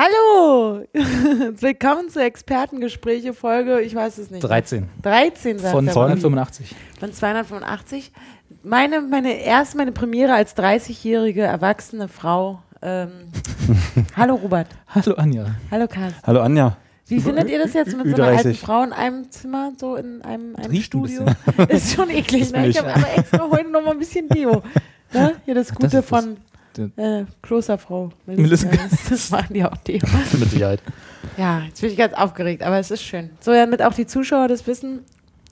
Hallo! Willkommen zu Expertengespräche Folge, ich weiß es nicht. 13. 13 sagt Von er. 285. Von 285. Meine, meine erst meine Premiere als 30-jährige erwachsene Frau. Ähm, hallo Robert. Hallo Anja. Hallo Carsten. Hallo Anja. Wie findet ihr das jetzt mit so einer Ü30. alten Frau in einem Zimmer, so in einem, einem Riecht ein Studio? Ist schon eklig, ne? Ich habe aber extra heute noch mal ein bisschen Deo. Ne? Hier das Gute ist das. von äh, Klosterfrau. Melissa Das machen die auch Deo. Mit Sicherheit. Ja, jetzt bin ich ganz aufgeregt, aber es ist schön. So, damit auch die Zuschauer das wissen,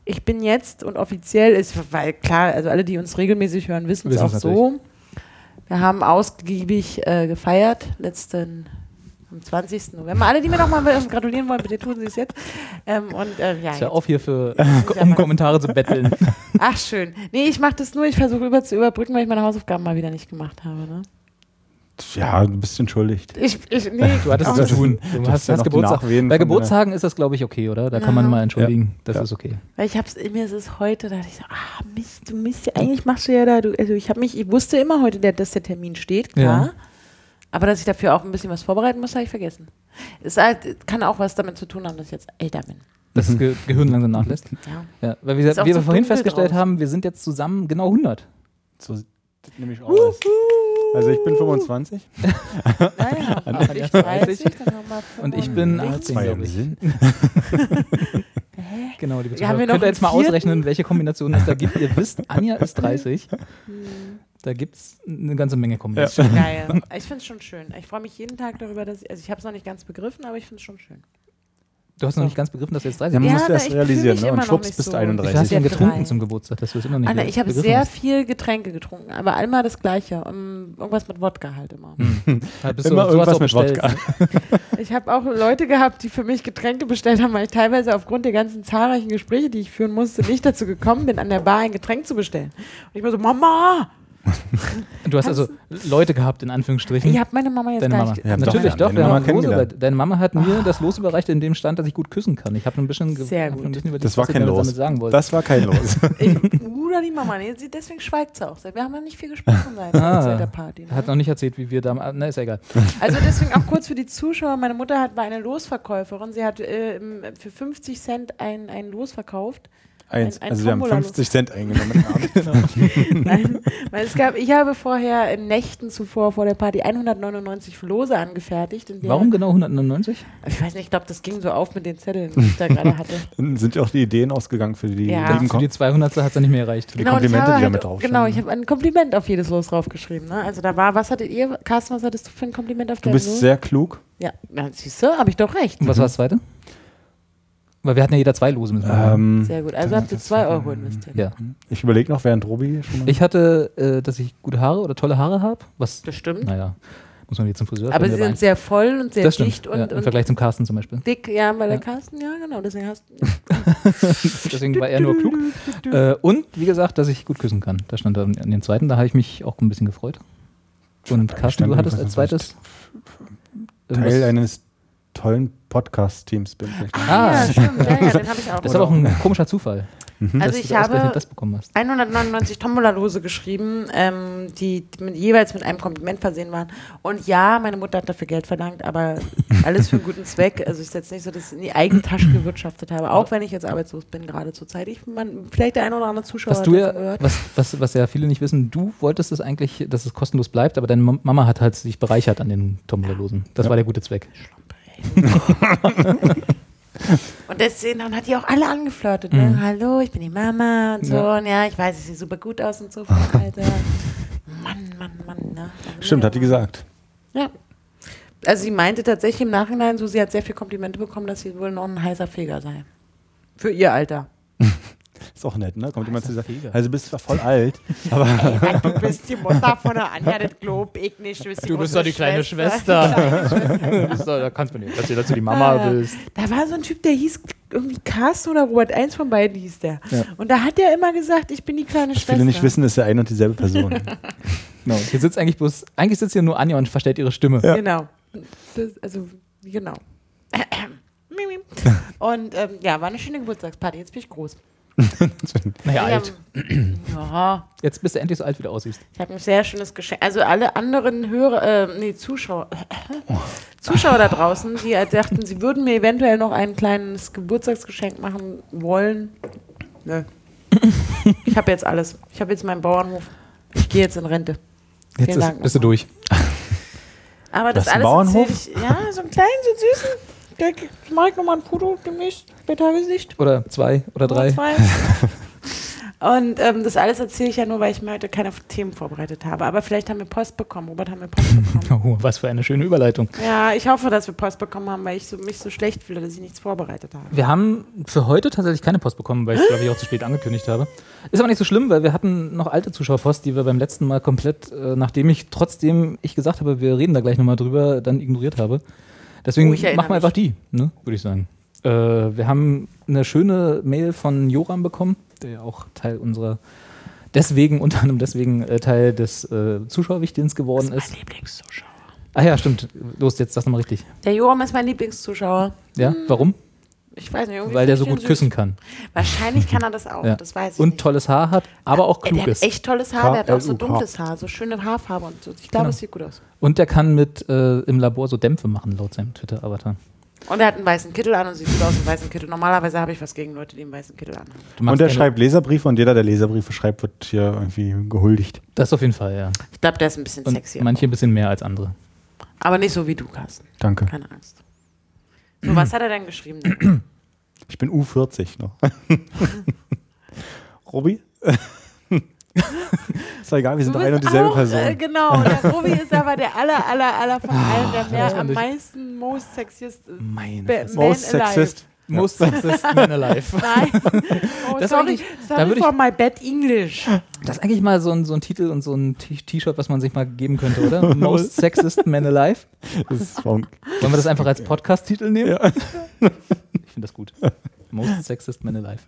ich bin jetzt und offiziell ist, weil klar, also alle, die uns regelmäßig hören, wissen es auch es so. Wir haben ausgiebig äh, gefeiert, letzten am 20. November. Alle, die mir nochmal gratulieren wollen, bitte tun Sie es jetzt. Ähm, und äh, ja, Ist ja auf hier für, um Kommentare zu betteln. Ach schön. Nee, ich mache das nur, ich versuche über zu überbrücken, weil ich meine Hausaufgaben mal wieder nicht gemacht habe. Ne? Ja, du bist entschuldigt. Ich, ich, nee, Du hattest zu das- tun. Du hast hast, ja Geburtstag. Bei Geburtstagen ist das, glaube ich, okay, oder? Da kann Ja. man mal entschuldigen. Das Ja. ist okay. Weil ich hab's, mir ist es heute, da dachte ich so, ah Mist, du Mist, eigentlich machst du ja da, du, also ich habe mich, ich wusste immer heute, dass der Termin steht, klar. Ja. Aber dass ich dafür auch ein bisschen was vorbereiten muss, habe ich vergessen. Es halt, kann auch was damit zu tun haben, dass ich jetzt älter bin. Das Ge Gehirn langsam nachlässt. Ja. Ja, weil wir, wir vorhin festgestellt draußen. haben, wir sind jetzt zusammen genau 100. So nämlich aus. Also ich bin 25. Naja, und ich ist 30, 30. dann haben wir Und ich bin 65. 18, Zwei glaube ich. Genau, ja noch Könnt ihr jetzt mal ausrechnen, welche Kombinationen es da gibt. Ihr wisst, Anja ist 30. Da gibt es eine ganze Menge Kombinationen. Geil. Ich finde es schon schön. Ich freue mich jeden Tag darüber, dass ich, also ich habe es noch nicht ganz begriffen, aber ich finde es schon schön. Du hast noch nicht ganz begriffen, dass du jetzt 30 Ja, bist. man muss da- erst realisieren, ne? immer Und schwupps bist so. du Wie viel 31. hast du denn Ja, getrunken drei. zum Geburtstag? Das wirst du immer nicht Alter, ich habe sehr hast. viel Getränke getrunken, aber einmal das Gleiche. Um, irgendwas mit Wodka halt immer. Hm. Ja, bist Immer so hast irgendwas mit bestellt. Ich habe auch Leute gehabt, die für mich Getränke bestellt haben, weil ich teilweise aufgrund der ganzen zahlreichen Gespräche, die ich führen musste, nicht dazu gekommen bin, an der Bar ein Getränk zu bestellen. Und ich war so, Mama! Du hast also Leute gehabt, in Anführungsstrichen. Ich habe meine Mama jetzt Deine gar Mama. nicht. Ja, Natürlich, doch, deine wir Mama über, deine Mama hat mir das Los überreicht, in dem stand, dass ich gut küssen kann. Ich habe ein bisschen, Sehr gut. ein bisschen über Das war was kein ich damit Los. sagen wollte. Das war kein Los. Ich, oder die Mama, deswegen schweigt sie auch. Wir haben noch nicht viel gesprochen seit, Ah. seit der Party. Ne? hat noch nicht erzählt, wie wir da. Na, ist ja egal. Also deswegen auch kurz für die Zuschauer. Meine Mutter hat, war eine Losverkäuferin. Sie hat äh, für 50 Cent ein, ein Los verkauft. Eins. ein Also wir haben Tombola- 50 Cent eingenommen. Nein, weil es gab, ich habe vorher in Nächten zuvor vor der Party 199 Lose angefertigt. in der- Warum genau 199? Ich weiß nicht, ich glaube, das ging so auf mit den Zetteln, die ich da gerade hatte. Dann sind ja auch die Ideen ausgegangen für die Ja. Für die Kom 200. hat es nicht mehr erreicht. die Komplimente, und ich die halt, mit draufstehen. Genau, ich habe ein Kompliment auf jedes Los draufgeschrieben. Ne? Also da war, was hattet ihr, Carsten, was hattest du für ein Kompliment auf Du deinem bist Los? sehr klug. Ja, siehst du, habe ich doch recht. Und was war das zweite? Weil wir hatten ja jeder zwei Lose. Ähm, Sehr gut. Also habt ihr zwei Euro investiert. ja. ich überlege noch, während Robi schon mal. Ich hatte, äh, dass ich gute Haare oder tolle Haare habe. Was, Das stimmt. naja, muss man jetzt zum Friseur. Aber sie sind sehr voll und sehr das stimmt. dicht und, ja, Im und Vergleich zum Carsten zum Beispiel. dick. Ja, weil der Ja. Carsten, ja genau, deswegen hast Deswegen war er nur klug. Äh, und wie gesagt, dass ich gut küssen kann. Da stand da an den zweiten, da habe ich mich auch ein bisschen gefreut. Und Carsten, du hattest als zweites. Teil irgendwas- eines tollen Podcast-Teams bin. Ah, ja, stimmt. Ja, ja, den habe ich auch. Das ist aber auch ein komischer Zufall, Mhm. Also dass ich habe das bekommen hast. 199 Tombola-Lose geschrieben, ähm, die, die mit, jeweils mit einem Kompliment versehen waren. Und ja, meine Mutter hat dafür Geld verlangt, aber alles für einen guten Zweck. Also es ist jetzt nicht so, dass ich in die Eigentasche gewirtschaftet habe, auch wenn ich jetzt arbeitslos bin gerade zur Zeit. Ich, man, vielleicht der ein oder andere Zuschauer Was hat du ja, gehört. was, was, was ja viele nicht wissen, du wolltest es eigentlich, dass es kostenlos bleibt, aber deine Mam- Mama hat halt sich bereichert an den Tombola-Losen. Das Ja. war der gute Zweck. Und deswegen dann hat die auch alle angeflirtet. Ne? Mhm. Hallo, ich bin die Mama und so. Ja. Und ja, ich weiß, ich sehe super gut aus und so. Alter. Mann, Mann, Mann. Ne? Stimmt, hat die gesagt. Ja. Also sie meinte tatsächlich im Nachhinein so, sie hat sehr viele Komplimente bekommen, dass sie wohl noch ein heißer Feger sei. Für ihr Alter. Ist auch nett, ne? Kommt jemand zu sagen, also du bist zwar voll alt, aber Ey, du bist die Mutter von der Anja, das glaub ich nicht. Du bist, Du bist doch die kleine Schwester. Du bist doch- da kannst du nicht erzählen, dass du die Mama Ah. bist. Da war so ein Typ, der hieß irgendwie Carsten oder Robert, eins von beiden hieß der. Ja. Und da hat er immer gesagt, ich bin die kleine was Schwester. viele nicht wissen, ist ja eine und dieselbe Person. Genau. Hier sitzt eigentlich bloß, eigentlich sitzt hier nur Anja und verstellt ihre Stimme. Ja. Genau. Das, also, genau. Mimi. Und ähm, ja, war eine schöne Geburtstagsparty. Jetzt bin ich groß. Naja, Ja, alt. Ja, Jetzt bist du endlich so alt, wie du aussiehst. ich habe ein sehr schönes Geschenk. Also alle anderen Hörer, äh, nee, Zuschauer, Zuschauer da draußen, die halt dachten, sie würden mir eventuell noch ein kleines Geburtstagsgeschenk machen wollen. Nö. Ich habe jetzt alles. Ich habe jetzt meinen Bauernhof. Ich gehe jetzt in Rente. Jetzt ist, bist du durch. Aber das einen alles Bauernhof? ich, ja, so einen kleinen, so süßen. Ich nochmal ein Foto demnächst bei Tageslicht. Oder zwei oder drei. Zwei. Und ähm, das alles erzähle ich ja nur, weil ich mir heute keine Themen vorbereitet habe. Aber vielleicht haben wir Post bekommen. Robert, haben wir Post bekommen? Oh, was für eine schöne Überleitung. ja, ich hoffe, dass wir Post bekommen haben, weil ich so, mich so schlecht fühle, dass ich nichts vorbereitet habe. Wir haben für heute tatsächlich keine Post bekommen, weil ich es, glaube ich, auch zu spät angekündigt habe. Ist aber nicht so schlimm, weil wir hatten noch alte Zuschauerpost, die wir beim letzten Mal komplett, äh, nachdem ich trotzdem ich gesagt habe, wir reden da gleich nochmal drüber, dann ignoriert habe. Deswegen Oh, machen wir einfach die, ne, würde ich sagen. Äh, wir haben eine schöne Mail von Joram bekommen, der ja auch Teil unserer, deswegen, unter anderem deswegen äh, Teil des äh, Zuschauerwichtelns geworden ist. Mein Lieblingszuschauer. Ah ja, stimmt. Los, jetzt sag nochmal richtig. Der Joram ist mein Lieblingszuschauer. Ja, warum? Ich weiß nicht, irgendwie Weil der so gut küssen kann. Wahrscheinlich kann er das auch, Ja. das weiß ich Und nicht. tolles Haar hat, aber auch Ey, klug der hat ist. echt tolles Haar, der hat auch so dunkles Haar, so schöne Haarfarbe und so. Ich glaube, Genau. es sieht gut aus. Und der kann mit äh, im Labor so Dämpfe machen, laut seinem Twitter-Avatar. Und er hat einen weißen Kittel an und sieht gut aus im weißen Kittel. Normalerweise habe ich was gegen Leute, die einen weißen Kittel anhaben. Du magst Und er schreibt Leserbriefe und jeder, der Leserbriefe schreibt, wird hier irgendwie gehuldigt. Das auf jeden Fall, ja. Ich glaube, der ist ein bisschen Und sexy. manche ein bisschen mehr als andere. Aber nicht so wie du, Carsten. Danke. Keine Angst. So, was hat er denn geschrieben? Ich bin U40 noch. Robby? ist doch egal, wir sind doch eine und dieselbe auch, Person. Äh, genau, der Robi ist aber der aller, aller, aller von allen, der mehr am meisten most sexiest Meine. Man Most alive. sexist. Most sexist man alive. Nein. Oh, Das sorry, eigentlich- da sorry würde ich- for my bad English. Das ist eigentlich mal so ein, so ein Titel und so ein T-Shirt, was man sich mal geben könnte, oder? Most sexist man alive. Das ist Wollen wir das einfach als Podcast-Titel nehmen? Ja. Ich finde das gut. Most sexist man alive.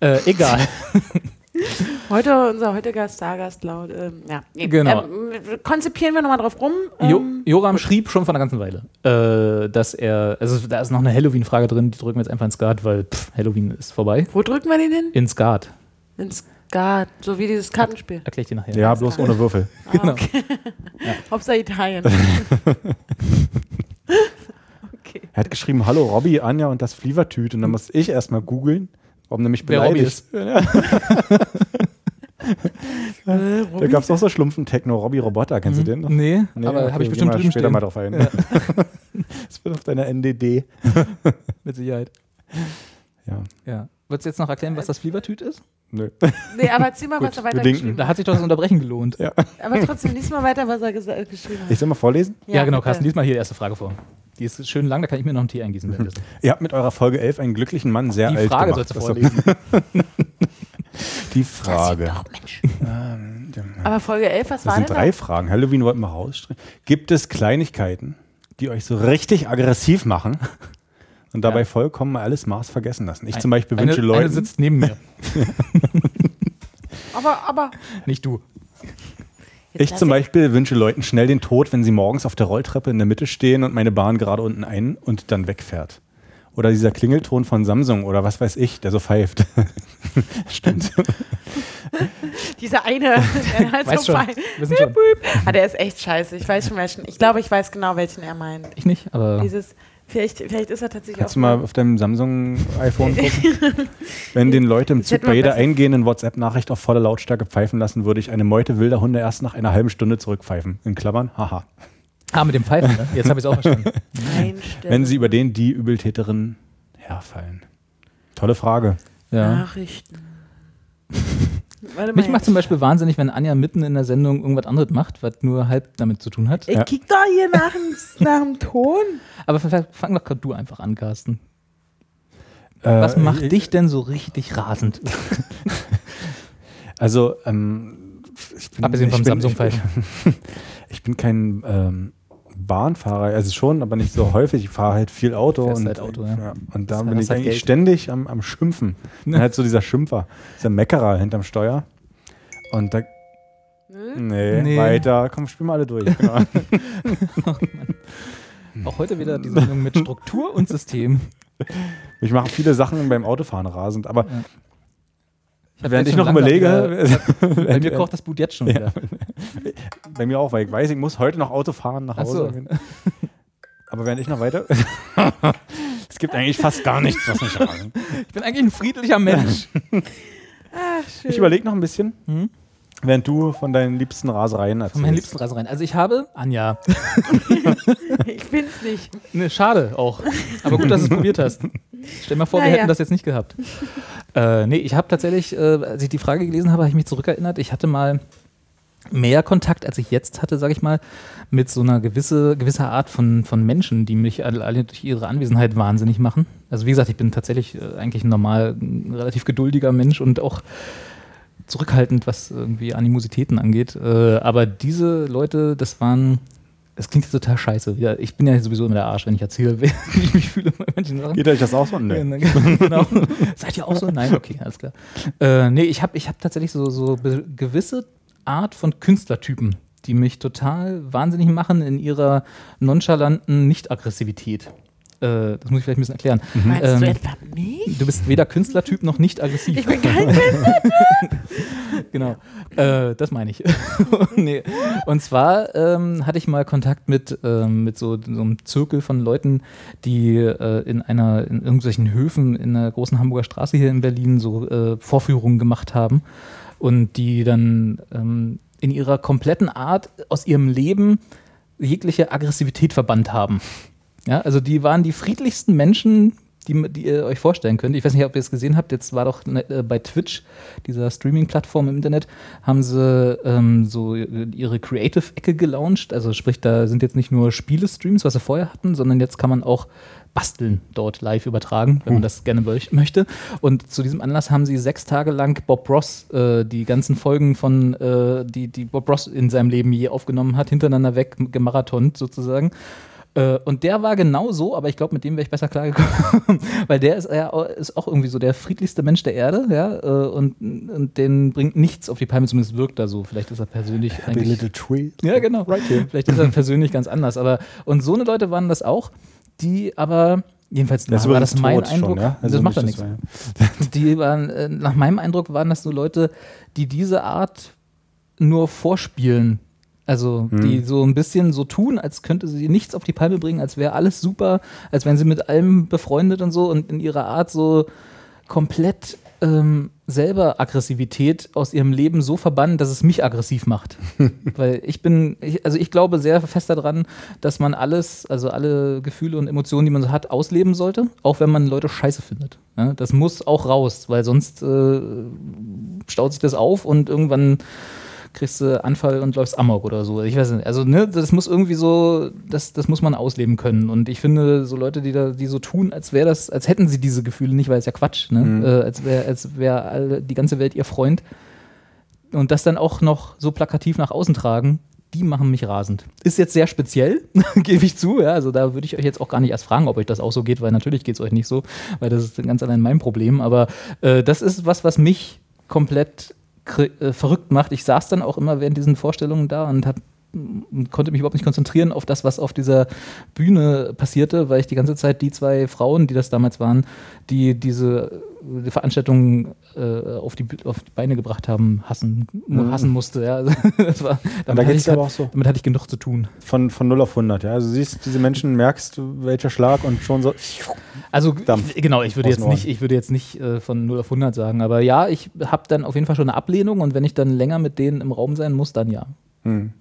Äh, egal. Heute unser heutiger Stargast laut. Ähm, ja, nee. Genau. Ähm, konzipieren wir nochmal drauf rum. Jo Ähm, Joram schrieb schon vor einer ganzen Weile, äh, dass er, also da ist noch eine Halloween-Frage drin, die drücken wir jetzt einfach ins Skat, weil pff, Halloween ist vorbei. wo drücken wir den hin? Ins Skat. Ins Skat, so wie dieses Kartenspiel. Erkläre ich dir nachher. Ja, bloß ohne Würfel. Genau. Hauptsache Italien. okay. Er hat geschrieben, hallo Robby, Anja und das Flievertüt. Und dann muss ich erstmal googeln, warum nämlich beleidigt. Da gab es auch so Schlumpfen Techno, Robby Roboter, kennst du den noch? Nee, Nee, aber okay, habe ich bestimmt drüben später stehen. mal drauf ein. Das wird auf deiner NDD. Mit Sicherheit. Ja, Ja. Würdest du jetzt noch erklären, was das Fliebertüt ist? nö. Nee, aber erzähl mal, was Gut, er wir weiter geschrieben Da hat. hat sich doch das Unterbrechen gelohnt. Ja. Aber trotzdem, lies mal weiter, was er geschrieben hat. Ich soll mal vorlesen? Ja, genau, bitte. Carsten, lies mal hier die erste Frage vor. Die ist schön lang, da kann ich mir noch einen Tee eingießen. währenddessen. Ihr habt mit eurer Folge 11 einen glücklichen Mann sehr Die alt Frage gemacht. sollst du Das ist vorlesen. Die Frage. Doch, Mensch. Ähm, Aber Folge 11, was Das war sind denn drei da? Fragen. Halloween wollten wir rausstreichen. Gibt es Kleinigkeiten, die euch so richtig aggressiv machen und dabei Ja. vollkommen alles Maß vergessen lassen? Ich zum Beispiel eine, wünsche Eine Leuten, sitzt neben mir, Aber, aber. nicht du. Jetzt ich zum Beispiel wünsche Leuten schnell den Tod, wenn sie morgens auf der Rolltreppe in der Mitte stehen und meine Bahn gerade unten ein und dann wegfährt. Oder dieser Klingelton von Samsung oder was weiß ich, der so pfeift. Stimmt. Dieser eine, der halt Weißt so schon. Ah, der ist echt scheiße. Ich weiß schon welchen. Ich glaube, ich weiß genau, welchen er meint. Ich nicht, aber Dieses, vielleicht, vielleicht ist er tatsächlich Kannst auch. du mal auf deinem Samsung-iPhone gucken? Wenn den Leute im Das Zug bei jeder besser- eingehenden WhatsApp-Nachricht auf volle Lautstärke pfeifen lassen, würde ich eine Meute wilder Hunde erst nach einer halben Stunde zurückpfeifen. In Klammern, haha. ah, mit dem Pfeifen, ne? Jetzt habe ich es auch verstanden. Einstellen. Wenn sie über den, die Übeltäterin herfallen. Tolle Frage. Ja. Nachrichten. Warte Mich mal. macht zum Beispiel wahnsinnig, wenn Anja mitten in der Sendung irgendwas anderes macht, was nur halb damit zu tun hat. Ich Ja. kick doch hier nach dem, nach dem Ton. Aber vielleicht fang doch grad du einfach an, Carsten. Was Äh, macht ich- dich denn so richtig rasend? Also, ähm, ich bin, Abgesehen vom Samsung-Pfeifen. Ich, ich bin kein ähm, Bahnfahrer, also schon, aber nicht so häufig. Ich fahre halt viel Auto. Und, halt Auto, ja. und da Das bin ich eigentlich Geld. ständig am, am Schimpfen. Ne. Halt so dieser Schimpfer, dieser Meckerer hinterm Steuer. Und da. Nee, Nee. weiter. Komm, spielen wir alle durch. Genau. Auch heute wieder die Sendung mit Struktur und System. ich mache viele Sachen beim Autofahren rasend, aber Ja. Hab während ich noch überlege, Bei mir kocht das Blut jetzt schon Ja. wieder. bei mir auch, weil ich weiß, ich muss heute noch Auto fahren nach Ach so. Hause. Aber während ich noch weiter. es gibt eigentlich fast gar nichts, was mich rasend. Ich bin eigentlich ein friedlicher Mensch. Ach. Ich überlege noch ein bisschen, Hm? Während du von deinen liebsten Rasereien erzählst. Von meinen liebsten Rasereien. Also ich habe, Anja, ich bin's nicht. ne, schade auch. Aber gut, dass du es probiert hast. Stell mal vor, wir Naja. hätten das jetzt nicht gehabt. Äh, nee, ich habe tatsächlich, äh, als ich die Frage gelesen habe, habe ich mich zurückerinnert. Ich hatte mal mehr Kontakt, als ich jetzt hatte, sage ich mal, mit so einer gewisse, gewisser Art von, von Menschen, die mich alle, alle durch ihre Anwesenheit wahnsinnig machen. Also wie gesagt, ich bin tatsächlich äh, eigentlich ein normal, ein relativ geduldiger Mensch und auch zurückhaltend, was irgendwie Animositäten angeht. Äh, aber diese Leute, das waren, das klingt jetzt total scheiße. Ja, ich bin ja sowieso immer der Arsch, wenn ich erzähle, wie ich mich fühle bei manchen Sachen. Geht euch das auch so? Nee. genau. Seid ihr auch so? Nein, okay, alles klar. Äh, nee, ich habe ich hab tatsächlich so, so gewisse Art von Künstlertypen, die mich total wahnsinnig machen in ihrer nonchalanten Nicht-Aggressivität. Äh, das muss ich vielleicht ein bisschen erklären. Meinst Ähm, du etwa mich? Du bist weder Künstlertyp noch nicht aggressiv. Ich bin kein genau. Äh, das meine ich. nee. Und zwar ähm, hatte ich mal Kontakt mit, ähm, mit so, so einem Zirkel von Leuten, die äh, in einer, in irgendwelchen Höfen in einer großen Hamburger Straße hier in Berlin so äh, Vorführungen gemacht haben und die dann ähm, in ihrer kompletten Art aus ihrem Leben jegliche Aggressivität verbannt haben. Ja, also die waren die friedlichsten Menschen, die, die ihr euch vorstellen könnt. Ich weiß nicht, ob ihr es gesehen habt. Jetzt war doch ne, äh, bei Twitch, dieser Streaming-Plattform im Internet, haben sie ähm, so ihre Creative-Ecke gelauncht. Also sprich, da sind jetzt nicht nur Spiele-Streams, was sie vorher hatten, sondern jetzt kann man auch basteln dort live übertragen, wenn man das gerne möch- möchte. Und zu diesem Anlass haben sie sechs Tage lang Bob Ross, äh, die ganzen Folgen von, äh, die, die Bob Ross in seinem Leben je aufgenommen hat, hintereinander weg gemarathont sozusagen. Äh, und der war genau so, aber ich glaube, mit dem wäre ich besser klargekommen, weil der ist, ja, au- ist auch irgendwie so der friedlichste Mensch der Erde, ja, äh, und, und den bringt nichts auf die Palme, zumindest wirkt er so. Vielleicht ist er persönlich Happy eigentlich. little tree. Ja, genau. Vielleicht ist er persönlich ganz anders. Aber und so eine Leute waren das auch, die aber jedenfalls ist war das mein tot schon, Eindruck. ja? Also das macht nicht, nichts. Die waren äh, nach meinem Eindruck waren das so Leute, die diese Art nur vorspielen. Also die so ein bisschen so tun, als könnte sie nichts auf die Palme bringen, als wäre alles super, als wären sie mit allem befreundet und so und in ihrer Art so komplett ähm, selber Aggressivität aus ihrem Leben so verbannen, dass es mich aggressiv macht. Weil ich bin, ich, also ich glaube sehr fest daran, dass man alles, also alle Gefühle und Emotionen, die man so hat, ausleben sollte, auch wenn man Leute scheiße findet. Ja, das muss auch raus, weil sonst äh, staut sich das auf und irgendwann kriegst du Anfall und läufst Amok oder so. Ich weiß nicht. Also, ne, das muss irgendwie so, das, das muss man ausleben können. Und ich finde, so Leute, die da, die so tun, als wäre das, als hätten sie diese Gefühle nicht, weil es ja Quatsch, ne? Äh, als wäre, als alle- die ganze Welt ihr Freund. Und das dann auch noch so plakativ nach außen tragen, die machen mich rasend. Ist jetzt sehr speziell, gebe ich zu. Ja, also da würde ich euch jetzt auch gar nicht erst fragen, ob euch das auch so geht, weil natürlich geht es euch nicht so, weil das ist ganz allein mein Problem. Aber äh, das ist was, was mich komplett verrückt macht. Ich saß dann auch immer während diesen Vorstellungen da und hab, konnte mich überhaupt nicht konzentrieren auf das, was auf dieser Bühne passierte, weil ich die ganze Zeit die zwei Frauen, die das damals waren, die diese äh, die Veranstaltung äh, auf, die, auf die Beine gebracht haben, hassen, hassen musste. Ja. Also, das war, damit, da hatte ich, aber auch so. damit hatte ich genug zu tun. Von, von 0 auf 100, ja. Also du siehst diese Menschen, merkst welcher Schlag und schon so. Also Dampf ich- genau, ich würde jetzt nicht, ich würde jetzt nicht äh, von 0 auf 100 sagen, aber ja, ich habe dann auf jeden Fall schon eine Ablehnung und wenn ich dann länger mit denen im Raum sein muss, dann ja. Hm.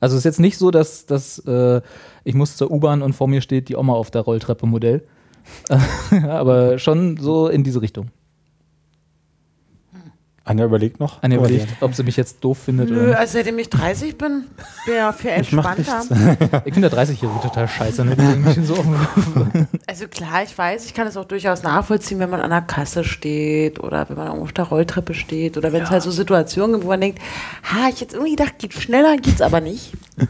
Also es ist jetzt nicht so, dass, dass äh, ich muss zur U-Bahn und vor mir steht die Oma auf der Rolltreppe Modell, aber schon so in diese Richtung. Anja überlegt noch. Anja Aber überlegt, ob sie mich jetzt doof findet Nö, oder also seitdem ich 30 bin, wäre viel entspannter. Ich finde der 30-Jährige total scheiße. Ne? Die irgendwie so Also klar, ich weiß, ich kann es auch durchaus nachvollziehen, wenn man an der Kasse steht oder wenn man auf der Rolltreppe steht oder wenn es halt so Situationen gibt, wo man denkt, ha, ich jetzt irgendwie gedacht, geht schneller, geht's aber nicht.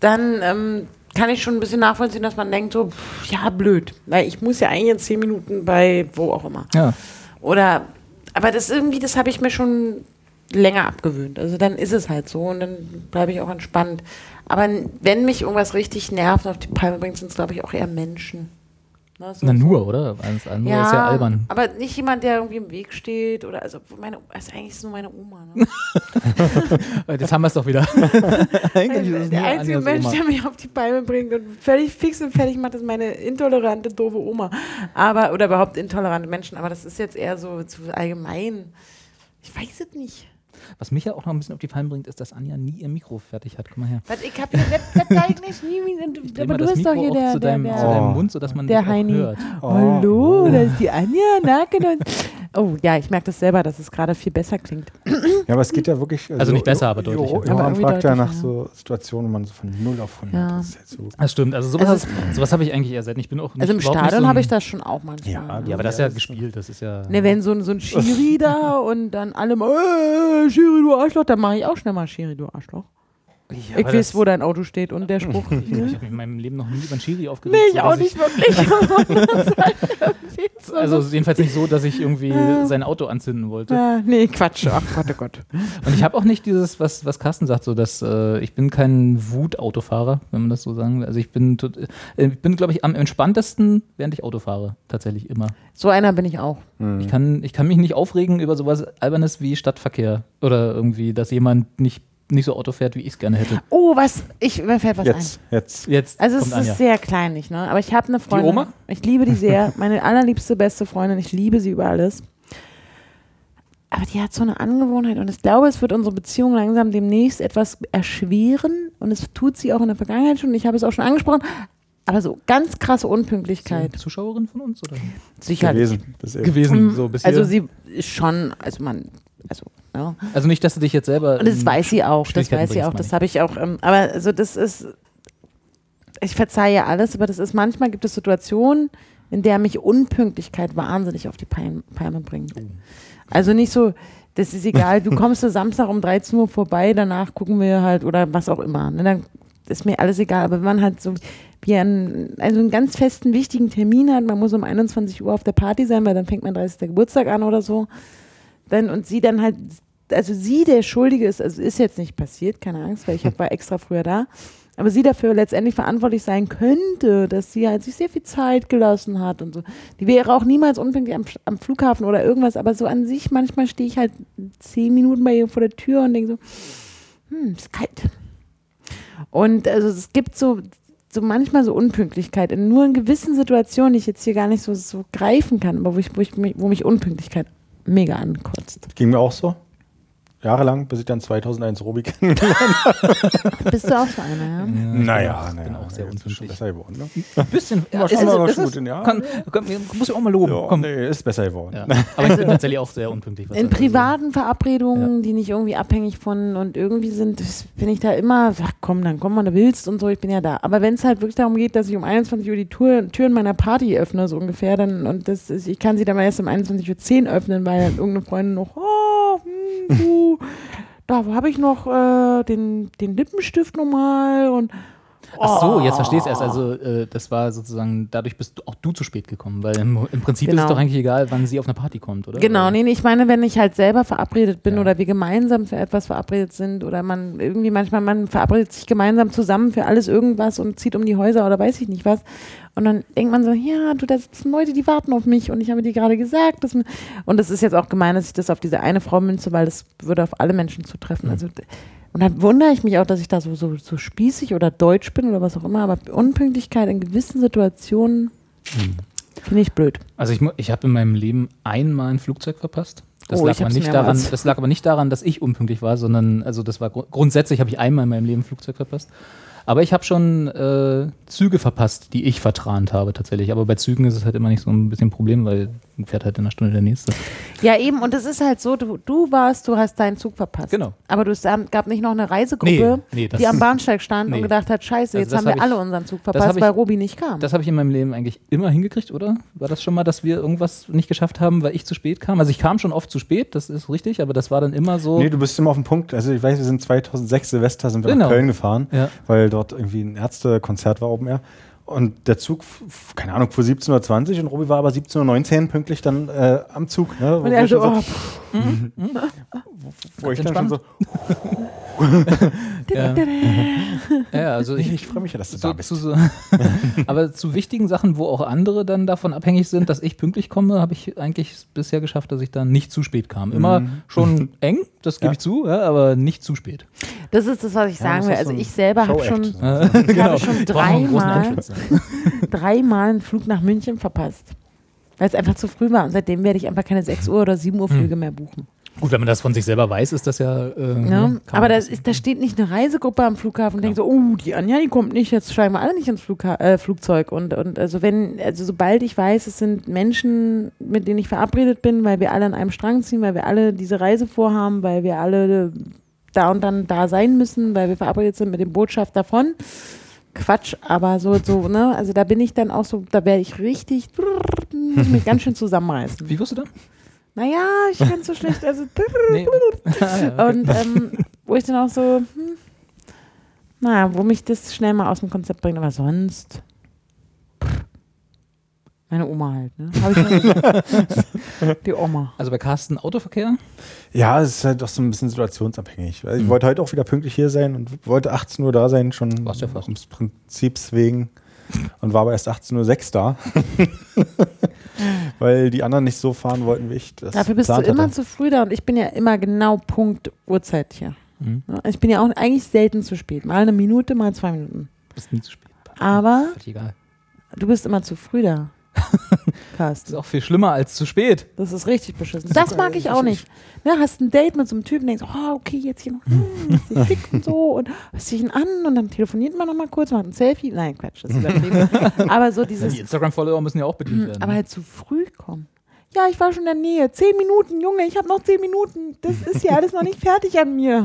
Dann ähm, kann ich schon ein bisschen nachvollziehen, dass man denkt so, pff, ja, blöd, weil ich muss ja eigentlich in zehn Minuten bei wo auch immer. ja. Oder, aber das irgendwie, das habe ich mir schon länger abgewöhnt. Also dann ist es halt so und dann bleibe ich auch entspannt. Aber wenn mich irgendwas richtig nervt und auf die Palme bringt, sind es, glaube ich, auch eher Menschen. Ne, so- Na so- nur, oder? Alles andere ja, ist ja albern. aber nicht jemand, der irgendwie im Weg steht oder also meine also eigentlich ist es nur meine Oma. Ne? Jetzt haben wir es doch wieder. Eigentlich ist es der einzige Anjas Mensch, Oma. der mich auf die Palme bringt und völlig fix und fertig macht, ist meine intolerante, doofe Oma. Aber, oder überhaupt intolerante Menschen. Aber das ist jetzt eher so zu allgemein. Ich weiß es nicht. Was mich ja auch noch ein bisschen auf die Palme bringt, ist, dass Anja nie ihr Mikro fertig hat. Guck mal her. Was, ich habe hier das zeig nicht nie, aber du das bist doch Mikro hier auch der, zu der, deinem, der, zu deinem Oh. Mund, sodass man der Heini. hört. Hallo, da ist die Anja, na, genau. Oh ja, ich merke das selber, dass es gerade viel besser klingt. Ja, aber es geht ja wirklich. Also nicht besser, aber deutlicher. Jo, irgendwie fragt ja nach so Situationen, wo man so von 0 auf 100 Ja. ist. Halt so. Das stimmt. Also sowas, Also- ist- sowas habe ich eigentlich eher selten. Ich bin auch nicht, Also im Stadion so habe ich das schon auch manchmal. Ja, ne? Ja, aber das ist ja gespielt. Das ist ja. Ne, wenn so ein, so ein Schiri da und dann alle mal, äh, Schiri, du Arschloch, dann mache ich auch schnell mal Schiri, du Arschloch. Ja, ich weiß, wo dein Auto steht und der Spruch. Ich, ich habe mich in meinem Leben noch nie über einen Schiri aufgeregt. nee, ich auch nicht wirklich. Also jedenfalls nicht so, dass ich irgendwie sein Auto anzünden wollte. Ah, nee, Quatsch. Ach Gott, oh Gott. Und ich habe auch nicht dieses, was, was Carsten sagt, so dass äh, ich bin kein Wutautofahrer, wenn man das so sagen will. Also ich bin, tot- äh, ich bin, glaube ich, am entspanntesten, während ich Auto fahre. Tatsächlich immer. So einer bin ich auch. Ich, kann, ich kann mich nicht aufregen über sowas Albernes wie Stadtverkehr. Oder irgendwie, dass jemand nicht, nicht so Auto fährt, wie ich es gerne hätte. Oh, was, ich, mir fällt was Jetzt, jetzt. Jetzt ein. Also es ist Anja. sehr kleinlich, ne? Aber ich habe eine Freundin. Oma? Ich liebe die sehr. Meine allerliebste, beste Freundin. Ich liebe sie über alles. Aber die hat so eine Angewohnheit und ich glaube, es wird unsere Beziehung langsam demnächst etwas erschweren und es tut sie auch in der Vergangenheit schon. Ich habe es auch schon angesprochen. Aber so ganz krasse Unpünktlichkeit. Zuschauerin von uns? Oder? Sicherlich. Gewesen. Das ist Gewesen, so bis Also sie ist schon, also man, also, ja. Also nicht, dass du dich jetzt selber. Und das in weiß sie auch, das weiß sie auch, das habe ich auch. Ähm, aber also das ist, ich verzeihe alles, aber das ist, manchmal gibt es Situationen, in der mich Unpünktlichkeit wahnsinnig auf die Palme, Palme bringt. Also nicht so, das ist egal, du kommst du Samstag um 13 Uhr vorbei, danach gucken wir halt oder was auch immer. Ne, dann ist mir alles egal, aber wenn man halt so wie einen, also einen ganz festen, wichtigen Termin hat, man muss um 21 Uhr auf der Party sein, weil dann fängt mein 30. Geburtstag an oder so, dann, und sie dann halt, also sie der Schuldige ist, also ist jetzt nicht passiert, keine Angst, weil ich hab, war extra früher da, aber sie dafür letztendlich verantwortlich sein könnte, dass sie halt sich sehr viel Zeit gelassen hat und so. Die wäre auch niemals unpünktlich am, am Flughafen oder irgendwas, aber so an sich, manchmal stehe ich halt zehn Minuten bei ihr vor der Tür und denke so, hm, ist kalt. Und also es gibt so, so manchmal so Unpünktlichkeit in nur in gewissen Situationen, die ich jetzt hier gar nicht so, so greifen kann, aber wo, ich, wo, ich, wo mich Unpünktlichkeit mega ankotzt. Ging mir auch so. Jahrelang, bis ich dann 2001 Robi kenne. Bist du auch so einer, ja? Ja, ich naja, bin auch, sehr ist unpünktlich. besser geworden. Ne? Ein bisschen. Ja, schon mal was Gutes, ja. Kann, kann, muss ich auch mal loben. Ja, Komm. nee, ist besser geworden. Ja. Aber ich bin tatsächlich auch sehr unpünktlich. was In privaten Verabredungen, die nicht irgendwie abhängig von und irgendwie sind, bin ich da immer, ach komm, dann komm, wann du willst und so, ich bin ja da. Aber wenn es halt wirklich darum geht, dass ich um 21 Uhr die Tür, Türen meiner Party öffne, so ungefähr, dann, und das ist, ich kann sie dann mal erst um 21.10 Uhr öffnen, weil dann irgendeine Freundin noch, oh, hm, du, da habe ich noch äh, den, den Lippenstift nochmal und Ach so, jetzt verstehst du erst. Also, äh, das war sozusagen, dadurch bist du, auch du zu spät gekommen, weil im, im Prinzip ist Genau. es doch eigentlich egal, wann sie auf eine Party kommt, oder? Genau, nee, nee, ich meine, wenn ich halt selber verabredet bin Ja. oder wir gemeinsam für etwas verabredet sind oder man irgendwie manchmal, man verabredet sich gemeinsam zusammen für alles irgendwas und zieht um die Häuser oder weiß ich nicht was. Und dann denkt man so, ja, du, da sitzen Leute, die warten auf mich und ich habe dir gerade gesagt, dass und das ist jetzt auch gemein, dass ich das auf diese eine Frau münze, weil das würde auf alle Menschen zutreffen. Also, und dann wundere ich mich auch, dass ich da so, so, so spießig oder deutsch bin oder was auch immer, aber Unpünktlichkeit in gewissen Situationen finde ich blöd. Also, ich, ich habe in meinem Leben einmal ein Flugzeug verpasst. Das, Oh, lag aber nicht daran, das lag aber nicht daran, dass ich unpünktlich war, sondern also das war gru- grundsätzlich habe ich einmal in meinem Leben ein Flugzeug verpasst. Aber ich habe schon äh, Züge verpasst, die ich vertrant habe tatsächlich. Aber bei Zügen ist es halt immer nicht so ein bisschen ein Problem, weil fährt halt in einer Stunde der nächste. Ja, eben, und es ist halt so, du, du warst, du hast deinen Zug verpasst. Genau. Aber du, es gab nicht noch eine Reisegruppe, Nee, nee, das- die am Bahnsteig stand Nee. und gedacht hat, scheiße, Also jetzt das haben wir hab ich- alle unseren Zug verpasst, hab ich- weil Robi nicht kam. Das habe ich in meinem Leben eigentlich immer hingekriegt, oder? War das schon mal, dass wir irgendwas nicht geschafft haben, weil ich zu spät kam? Also ich kam schon oft zu spät, das ist richtig, aber das war dann immer so. Nee, du bist immer auf dem Punkt. Also ich weiß, wir sind 2006 Silvester sind wir Genau. nach Köln gefahren, Ja. weil dort irgendwie ein Ärztekonzert war Open Air. Und der Zug, keine Ahnung, fuhr 17.20 Uhr und Robi war aber 17.19 Uhr pünktlich dann äh, am Zug. Ne? Wo und er so, schon oh, pff, wo ich dann schon so, ja. ja, also ich, ich, freue mich ja, dass du so, da bist. zu, so, aber zu wichtigen Sachen, wo auch andere dann davon abhängig sind, dass ich pünktlich komme, habe ich eigentlich bisher geschafft, dass ich dann nicht zu spät kam. Immer Mhm. schon eng, das gebe Ja. ich zu, ja, aber nicht zu spät. das ist das, was ich sagen will. Also ich selber habe schon, habe schon dreimal, Dreimal einen Flug nach München verpasst. Weil es einfach zu früh war. Und seitdem werde ich einfach keine 6 Uhr oder 7 Uhr Hm. Flüge mehr buchen. Gut, wenn man das von sich selber weiß, ist das ja. Äh, Ja? kann Ne? Aber das- ist, da steht nicht eine Reisegruppe am Flughafen und denkt so, oh, die Anja, die kommt nicht, jetzt steigen wir alle nicht ins Flugha äh, Flugzeug. Und, und also wenn, also sobald ich weiß, es sind Menschen, mit denen ich verabredet bin, weil wir alle an einem Strang ziehen, weil wir alle diese Reise vorhaben, weil wir alle da und dann da sein müssen, weil wir verabredet sind mit dem Botschaft davon. Quatsch, aber so, so, ne, also da bin ich dann auch so, da werde ich richtig, muss mich ganz schön zusammenreißen. Wie wirst du da? Naja, ich kann so schlecht, also Nee. Ah, und ähm, wo ich dann auch so, hm, naja, wo mich das schnell mal aus dem Konzept bringt, aber sonst. Meine Oma halt, ne? Hab ich noch- Die Oma. Also bei Carsten Autoverkehr? Ja, es ist halt doch so ein bisschen situationsabhängig. Also ich Mhm. wollte heute auch wieder pünktlich hier sein und wollte 18 Uhr da sein, schon Warst ja fast. ums Prinzips wegen. Und war aber erst 18.06 Uhr da. Weil die anderen nicht so fahren wollten, wie ich das Dafür bist du immer hatte. zu früh da und ich bin ja immer genau Punkt Uhrzeit hier. Mhm. Ne? Ich bin ja auch eigentlich selten zu spät. Mal eine Minute, mal zwei Minuten. Bist nie zu spät. Aber du bist immer zu früh da. Das Carsten. ist auch viel schlimmer als zu spät. Das ist richtig beschissen. Das mag ich auch nicht. Ne, hast ein Date mit so einem Typen, denkst, oh, okay, jetzt hier noch, hm, hier schick und so und was ziehe ich ihn an und dann telefoniert man noch mal kurz, macht ein Selfie. Nein, Quatsch, das ist übertrieben. aber so dieses, Die Instagram-Follower müssen ja auch bedient werden. aber halt zu früh kommen. Ja, ich war schon in der Nähe. Zehn Minuten, Junge, ich habe noch zehn Minuten. Das ist ja alles noch nicht fertig an mir.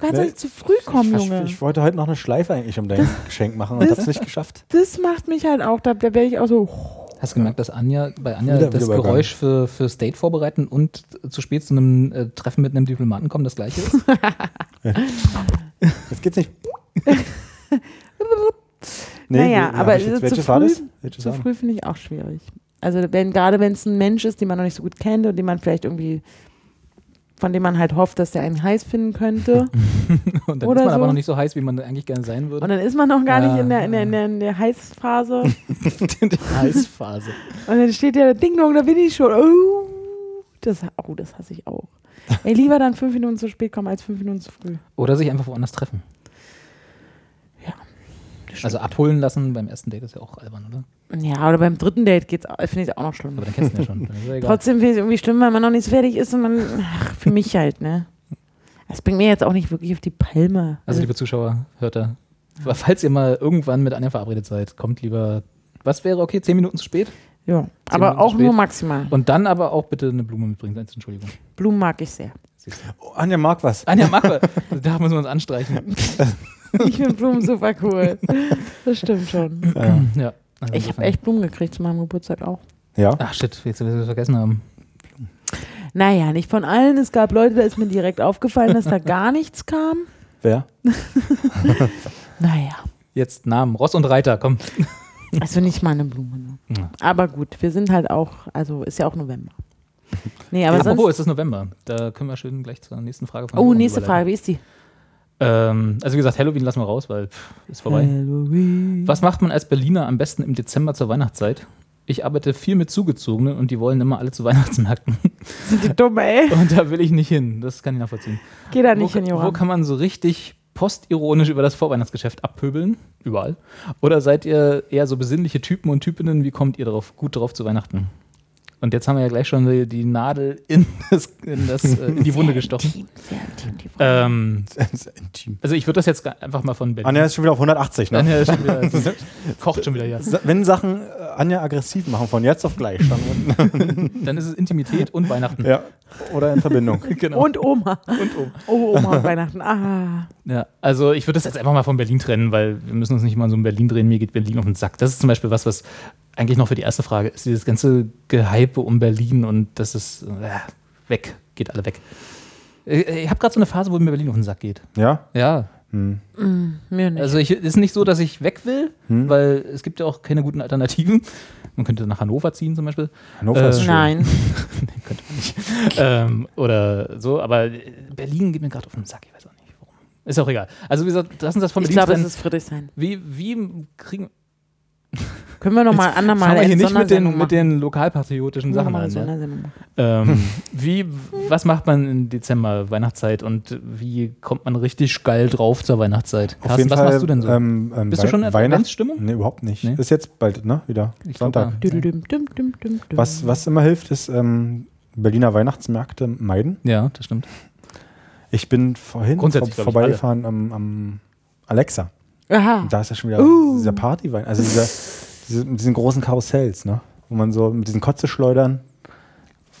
Du kannst nicht zu früh kommen, ich, Junge. ich wollte heute noch eine Schleife eigentlich um dein Geschenk machen und das- habe es nicht geschafft. Das macht mich halt auch, da, da werde ich auch so, Hast du gemerkt, dass Anja bei Anja Wieder- das wieder. Geräusch für, für Date vorbereiten und zu spät zu einem äh, Treffen mit einem Diplomaten kommen das gleiche ist? Jetzt geht's nicht. Nee, naja, wie- aber jetzt- zu früh, das? Zu das? früh finde ich auch schwierig. Also wenn, gerade wenn es ein Mensch ist, den man noch nicht so gut kennt und den man vielleicht irgendwie, von dem man halt hofft, dass der einen heiß finden könnte. Und dann Oder ist man aber so. noch nicht so heiß, wie man eigentlich gerne sein Und würde. dann ist man noch gar nicht Ja. in der, in der, in der, in der Heißphase. Die Heißphase. Und dann steht ja Ding Dong, da bin ich schon. Oh, das, oh, das hasse ich auch. Ey, lieber dann fünf Minuten zu spät kommen als fünf Minuten zu früh. Oder sich einfach woanders treffen. Ja. Also abholen lassen beim ersten Date ist ja auch albern, oder? Ja, oder beim dritten Date geht's, finde ich es auch noch schlimm. Aber dann kennst du ja schon. Ja. Trotzdem finde ich es irgendwie schlimm, weil man noch nicht so fertig ist und man, ach, für mich halt, ne? Das bringt mir jetzt auch nicht wirklich auf die Palme. Also liebe Zuschauer, hört da. Aber Falls ihr mal irgendwann mit Anja verabredet seid, kommt lieber. Was wäre okay? Zehn Minuten zu spät? ja, aber Minuten auch nur maximal. Und dann aber auch bitte eine Blume mitbringen. Entschuldigung. Blumen mag ich sehr. Oh, Anja mag was. Anja, mach mal. Da müssen wir uns anstreichen. Ich finde Blumen super cool. Das stimmt schon. Ja. Ja. Also Ich habe echt Blumen gekriegt zu meinem Geburtstag auch. ja. Ach shit, jetzt wir es vergessen haben. Naja, nicht von allen. Es gab Leute, da ist mir direkt aufgefallen, dass da gar nichts kam. Wer? Naja, Jetzt Namen. Ross und Reiter, komm. also nicht mal eine Blume. Ne? Ja. Aber gut, wir sind halt auch, also ist ja auch November. Nee, aber Apropos, sonst. es ist November. Da können wir schön gleich zur nächsten Frage von Oh, nächste. Frage, wie ist die? Ähm, also wie gesagt, Halloween lassen wir raus, weil pff, ist vorbei. Halloween. Was macht man als Berliner am besten im Dezember zur Weihnachtszeit? Ich arbeite viel mit Zugezogenen und die wollen immer alle zu Weihnachtsmärkten. Sind die dumm, ey? Und da will ich nicht hin. Das kann ich nachvollziehen. Geh da Wo, nicht hin, wo Johann. kann man so richtig postironisch über das Vorweihnachtsgeschäft abpöbeln? Überall. Oder seid ihr eher so besinnliche Typen und Typinnen? Wie kommt ihr darauf, gut drauf zu Weihnachten? Und jetzt haben wir ja gleich schon die, die Nadel in, das, in, das, äh, in die Wunde gestochen. Intim, sehr intim, die Frau. Ähm, ist intim. also ich würde das jetzt einfach mal von Berlin. Anja ist schon wieder auf 180, ne? Anja ist schon wieder, kocht schon wieder. Sa- Wenn Sachen äh, Anja aggressiv machen, von jetzt auf gleich. Dann, Dann ist es Intimität und Weihnachten. ja. Oder in Verbindung. Genau. Und Oma. und um. Oh, Oma und Weihnachten. Ah. Ja, also ich würde das jetzt einfach mal von Berlin trennen, weil wir müssen uns nicht mal so in Berlin drehen. Mir geht Berlin auf den Sack. Das ist zum Beispiel was, was eigentlich noch für die erste Frage ist. Dieses ganze Gehype um Berlin und das ist äh, weg, geht alle weg. Äh, Ich habe gerade so eine Phase, wo mir Berlin auf den Sack geht. Ja? Ja, Hm. Mir nicht. also ich ist nicht so, dass ich weg will, Hm. weil es gibt ja auch keine guten Alternativen. Man könnte nach Hannover ziehen zum Beispiel. Hannover ist Äh, schön. Nein. Nee, könnte man nicht. ähm, oder so, aber Berlin geht mir gerade auf den Sack. Ich weiß auch nicht warum. Ist auch egal. Also wie gesagt, lass uns das von Ich Berlin glaube, es ist Friedrichshain. Wie, wie kriegen. Können wir nochmal andermal Fangen wir hier nicht mit den, mit den lokalpatriotischen. Sachen an. Ne? Ähm, wie, was macht man im Dezember, Weihnachtszeit und wie kommt man richtig geil drauf zur Weihnachtszeit? Auf Carsten, jeden was Fall, machst du denn so? Ähm, ähm, Bist du schon in Weihnacht- Adventsstimmung? Nee, überhaupt nicht. Nee? Ist jetzt bald, ne? Wieder. Ich Sonntag. ja. Was, was immer hilft, ist ähm, Berliner Weihnachtsmärkte meiden. Ja, das stimmt. Ich bin vorhin vor, vorbeigefahren am, am Alexa. Aha. Und da ist ja schon wieder Uh. dieser Partywein. Also dieser, diese, mit diesen großen Karussells, ne? Wo man so mit diesen Kotzeschleudern.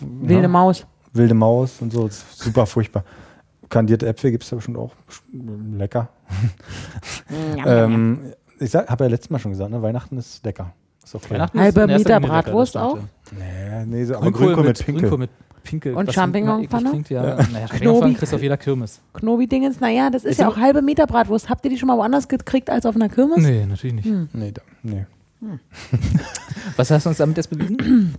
Wilde ja, Maus. Wilde Maus und so. Das ist super furchtbar. Kandierte Äpfel gibt es da bestimmt auch. Lecker. Ähm, ich habe ja letztes Mal schon gesagt, ne? Weihnachten ist lecker. Ist okay. Weihnachten Halber Meter lecker, Bratwurst stimmt, auch? Nee, nee, so, aber Grünkohl, Grünkohl mit, mit Pinkel. Grünkohl mit Pinkel. Und Champignon-Pfanne? Ja. Ja. Naja, Knobi. kriegst du auf jeder Kirmes. Knobi-Dingens, naja, das ist, Ist ja auch halbe Meter Bratwurst. Habt ihr die schon mal woanders gekriegt als auf einer Kirmes? Nee, natürlich nicht. Hm. Nee, da, nee. Was hast du uns damit jetzt bewiesen?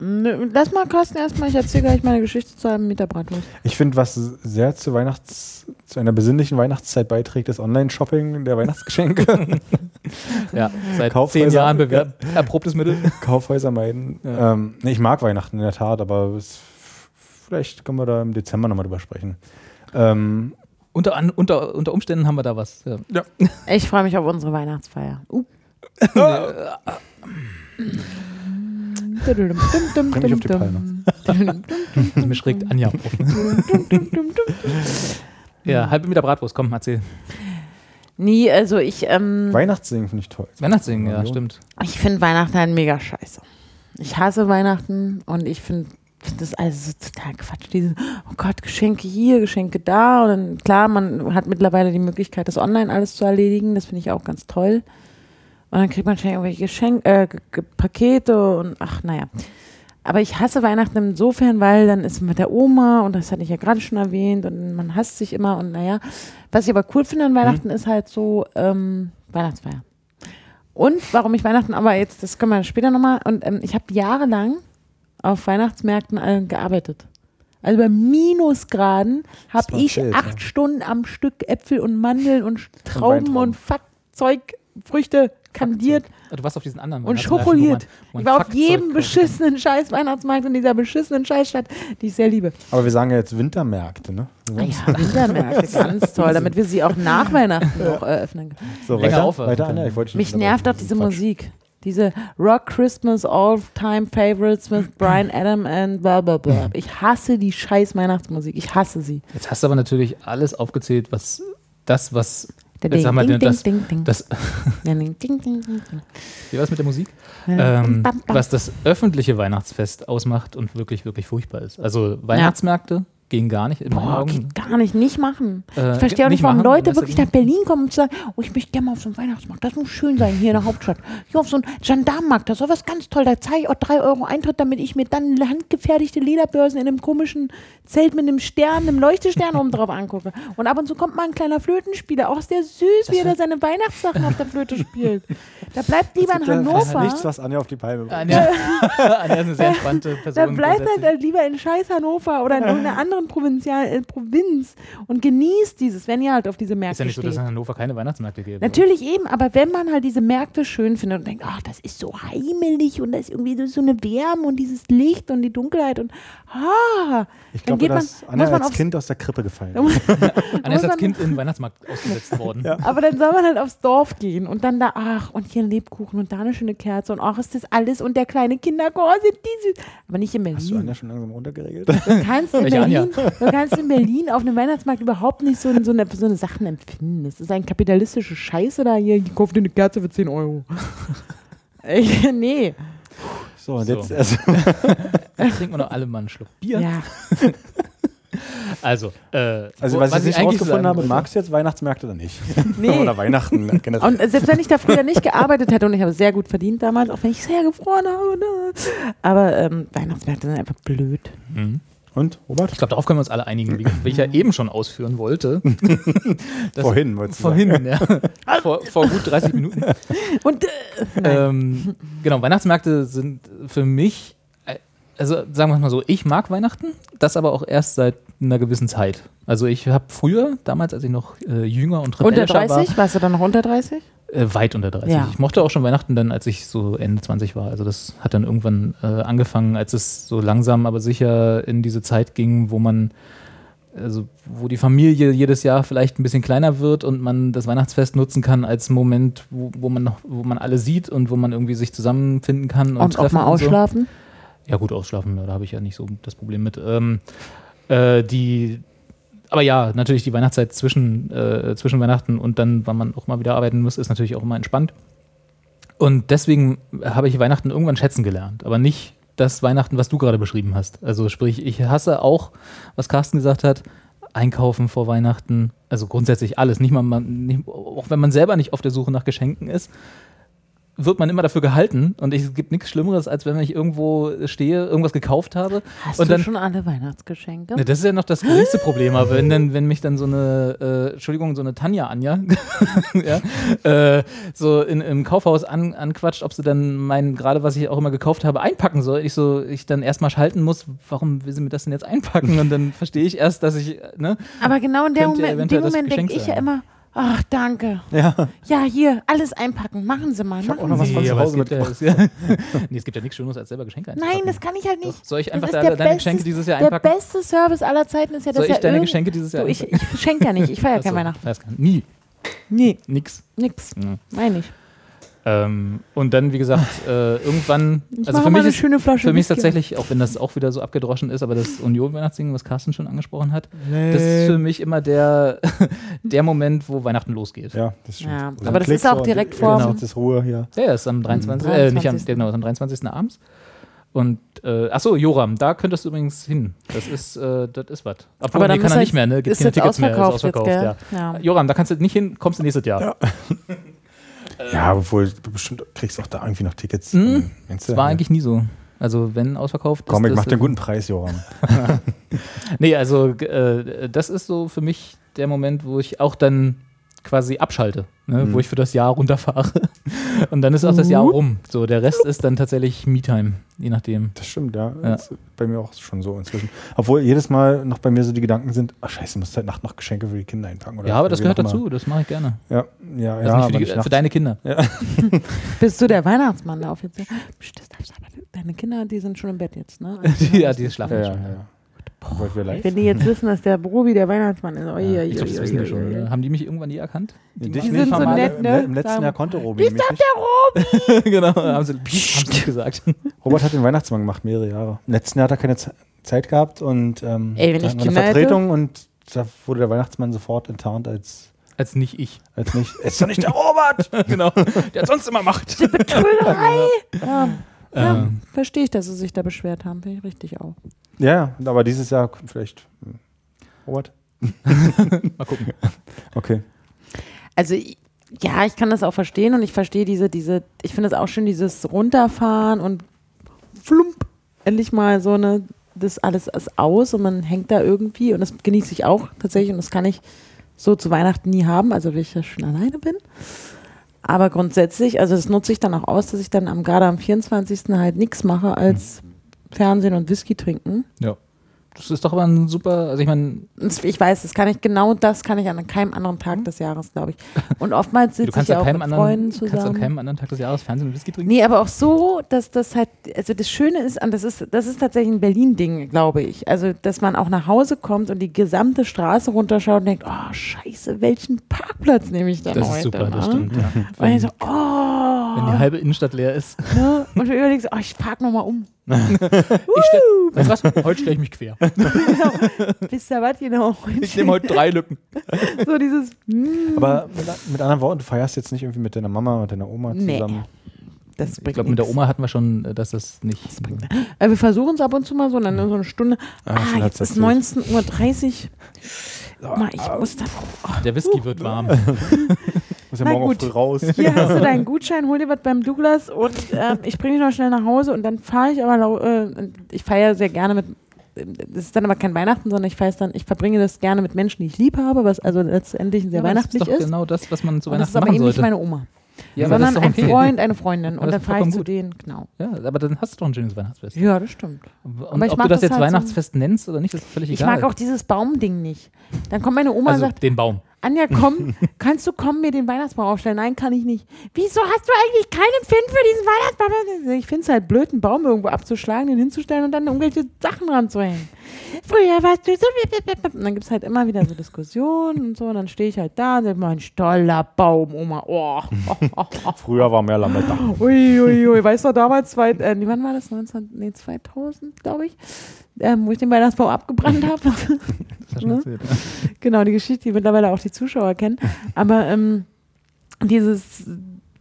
Lass mal Carsten erstmal, ich erzähle gleich meine Geschichte zu einem Meter Bratwurst. Ich finde, was sehr zu Weihnachts, zu einer besinnlichen Weihnachtszeit beiträgt, ist Online-Shopping der Weihnachtsgeschenke. Ja, seit Kaufhäuser. zehn Jahren bewerb erprobtes Mittel. Kaufhäuser meiden. Ja. Ähm, nee, ich mag Weihnachten in der Tat, aber es, vielleicht können wir da im Dezember nochmal drüber sprechen. Ähm, Unter, an, unter, unter Umständen haben wir da was. Ja. Ich freue mich auf unsere Weihnachtsfeier. Uh. Bring mich auf die Palme. Mir schrägt Anja auf. ja, halbe Meter Bratwurst, komm, erzähl. Nie, also ich, ähm, Weihnachtssingen finde ich toll. Weihnachtssingen, ja, Ja. stimmt. ich finde Weihnachten halt mega scheiße. Ich hasse Weihnachten und ich finde find das alles so total Quatsch. Diese, oh Gott, Geschenke hier, Geschenke da. Und dann, klar, man hat mittlerweile die Möglichkeit, das online alles zu erledigen. Das finde ich auch ganz toll. Und dann kriegt man schnell irgendwelche Geschenke, äh, Pakete und ach, naja. Aber ich hasse Weihnachten insofern, weil dann ist man mit der Oma und das hatte ich ja gerade schon erwähnt und man hasst sich immer und naja. Was ich aber cool finde an Weihnachten ist halt so ähm, Weihnachtsfeier. Und warum ich Weihnachten aber jetzt, das können wir später nochmal, und ähm, ich habe jahrelang auf Weihnachtsmärkten äh, gearbeitet. Also bei Minusgraden habe ich Zelt, acht ja. Stunden am Stück Äpfel und Mandeln und Trauben Weintrauben. und Fackzeug, Früchte kandiert Ah, Du warst auf diesen anderen und schokoliert. wo man- wo Ich war auf jedem beschissenen Scheiß Weihnachtsmarkt in dieser beschissenen Scheißstadt, die ich sehr liebe. Aber wir sagen ja jetzt Wintermärkte, ne? Ah ja, Wintermärkte, ganz toll, damit wir sie auch nach Weihnachten noch eröffnen können. So, weiter, aufwarten weiter. Anja, ich wollte Mich nervt auch diese Quatsch. Musik. Diese Rock Christmas All-Time Favorites mit Brian Adam and blah blah blah. Ich hasse die scheiß Weihnachtsmusik. Ich hasse sie. Jetzt hast du aber natürlich alles aufgezählt, was das, was. Jetzt haben wir ding, das, ding, ding, das, wie war es mit der Musik? Ähm, was das öffentliche Weihnachtsfest ausmacht und wirklich, wirklich furchtbar ist. Also Weihnachtsmärkte gehen gar nicht. In Boah, Augen. geht gar nicht, nicht machen. Äh, ich verstehe auch nicht warum machen, Leute wirklich nach Berlin kommen und sagen, oh, ich möchte gerne mal auf so einen Weihnachtsmarkt. Das muss schön sein hier in der Hauptstadt. Hier auf so einen Gendarmenmarkt, das ist was ganz toll. Da zahle ich auch drei Euro Eintritt, damit ich mir dann handgefertigte Lederbörsen in einem komischen Zelt mit einem Stern, einem Leuchtestern oben drauf angucke. Und ab und zu kommt mal ein kleiner Flötenspieler. Auch ist der süß, wie er da seine Weihnachtssachen auf der Flöte spielt. Da bleibt lieber in Es gibt ja Hannover. Nichts, was Anja auf die Palme bringt. Anja, Anja ist eine sehr entspannte Person. Da bleibt er halt lieber in scheiß Hannover oder in irgendeiner anderen Provinzial, äh, Provinz und genießt dieses, wenn ihr halt auf diese Märkte Ist ja nicht so, dass in Hannover keine Weihnachtsmärkte gibt. Natürlich eben, aber wenn man halt diese Märkte schön findet und denkt, ach, das ist so heimelig und da ist irgendwie so- so eine Wärme und dieses Licht und die Dunkelheit und ah, Ich dann glaube, geht man, Anja muss man als aufs, Kind aus der Krippe gefallen da ist. als Kind in den Weihnachtsmarkt ausgesetzt worden. Ja. aber dann soll man halt aufs Dorf gehen und dann da, ach, und hier ihren Lebkuchen und da eine schöne Kerze und auch ist das alles und der kleine Kinderchor sind die süß. Aber nicht in Hast du Berlin. Anja schon langsam runtergeregelt? Du kannst, in Welche Anja? Berlin, du kannst in Berlin auf einem Weihnachtsmarkt überhaupt nicht so, so, eine, so eine Sachen empfinden. Das ist ein kapitalistische Scheiße da hier. Ich kaufe dir eine Kerze für 10 Euro. Ich- nee. So, und So. jetzt also, Trinken wir noch alle mal einen Schluck Bier. Ja. Also, äh, also wo- was, ich nicht eigentlich rausgefunden habe, magst du jetzt Weihnachtsmärkte oder nicht? Nee. oder Weihnachten generell? Und selbst wenn ich da früher nicht gearbeitet hätte und ich habe sehr gut verdient damals, auch wenn ich sehr gefroren habe. Ne? Aber ähm, Weihnachtsmärkte sind einfach blöd. Mhm. Und, Robert? Ich glaube, darauf können wir uns alle einigen, wie wie ich ja eben schon ausführen wollte. Das- Vorhin, wolltest du Vorhin, ja. vor, vor gut 30 Minuten. Und äh. Ähm, genau, Weihnachtsmärkte sind für mich, äh, also sagen wir es mal so, ich mag Weihnachten, das aber auch erst seit einer gewissen Zeit. Also ich habe früher, damals, als ich noch äh, jünger und unter rebellischer 30? Warst du dann noch unter 30? Äh, weit unter 30. Ja. Ich mochte auch schon Weihnachten dann, als ich so Ende 20 war. Also das hat dann irgendwann äh, angefangen, als es so langsam, aber sicher in diese Zeit ging, wo man also wo die Familie jedes Jahr vielleicht ein bisschen kleiner wird und man das Weihnachtsfest nutzen kann als Moment, wo, wo man noch, wo man alle sieht und wo man irgendwie sich zusammenfinden kann und, Und auch mal und so. ausschlafen? Ja gut, ausschlafen, da habe ich ja nicht so das Problem mit. Ähm, äh, die, aber ja, natürlich die Weihnachtszeit zwischen, äh, zwischen Weihnachten und dann, wann man auch mal wieder arbeiten muss, ist natürlich auch immer entspannt. Und deswegen habe ich Weihnachten irgendwann schätzen gelernt, aber nicht das Weihnachten, was du gerade beschrieben hast. Also sprich, ich hasse auch, was Carsten gesagt hat, einkaufen vor Weihnachten, also grundsätzlich alles, nicht mal, man, nicht, auch wenn man selber nicht auf der Suche nach Geschenken ist, wird man immer dafür gehalten und ich- es gibt nichts Schlimmeres, als wenn ich irgendwo stehe, irgendwas gekauft habe Hast und du dann schon alle Weihnachtsgeschenke? Ne, das ist ja noch das geringste Problem, aber wenn, dann, wenn mich dann so eine, äh, Entschuldigung, so eine Tanja Anja ja, äh, so in, im Kaufhaus an, anquatscht, ob sie dann mein, gerade was ich auch immer gekauft habe, einpacken soll. Ich so, ich dann erstmal schalten muss, warum will sie mir das denn jetzt einpacken? Und dann verstehe ich erst, dass ich, ne? Aber genau in dem Moment, Moment denke ich ja immer, ach danke. Ja. Ja, hier, alles einpacken. Machen Sie mal. hab auch Machen noch was von Nee, zu Hause gibt, ja, mitgebracht. es, nee, es gibt ja nichts Schöneres, als selber Geschenke einzupacken. Nein, das kann ich halt nicht. Doch, soll ich Das einfach ist deine, der deine beste- Geschenke dieses Jahr Der einpacken? beste Service aller Zeiten ist ja, dass Soll ich ja deine Geschenke dieses Jahr Du, ich, einpacken? ich schenke ja nicht. Ich feiere so, kein Weihnachten. weiß gar nicht. Nie. Nee, Nix. nix. Ja. Meine ich. Ähm, und dann, wie gesagt, äh, irgendwann, Ich also für mich eine ist, schöne Flasche Für mich ist tatsächlich, auch wenn das auch wieder so abgedroschen ist, aber das Union-Weihnachtsding, was Carsten schon angesprochen hat, das ist für mich immer der, der Moment, wo Weihnachten losgeht. Ja, das stimmt. Ja, Also aber das Klick ist auch direkt vorm- Jetzt ist Ruhe hier. Der ist am 23. Äh, nicht am, 23.. genau, ist am 23. abends. Und, äh, achso, Joram, da könntest du übrigens hin. Das ist, äh, das ist was. Obwohl, Aber dann nee, kann er nicht mehr, ne? Gibt keine Tickets mehr, ist ausverkauft ausverkauft, jetzt, ja. Ja. Joram, da kannst du nicht hin, kommst du nächstes Jahr. Ja. Ja, obwohl du bestimmt kriegst auch da irgendwie noch Tickets. Mhm. Das war eigentlich nie so. Also, wenn ausverkauft Komm, ist ich das, mach dir einen guten Preis, Joram. Nee, also äh, das ist so für mich der Moment, wo ich auch dann quasi abschalte, ne? Mhm. wo ich für das Jahr runterfahre. Und dann ist auch das Jahr rum. So, der Rest ist dann tatsächlich Me-Time, je nachdem. Das stimmt, ja. Ja. Das ist bei mir auch schon so inzwischen. Obwohl jedes Mal noch bei mir so die Gedanken sind, ach scheiße, musst du heute Nacht noch Geschenke für die Kinder einpacken. Oder ja, aber das gehört dazu, das mache ich gerne. Ja, ja, Also ja. nicht für, die, nicht für deine Kinder. Bist du der Weihnachtsmann da offiziell? Psst, das darfst du aber, deine Kinder, die sind schon im Bett jetzt, ne? ja, die schlafen ja, ja, schon. ja. Live? Wenn die jetzt wissen, dass der Brobi der Weihnachtsmann ist. Oi, Ja, ich glaube, das wissen die schon. Oder? Haben die mich irgendwann nie erkannt? Die Die sind so Mal- nett, ne? Im, Im letzten Jahr konnte Robi ist das nicht. der genau, haben sie, haben sie gesagt. Robert hat den Weihnachtsmann gemacht, mehrere Jahre. Im letzten Jahr hat er keine Ze- Zeit gehabt und ähm, Ey, wenn ich eine Kinder hätte? Vertretung und da wurde der Weihnachtsmann sofort enttarnt als, Als nicht ich. als nicht. Ist doch nicht der Robert! genau. Der hat sonst immer Macht. Betrügerei! Ja, ja Ähm, verstehe ich, dass sie sich da beschwert haben. Finde ich richtig auch. Ja, aber dieses Jahr vielleicht. hm, Robert? mal gucken. Okay. Also i- ja, ich kann das auch verstehen und ich verstehe diese, diese, ich finde es auch schön, dieses Runterfahren und flump, endlich mal so eine, das alles ist aus und man hängt da irgendwie und das genieße ich auch tatsächlich und das kann ich so zu Weihnachten nie haben, also wenn ich ja schon alleine bin. Aber grundsätzlich, also das nutze ich dann auch aus, dass ich dann am, gerade am 24. halt nichts mache als Fernsehen und Whisky trinken. Ja. Das ist doch aber ein super, also ich meine, Ich weiß, das kann ich, genau das kann ich an keinem anderen Tag des Jahres, glaube ich. Und oftmals du sitze kannst ich ja an auch keinem mit anderen, Freunden kannst an zusammen. keinem anderen Tag des Jahres Fernsehen und Whisky trinken. Nee, aber auch so, dass das halt, also das Schöne ist, und das ist, das ist tatsächlich ein Berlin-Ding, glaube ich. Also, dass man auch nach Hause kommt und die gesamte Straße runterschaut und denkt, oh, scheiße, welchen Parkplatz nehme ich dann Das heute. ist super, das ne? stimmt. Ja. Und ich so, Wenn oh. die halbe Innenstadt leer ist. ne? Und du überlegst, oh, ich park nochmal um. Ich stell, weißt du was? Heute stelle ich mich quer. Wisst ihr was, genau. Ich nehme heute drei Lücken. so dieses, hm, Aber mit, mit anderen Worten, du feierst jetzt nicht irgendwie mit deiner Mama und deiner Oma Nee. zusammen. das Ich bringt glaube, mit der. Oma hatten wir schon, äh, dass das nicht. Äh, wir versuchen es ab und zu mal so, dann so eine Stunde. Ah, Ah, jetzt ist erzählt. 19.30 Uhr. Guck mal, ich muss dann. Oh, Der Whisky wird warm. Muss ja Na morgen gut. früh raus. hier hast du deinen Gutschein, hol dir was beim Douglas und ähm, ich bringe dich noch schnell nach Hause und dann fahre ich aber, lau- äh, ich feiere sehr gerne mit, das ist dann aber kein Weihnachten, sondern ich feiere dann, ich verbringe das gerne mit Menschen, die ich lieb habe, was also letztendlich sehr Ja, aber weihnachtlich das ist. Doch ist. genau das, was man zu Und das Weihnachten ist aber machen eben nicht sollte. meine Oma, ja, aber sondern ist ein okay. Freund, eine Freundin. Aber Und dann ist fahre ich zu gut. denen, genau. Ja, aber dann hast du doch ein schönes Weihnachtsfest. Ja, das stimmt. Und ich ob du das das jetzt halt so- Weihnachtsfest nennst oder nicht, ist völlig Ich egal. mag auch dieses Baumding nicht. Dann kommt meine Oma und also sagt, den Baum. Anja, komm, kannst du kommen, mir den Weihnachtsbaum aufstellen? Nein, kann ich nicht. Wieso hast du eigentlich keinen Finn für diesen Weihnachtsbaum? Ich finde es halt blöd, einen Baum irgendwo abzuschlagen, den hinzustellen und dann irgendwelche Sachen ranzuhängen. Früher warst du so. Und dann gibt es halt immer wieder so Diskussionen und so. Und dann stehe ich halt da und sage, mein toller Baum, Oma. Oh, oh, oh, oh. Früher war mehr Lametta. Ui, ui, ui. Weißt du, damals, zwei, äh, wann war das? 19, nee, 2000, glaube ich. Ähm, wo ich den Weihnachtsbaum abgebrannt habe. Ne? ja. Genau, die Geschichte, die mittlerweile auch die Zuschauer kennen. Aber ähm, dieses,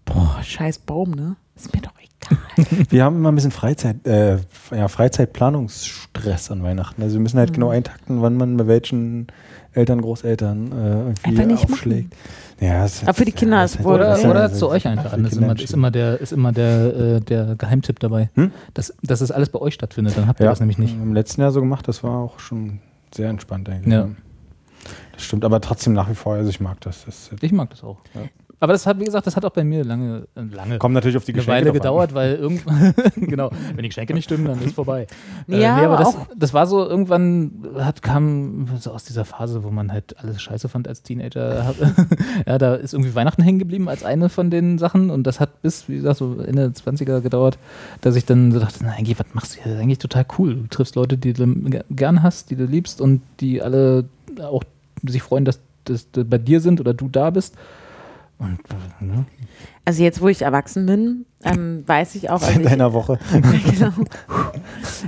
boah, scheiß Baum, ne? Ist mir doch egal. Wir haben immer ein bisschen Freizeit, äh, ja, Freizeitplanungsstress an Weihnachten. Also wir müssen halt Mhm. genau eintakten, wann man bei welchen Eltern, Großeltern äh, irgendwie aufschlägt. Ja, das Aber für die Kinder das ist wohl- Oder, das ja- oder das zu euch einladen. Das ist immer, ist immer der, ist immer der, äh, der Geheimtipp dabei. Hm? Dass, dass es alles bei euch stattfindet, dann habt ihr Ja, das nämlich nicht. im letzten Jahr so gemacht, das war auch schon sehr entspannt eigentlich. Ja. Das stimmt, aber trotzdem nach wie vor, also ich mag das. das Ich mag das auch. Ja. Aber das hat, wie gesagt, das hat auch bei mir lange, äh, lange kommt natürlich auf die eine Geschenke Weile drauf an. gedauert, weil irgendwann, genau, wenn die Geschenke nicht stimmen, dann ist vorbei. Äh, Ja, nee, aber das, auch- das war so, irgendwann hat, kam so aus dieser Phase, wo man halt alles scheiße fand als Teenager. Ja, da ist irgendwie Weihnachten hängen geblieben als eine von den Sachen und das hat bis, wie gesagt, so Ende 20er gedauert, dass ich dann so dachte, na, eigentlich, was machst du hier? Das ist eigentlich total cool. Du triffst Leute, die du ge- gern hast, die du liebst und die alle auch sich freuen, dass das bei dir sind oder du da bist. Und, ne? Also jetzt, wo ich erwachsen bin, ähm, weiß ich auch, also In ich, einer Woche. genau.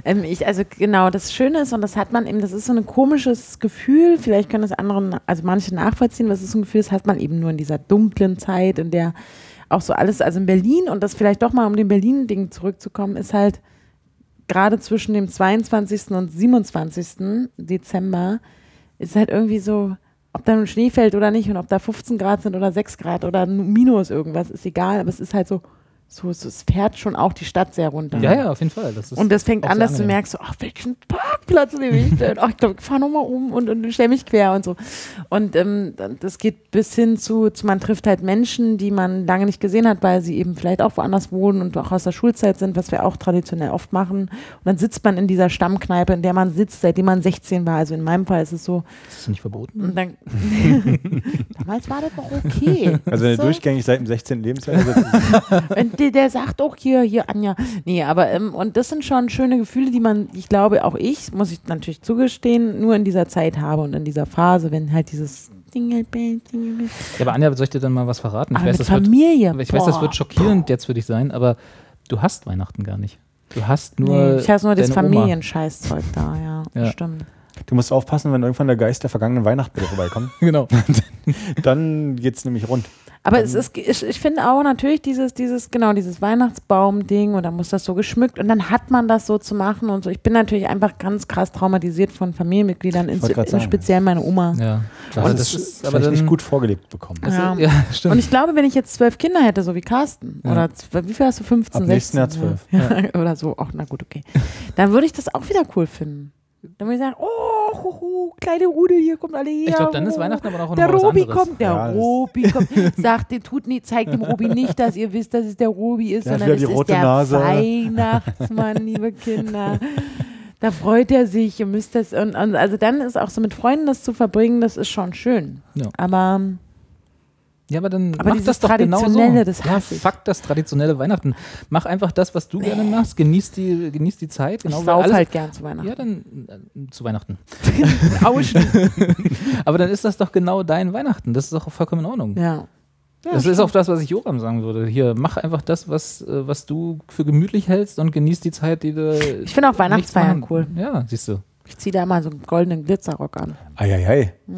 ähm, ich, also genau, das Schöne ist, und das hat man eben, das ist so ein komisches Gefühl, vielleicht können das andere, also manche nachvollziehen, was ist so ein Gefühl, das hat man eben nur in dieser dunklen Zeit, in der auch so alles, also in Berlin, und das vielleicht doch mal, um dem Berlin-Ding zurückzukommen, ist halt gerade zwischen dem 22. und 27. Dezember, ist halt irgendwie so, ob da nun Schnee fällt oder nicht und ob da 15 Grad sind oder 6 Grad oder minus irgendwas, ist egal, aber es ist halt so, so, so es fährt schon auch die Stadt sehr runter. Ja, ja, auf jeden Fall. Das ist Und das fängt an, dass du angenehm. merkst, so, ach, welchen Parkplatz nehme ich denn? Ach, ich glaube, ich fahre nochmal um und, und stelle mich quer und so. Und ähm, das geht bis hin zu, zu, man trifft halt Menschen, die man lange nicht gesehen hat, weil sie eben vielleicht auch woanders wohnen und auch aus der Schulzeit sind, was wir auch traditionell oft machen. Und dann sitzt man in dieser Stammkneipe, in der man sitzt, seitdem man 16 war. Also in meinem Fall ist es so. Ist das nicht verboten? Und dann, damals war das noch okay. Also wenn So. du durchgängig seit dem 16. Lebensjahr sitzt, der, der sagt auch hier, hier, Anja. Nee, aber, ähm, und das sind schon schöne Gefühle, die man, ich glaube, auch ich, muss ich natürlich zugestehen, nur in dieser Zeit habe und in dieser Phase, wenn halt dieses Dingelbell, Dingelbell. Ja, aber Anja, soll ich dir dann mal was verraten? Aber ich weiß, mit das wird, Familie. ich weiß, das boah. wird schockierend jetzt für dich sein, aber du hast Weihnachten gar nicht. Du hast nur. Nee, ich habe nur das. Familienscheißzeug da, ja, Ja. Stimmt. du musst aufpassen, wenn irgendwann der Geist der vergangenen Weihnachten wieder vorbeikommt, Genau. dann geht's nämlich rund. Aber es ist, ich, ich finde auch natürlich dieses, dieses, genau, dieses Weihnachtsbaum-Ding und dann muss das so geschmückt und dann hat man das so zu machen und so. Ich bin natürlich einfach ganz krass traumatisiert von Familienmitgliedern, in, sagen. Speziell meine Oma. Ja. Aber das es ist aber dann, nicht gut vorgelebt bekommen. Das Ja. ist, ja, stimmt. Und ich glaube, wenn ich jetzt zwölf Kinder hätte, so wie Carsten, Ja. oder wie viel hast du, 15, Ab 16? nächsten Jahr 12. Ja. Ja. oder so, auch, na gut, okay. Dann würde ich das auch wieder cool finden. Dann würde ich sagen, oh, hu, hu, kleine Rudel, hier kommt alle her. ich glaube, dann ist. Weihnachten aber auch noch Der Robi anderes. kommt, der Ja, Robi kommt. Sagt, den tut nie, zeigt dem Robi nicht, dass ihr wisst, dass es der Robi ist, Der hat sondern es die ist rote der Nase. Weihnachtsmann, liebe Kinder. Da freut er sich, ihr müsst das, und, und also dann ist auch so mit Freunden das zu verbringen, das ist schon schön. Ja. Aber Ja, aber dann Aber mach das doch genau so. Traditionelle, das ja, hasse ich. fuck das traditionelle Weihnachten. Mach einfach das, was du gerne machst. Genieß die, genieß die Zeit. Ich Genau, weil sauf alles- halt gern zu Weihnachten. Ja, dann äh, zu Weihnachten. Auschen. Aber dann ist das doch genau dein Weihnachten. Das ist doch vollkommen in Ordnung. ja. das ist auch das, was ich Joram sagen würde. Hier, mach einfach das, was, äh, was du für gemütlich hältst und genieß die Zeit, die du. Ich finde auch Weihnachtsfeiern cool. Ja, siehst du. Ich ziehe da immer so einen goldenen Glitzerrock an. Eieiei.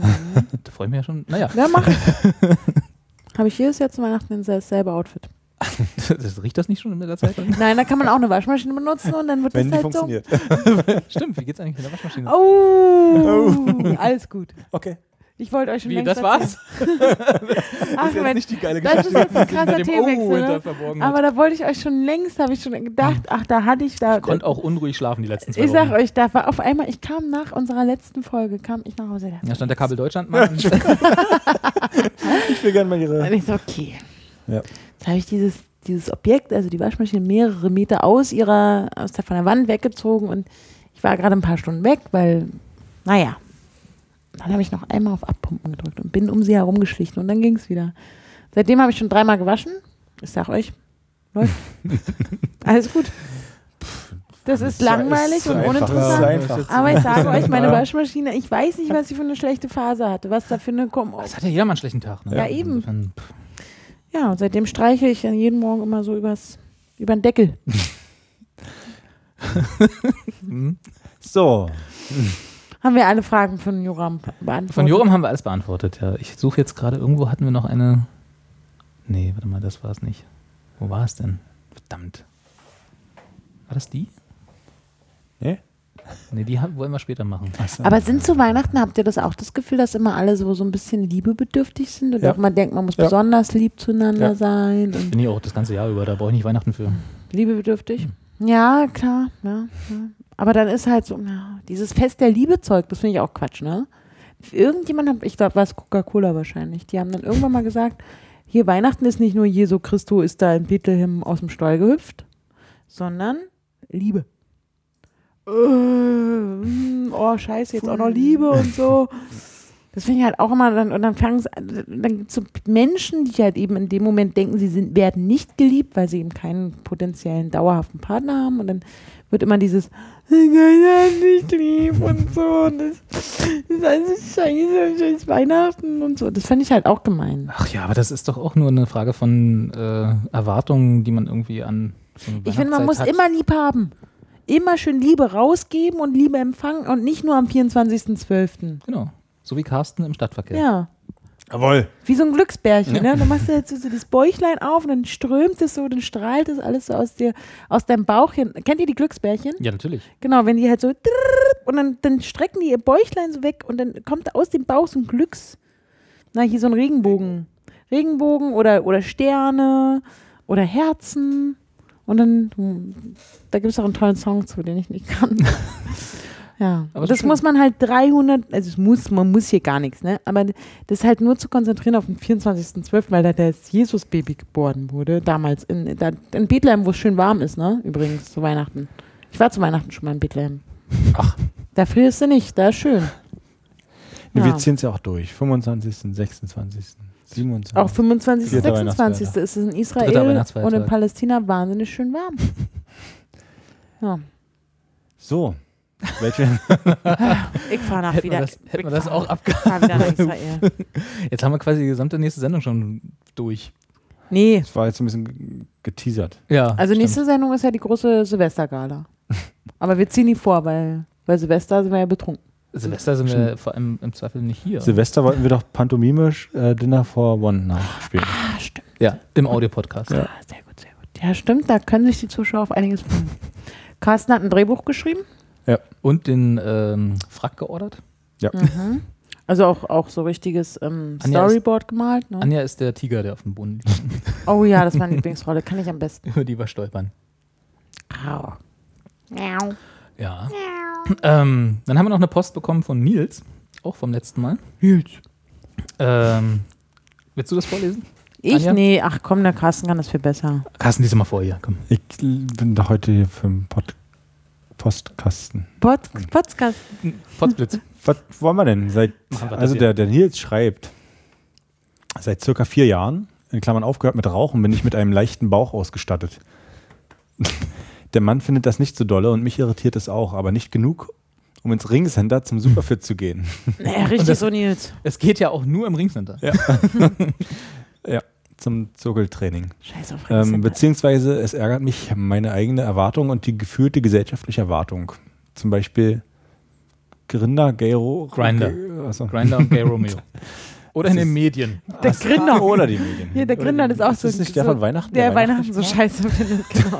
Da freue ich mich ja schon. Naja, Ja, mach. Habe ich jedes Jahr zu Weihnachten dasselbe Outfit. das, riecht das nicht schon in der Zeit? Nein, da kann man auch eine Waschmaschine benutzen und dann wird Wenn die das halt so. funktioniert. Stimmt, wie geht's eigentlich mit der Waschmaschine? Oh, alles gut. Okay. Ich wollte euch schon Wie, längst das war's? erzählen. Ach, Mensch, die geile das ist jetzt ein krasser Themenwechsel. Ne? verborgen Aber da wollte ich euch schon längst, habe ich schon gedacht, ach, da hatte ich da. Ich konnte auch unruhig schlafen die letzten zwei ich sag Wochen. euch, da war auf einmal, ich kam nach unserer letzten Folge, kam ich nach Hause. Da stand der Kabel Deutschland mal. Ich will gerne mal ihre. Und ich so, okay. Ja. Jetzt habe ich dieses, dieses Objekt, also die Waschmaschine, mehrere Meter aus ihrer, aus der, von der Wand weggezogen und ich war gerade ein paar Stunden weg, weil, naja, dann habe ich noch einmal auf Abpumpen gedrückt und bin um sie herum geschlichen und dann ging es wieder. Seitdem habe ich schon dreimal gewaschen. Ich sag euch, läuft. Alles gut. Das ist langweilig so und uninteressant. so. Aber ich sage euch, meine Waschmaschine, ich weiß nicht, was sie für eine schlechte Phase hatte, was da für eine Kom Das hat ja jeder mal einen schlechten Tag. Ne? Ja, eben. Insofern, pff. Ja, und seitdem streiche ich dann jeden Morgen immer so übers, über den Deckel. So. Haben wir alle Fragen von Joram beantwortet? Von Joram haben wir alles beantwortet, ja. Ich suche jetzt gerade, irgendwo hatten wir noch eine. Nee, warte mal, das war es nicht. Wo war es denn? Verdammt. War das die? Nee? Nee, die haben- wollen wir später machen. Aber sind zu Weihnachten, habt ihr das auch das Gefühl, dass immer alle so, so ein bisschen liebebedürftig sind? Oder Ja. auch man denkt, man muss Ja. besonders lieb zueinander Ja. sein? Und Bin ich auch das ganze Jahr über, da brauche ich nicht Weihnachten für. liebebedürftig? Ja, klar. Ja, ja. Aber dann ist halt so, ja, dieses Fest der Liebe-Zeug, das finde ich auch Quatsch, ne? Irgendjemand hat, ich glaube, war es Coca-Cola wahrscheinlich, die haben dann irgendwann mal gesagt, hier Weihnachten ist nicht nur Jesu Christo ist da in Bethlehem aus dem Stall gehüpft, sondern Liebe. Äh, oh, scheiße, jetzt auch noch Liebe und so. Das finde ich halt auch immer, dann, und dann fangen es, an- dann gibt es so Menschen, die halt eben in dem Moment denken, sie sind, werden nicht geliebt, weil sie eben keinen potenziellen dauerhaften Partner haben. Und dann wird immer dieses, mich lieb und so. Und das, das ist alles scheiße, scheiß Weihnachten und so. Das fand ich halt auch gemein. Ach ja, aber das ist doch auch nur eine Frage von äh, Erwartungen, die man irgendwie an. so Ich finde, man muss hat. immer lieb haben. Immer schön Liebe rausgeben und Liebe empfangen und nicht nur am 24.12. Genau. So wie Carsten im Stadtverkehr. Ja. Jawohl. Wie so ein Glücksbärchen, ne? Du machst jetzt so, das Bäuchlein auf und dann strömt es so, dann strahlt es alles so aus dir, aus deinem Bauch hin. Kennt ihr die Glücksbärchen? Ja, natürlich. Genau, wenn die halt so und dann, dann strecken die ihr Bäuchlein so weg und dann kommt aus dem Bauch so ein Glücks, na hier so ein Regenbogen. Regenbogen oder, oder Sterne oder Herzen und dann, hm, da gibt es auch einen tollen Song zu, den ich nicht kann. Ja, Aber das muss man halt 300, also es muss, man muss hier gar nichts, ne? Aber das halt nur zu konzentrieren auf den 24.12., weil da das Jesus-Baby geboren wurde, damals in, da, in Bethlehem, wo es schön warm ist, ne? Übrigens, zu Weihnachten. Ich war zu Weihnachten schon mal in Bethlehem. Ach. Da frierst du nicht, da ist schön. Ja. Wir ziehen es ja auch durch. 25., 26., 27. Auch 25., Vierter 26. ist es in Israel und in Palästina wahnsinnig schön warm. Ja, So. Welche? ich fahre nach Hätten wieder. wir das, hätten wir das auch abgehakt. Jetzt haben wir quasi die gesamte nächste Sendung schon durch. Nee, Das war jetzt ein bisschen geteasert. Ja. also stimmt. nächste Sendung ist ja die große Silvestergala. Aber wir ziehen die vor, weil bei Silvester sind wir ja betrunken. Silvester sind wir vor allem im Zweifel nicht hier. Silvester wollten wir doch pantomimisch äh, Dinner for One nachspielen. Ah, stimmt. ja, im Audiopodcast. Ja. Ah, sehr gut, sehr gut. Ja, stimmt, da können sich die Zuschauer auf einiges freuen. Carsten hat ein Drehbuch geschrieben. Und den ähm, Frack geordert. Mhm. Also auch, auch so richtiges ähm, Anja ist- Storyboard gemalt. Ne? Anja ist der Tiger, der auf dem Boden liegt. Oh ja, das ist meine Lieblingsrolle. Kann ich am besten. Über die wir stolpern. Au. Miau. Ja. Ähm, dann haben wir noch eine Post bekommen von Nils, auch vom letzten Mal. Nils. Ähm, willst du das vorlesen? Ich? Anja? Nee, ach komm, der Carsten kann das viel besser. Carsten, lies mal vor hier, komm. Ich bin da heute hier für den Pod Postkasten. Pod Podcast. Potzblitz. Was wollen wir denn? Seit, wir also der, der Nils schreibt. Seit circa vier Jahren, in Klammern aufgehört mit Rauchen, bin ich mit einem leichten Bauch ausgestattet. Der Mann findet das nicht so dolle und mich irritiert es auch, aber nicht genug, um ins Ringcenter zum Superfit zu gehen. Ja, richtig das- so, Nils. Es geht ja auch nur im Ringcenter. Ja. ja, zum Zirkeltraining. Scheiß auf Ähm, beziehungsweise es ärgert mich meine eigene Erwartung und die gefühlte gesellschaftliche Erwartung. Zum Beispiel Grinder, Gero. Grinder. Also, Grinder und Gay Romeo. Oder in den ist- Medien. der Grinder. Oder die Medien. Hier, der Grinder ist auch Ist so. das nicht der so, von Weihnachten? Der Der Weihnachten so Weihnachtsmann? scheiße findet, genau.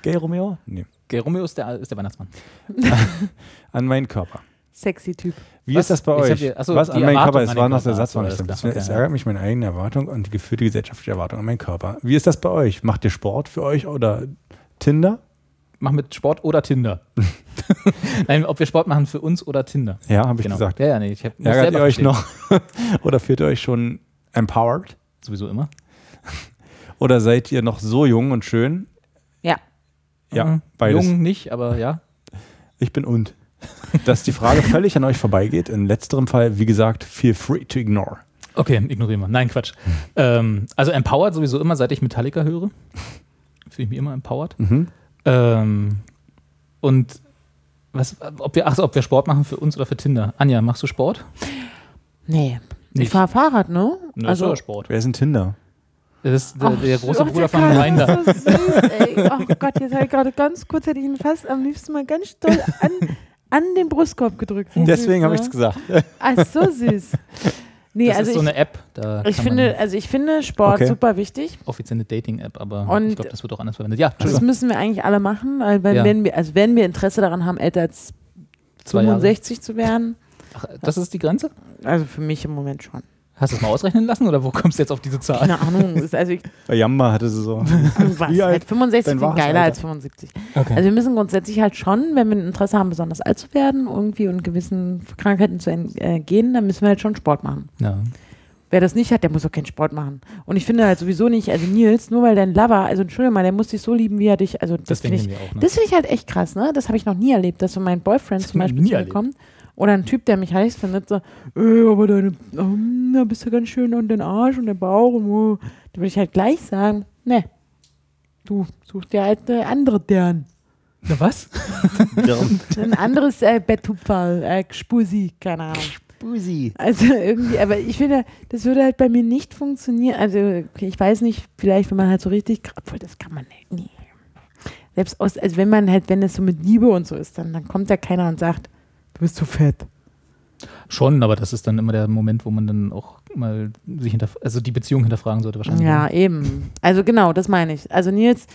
Gay Romeo? Nee. Gay Romeo ist der, ist der Weihnachtsmann. An meinen Körper. Sexy Typ. Wie Was? ist das bei euch? hier- achso, Was an Erwartung Körper? Es war noch der. Satz, war nicht so. klar. Es Okay. ärgert mich meine eigene Erwartung und die gefühlte gesellschaftliche Erwartung an meinen Körper. Wie ist das bei euch? Macht ihr Sport für euch oder Tinder? Mach mit Sport oder Tinder. Nein, ob wir Sport machen für uns oder Tinder. Ja, habe ich Genau. gesagt. Ja, ja, nee, ich hab, Ärgert selber ihr euch verstehen. noch? oder fühlt ihr euch schon empowered? Sowieso immer. Oder seid ihr noch so jung und schön? Ja. Ja, Mhm. beides. Jung nicht, aber ja. Ich bin und. Dass die Frage völlig an euch vorbeigeht. In letzterem Fall, wie gesagt, feel free to ignore. Okay, ignorieren wir. Nein, Quatsch. ähm, also empowered sowieso immer, seit ich Metallica höre. Fühle ich mich immer empowered. Mhm. Ähm, und was, ob wir, ach so, ob wir Sport machen für uns oder für Tinder. Anja, machst du Sport? Nee. Ich Nicht. fahre Fahrrad, ne? Ne, also, ist Sport. Wer ist ein Tinder? Das ist der, Ach, der große oh, Bruder der von ist So süß, ey. Oh Gott, jetzt habe ich gerade ganz kurz, hätte ich ihn fast am liebsten mal ganz doll an, an den Brustkorb gedrückt. Wie Deswegen habe ich ne? es gesagt. Ah, ist so süß. Nee, Das also ist so ich, eine App. Da ich finde, also ich finde Sport Okay. super wichtig. offizielle Dating-App, aber Und- ich glaube, das wird auch anders verwendet. Ja, Das Entschuldigung. müssen wir eigentlich alle machen, weil wenn, Ja. wenn wir, also wenn wir Interesse daran haben, älter als Zwei Jahre. 65 zu werden, Ach, das ist die Grenze? also für mich im Moment schon. Hast du es mal ausrechnen lassen oder wo kommst du jetzt auf diese Zahl? Keine Ahnung, ist also ich, Bei Jamba hatte sie so. was, Wie alt? halt 65 Dein sind geiler Alter. als 75. Okay. Also wir müssen grundsätzlich halt schon, wenn wir ein Interesse haben, besonders alt zu werden, irgendwie und gewissen Krankheiten zu entgehen, dann müssen wir halt schon Sport machen. ja. Wer das nicht hat, der muss auch keinen Sport machen. Und ich finde halt sowieso nicht, also Nils, nur weil dein Lover, also Entschuldigung mal, der muss dich so lieben, wie er dich, also das, Das finde ich, auch. Ne? das finde ich halt echt krass, ne? Das habe ich noch nie erlebt, dass so mein Boyfriend zum hab ich Beispiel nie zu mir erlebt. Oder ein Typ, der mich heiß findet, so, äh, aber deine, ähm, da bist du ganz schön und den Arsch und der Bauch und oh. Da würde ich halt gleich sagen, ne, du suchst dir halt eine andere deren. Na, was? Ein anderes äh, Betthupferl, äh, Spusi, keine Ahnung. Busi. Also irgendwie, aber ich finde, das würde halt bei mir nicht funktionieren. Also okay, ich weiß nicht, vielleicht wenn man halt so richtig, obwohl das kann man nicht. Nee. Selbst aus, also wenn man halt, wenn es so mit Liebe und so ist, dann, dann kommt da keiner und sagt, du bist zu fett. Schon, aber das ist dann immer der Moment, wo man dann auch mal sich hinter, also die Beziehung hinterfragen sollte wahrscheinlich. Ja, eben. Also genau, das meine ich. Also Nils,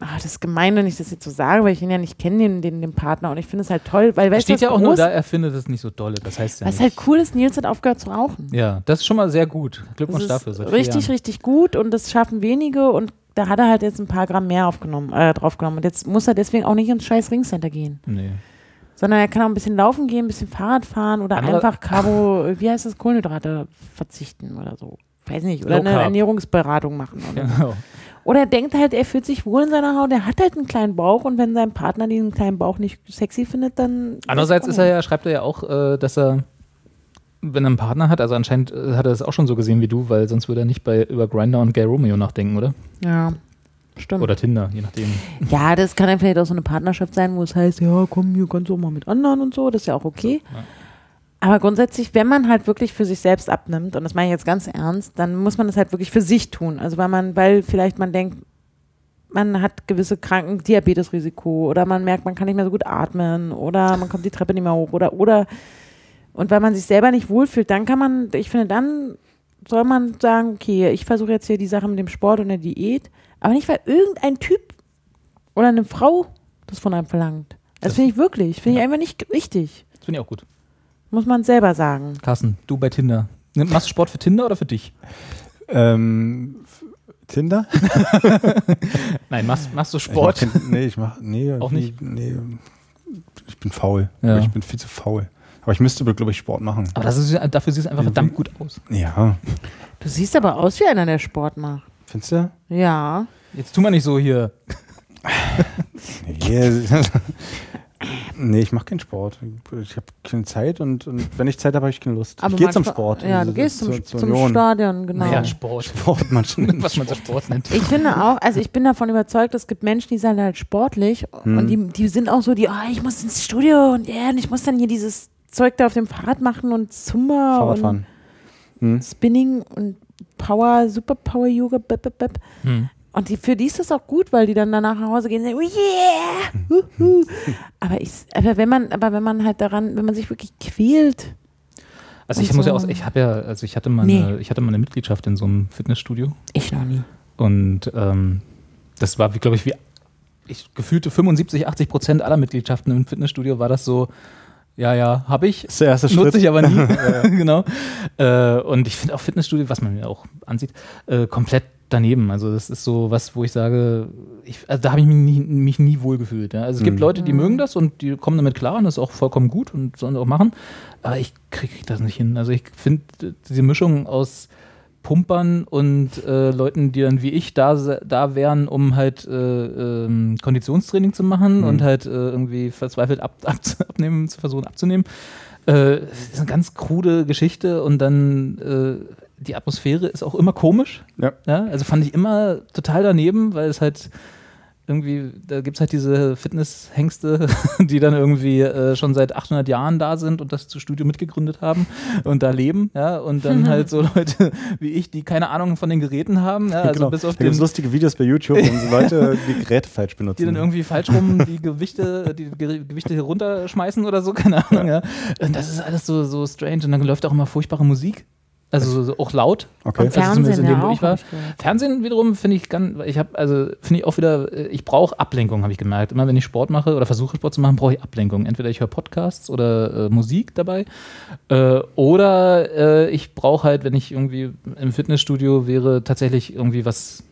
ah, das ist gemein, wenn ich das jetzt so sage, weil ich ihn ja nicht kenne, den, den, den Partner. Und ich finde es halt toll, weil weißt steht ja auch nur groß- da, er findet es nicht so dolle. Das heißt ja was nicht. halt cool ist, Nils hat aufgehört zu rauchen. ja, das ist schon mal sehr gut. Glückwunsch dafür. Richtig, richtig gut und das schaffen wenige und da hat er halt jetzt ein paar Gramm mehr aufgenommen, äh, draufgenommen. Und jetzt muss er deswegen auch nicht ins scheiß Ringcenter gehen. Nee. Sondern er kann auch ein bisschen laufen gehen, ein bisschen Fahrrad fahren oder Andere- einfach Carbo, wie heißt das, Kohlenhydrate verzichten oder so. Weiß nicht. Oder Low eine Carb. Ernährungsberatung machen. Oder, Genau. oder er denkt halt, er fühlt sich wohl in seiner Haut, er hat halt einen kleinen Bauch und wenn sein Partner diesen kleinen Bauch nicht sexy findet, dann. Andererseits ist er ja, schreibt er ja auch, äh, dass er, wenn er einen Partner hat, also anscheinend äh, hat er das auch schon so gesehen wie du, weil sonst würde er nicht bei über Grinder und Gay Romeo nachdenken, oder? Ja, stimmt. Oder Tinder, je nachdem. Ja, das kann dann vielleicht auch so eine Partnerschaft sein, wo es heißt, ja, komm, hier kannst du auch mal mit anderen und so, das ist ja auch okay. Ja. Aber grundsätzlich, wenn man halt wirklich für sich selbst abnimmt, und das meine ich jetzt ganz ernst, dann muss man das halt wirklich für sich tun. Also weil man, weil vielleicht man denkt, man hat gewisse Kranken, Diabetesrisiko oder man merkt, man kann nicht mehr so gut atmen oder man kommt die Treppe nicht mehr hoch oder oder und weil man sich selber nicht wohlfühlt, dann kann man, ich finde, dann soll man sagen, okay, ich versuche jetzt hier die Sache mit dem Sport und der Diät, aber nicht, weil irgendein Typ oder eine Frau das von einem verlangt. Das, Das- finde ich wirklich, finde ich einfach nicht richtig. Das finde ich auch gut. Muss man selber sagen. Carsten, du bei Tinder. Machst du Sport für Tinder oder für dich? Ähm, Tinder? Nein, machst, machst du Sport? Ich mach, kein- nee, ich mach, nee, Auch nicht? Nee, ich bin faul. Ja. Ich bin viel zu faul. Aber ich müsste, glaube ich, Sport machen. Aber das ist, dafür sieht es einfach verdammt gut aus. Ja. Du siehst aber aus wie einer, der Sport macht. Findest du? Ja. Jetzt tu mal nicht so hier. Nee. Ich mache keinen Sport. Ich habe keine Zeit und, und wenn ich Zeit habe, habe ich keine Lust. Aber ich gehe zum Sport. Ja, Also du gehst zum, zur- zur zum Union. Stadion, genau. Naja, Sport. Sport, manchen. Was man so Sport nennt. Ich finde auch, also ich bin davon überzeugt, es gibt Menschen, die sind halt sportlich Hm. und die, die sind auch so, die, ah, ich muss ins Studio und ja, und ich muss dann hier dieses Zeug da auf dem Fahrrad machen und Zumba und Fahrradfahren. Hm. Spinning und Power, Super Power Yoga, bip, bip, bip. Hm. Und die, für die ist das auch gut, weil die dann danach nach Hause gehen und sagen, oh yeah! Aber, ich, aber wenn man, aber wenn man halt daran, wenn man sich wirklich quält, Also ich muss ja so- auch, ich habe ja, also ich hatte mal Nee. eine, ich hatte mal eine Mitgliedschaft in so einem Fitnessstudio ich noch nie. und ähm, das war, glaube ich, wie ich gefühlte 75, 80 Prozent aller Mitgliedschaften im Fitnessstudio war das so, ja, ja, habe ich, Das ist der erste nutze Schritt. ich aber nie. genau. Äh, und ich finde auch Fitnessstudio, was man mir auch ansieht, äh, komplett daneben. Also das ist so was, wo ich sage, ich, also da habe ich mich nie, mich nie wohl gefühlt. Ja. Also es gibt Mhm. Leute, die mögen das und die kommen damit klar und das ist auch vollkommen gut und sollen auch machen. Aber ich kriege das nicht hin. Also ich finde diese Mischung aus Pumpern und äh, Leuten, die dann wie ich da, da wären, um halt äh, ähm, Konditionstraining zu machen Mhm. und halt äh, irgendwie verzweifelt ab, ab, abnehmen, zu versuchen abzunehmen. Äh, das ist eine ganz krude Geschichte und dann äh, die Atmosphäre ist auch immer komisch. Ja. Ja, also fand ich immer total daneben, weil es halt irgendwie, da gibt es halt diese Fitnesshengste, die dann irgendwie äh, schon seit 800 Jahren da sind und das Studio mitgegründet haben und da leben, ja, und dann halt so Leute wie ich, die keine Ahnung von den Geräten haben, ja, also genau. bis auf da gibt es den, lustige Videos bei YouTube, wo so Leute die Geräte falsch benutzen. die dann irgendwie falsch rum die Gewichte, die Ge- Gewichte hier runterschmeißen oder so, keine Ahnung, ja. Und das ist alles so, so strange und dann läuft auch immer furchtbare Musik. Also so, so auch laut. Okay. Und Also zumindest Fernsehen in dem, ja wo auch, ich war. Fernsehen wiederum finde ich ganz, ich habe, also finde ich auch wieder, äh, ich brauche Ablenkung, habe ich gemerkt. Immer wenn ich Sport mache oder versuche Sport zu machen, brauche ich Ablenkung. Entweder ich höre Podcasts oder äh, Musik dabei äh, oder äh, ich brauche halt, wenn ich irgendwie im Fitnessstudio wäre, tatsächlich irgendwie was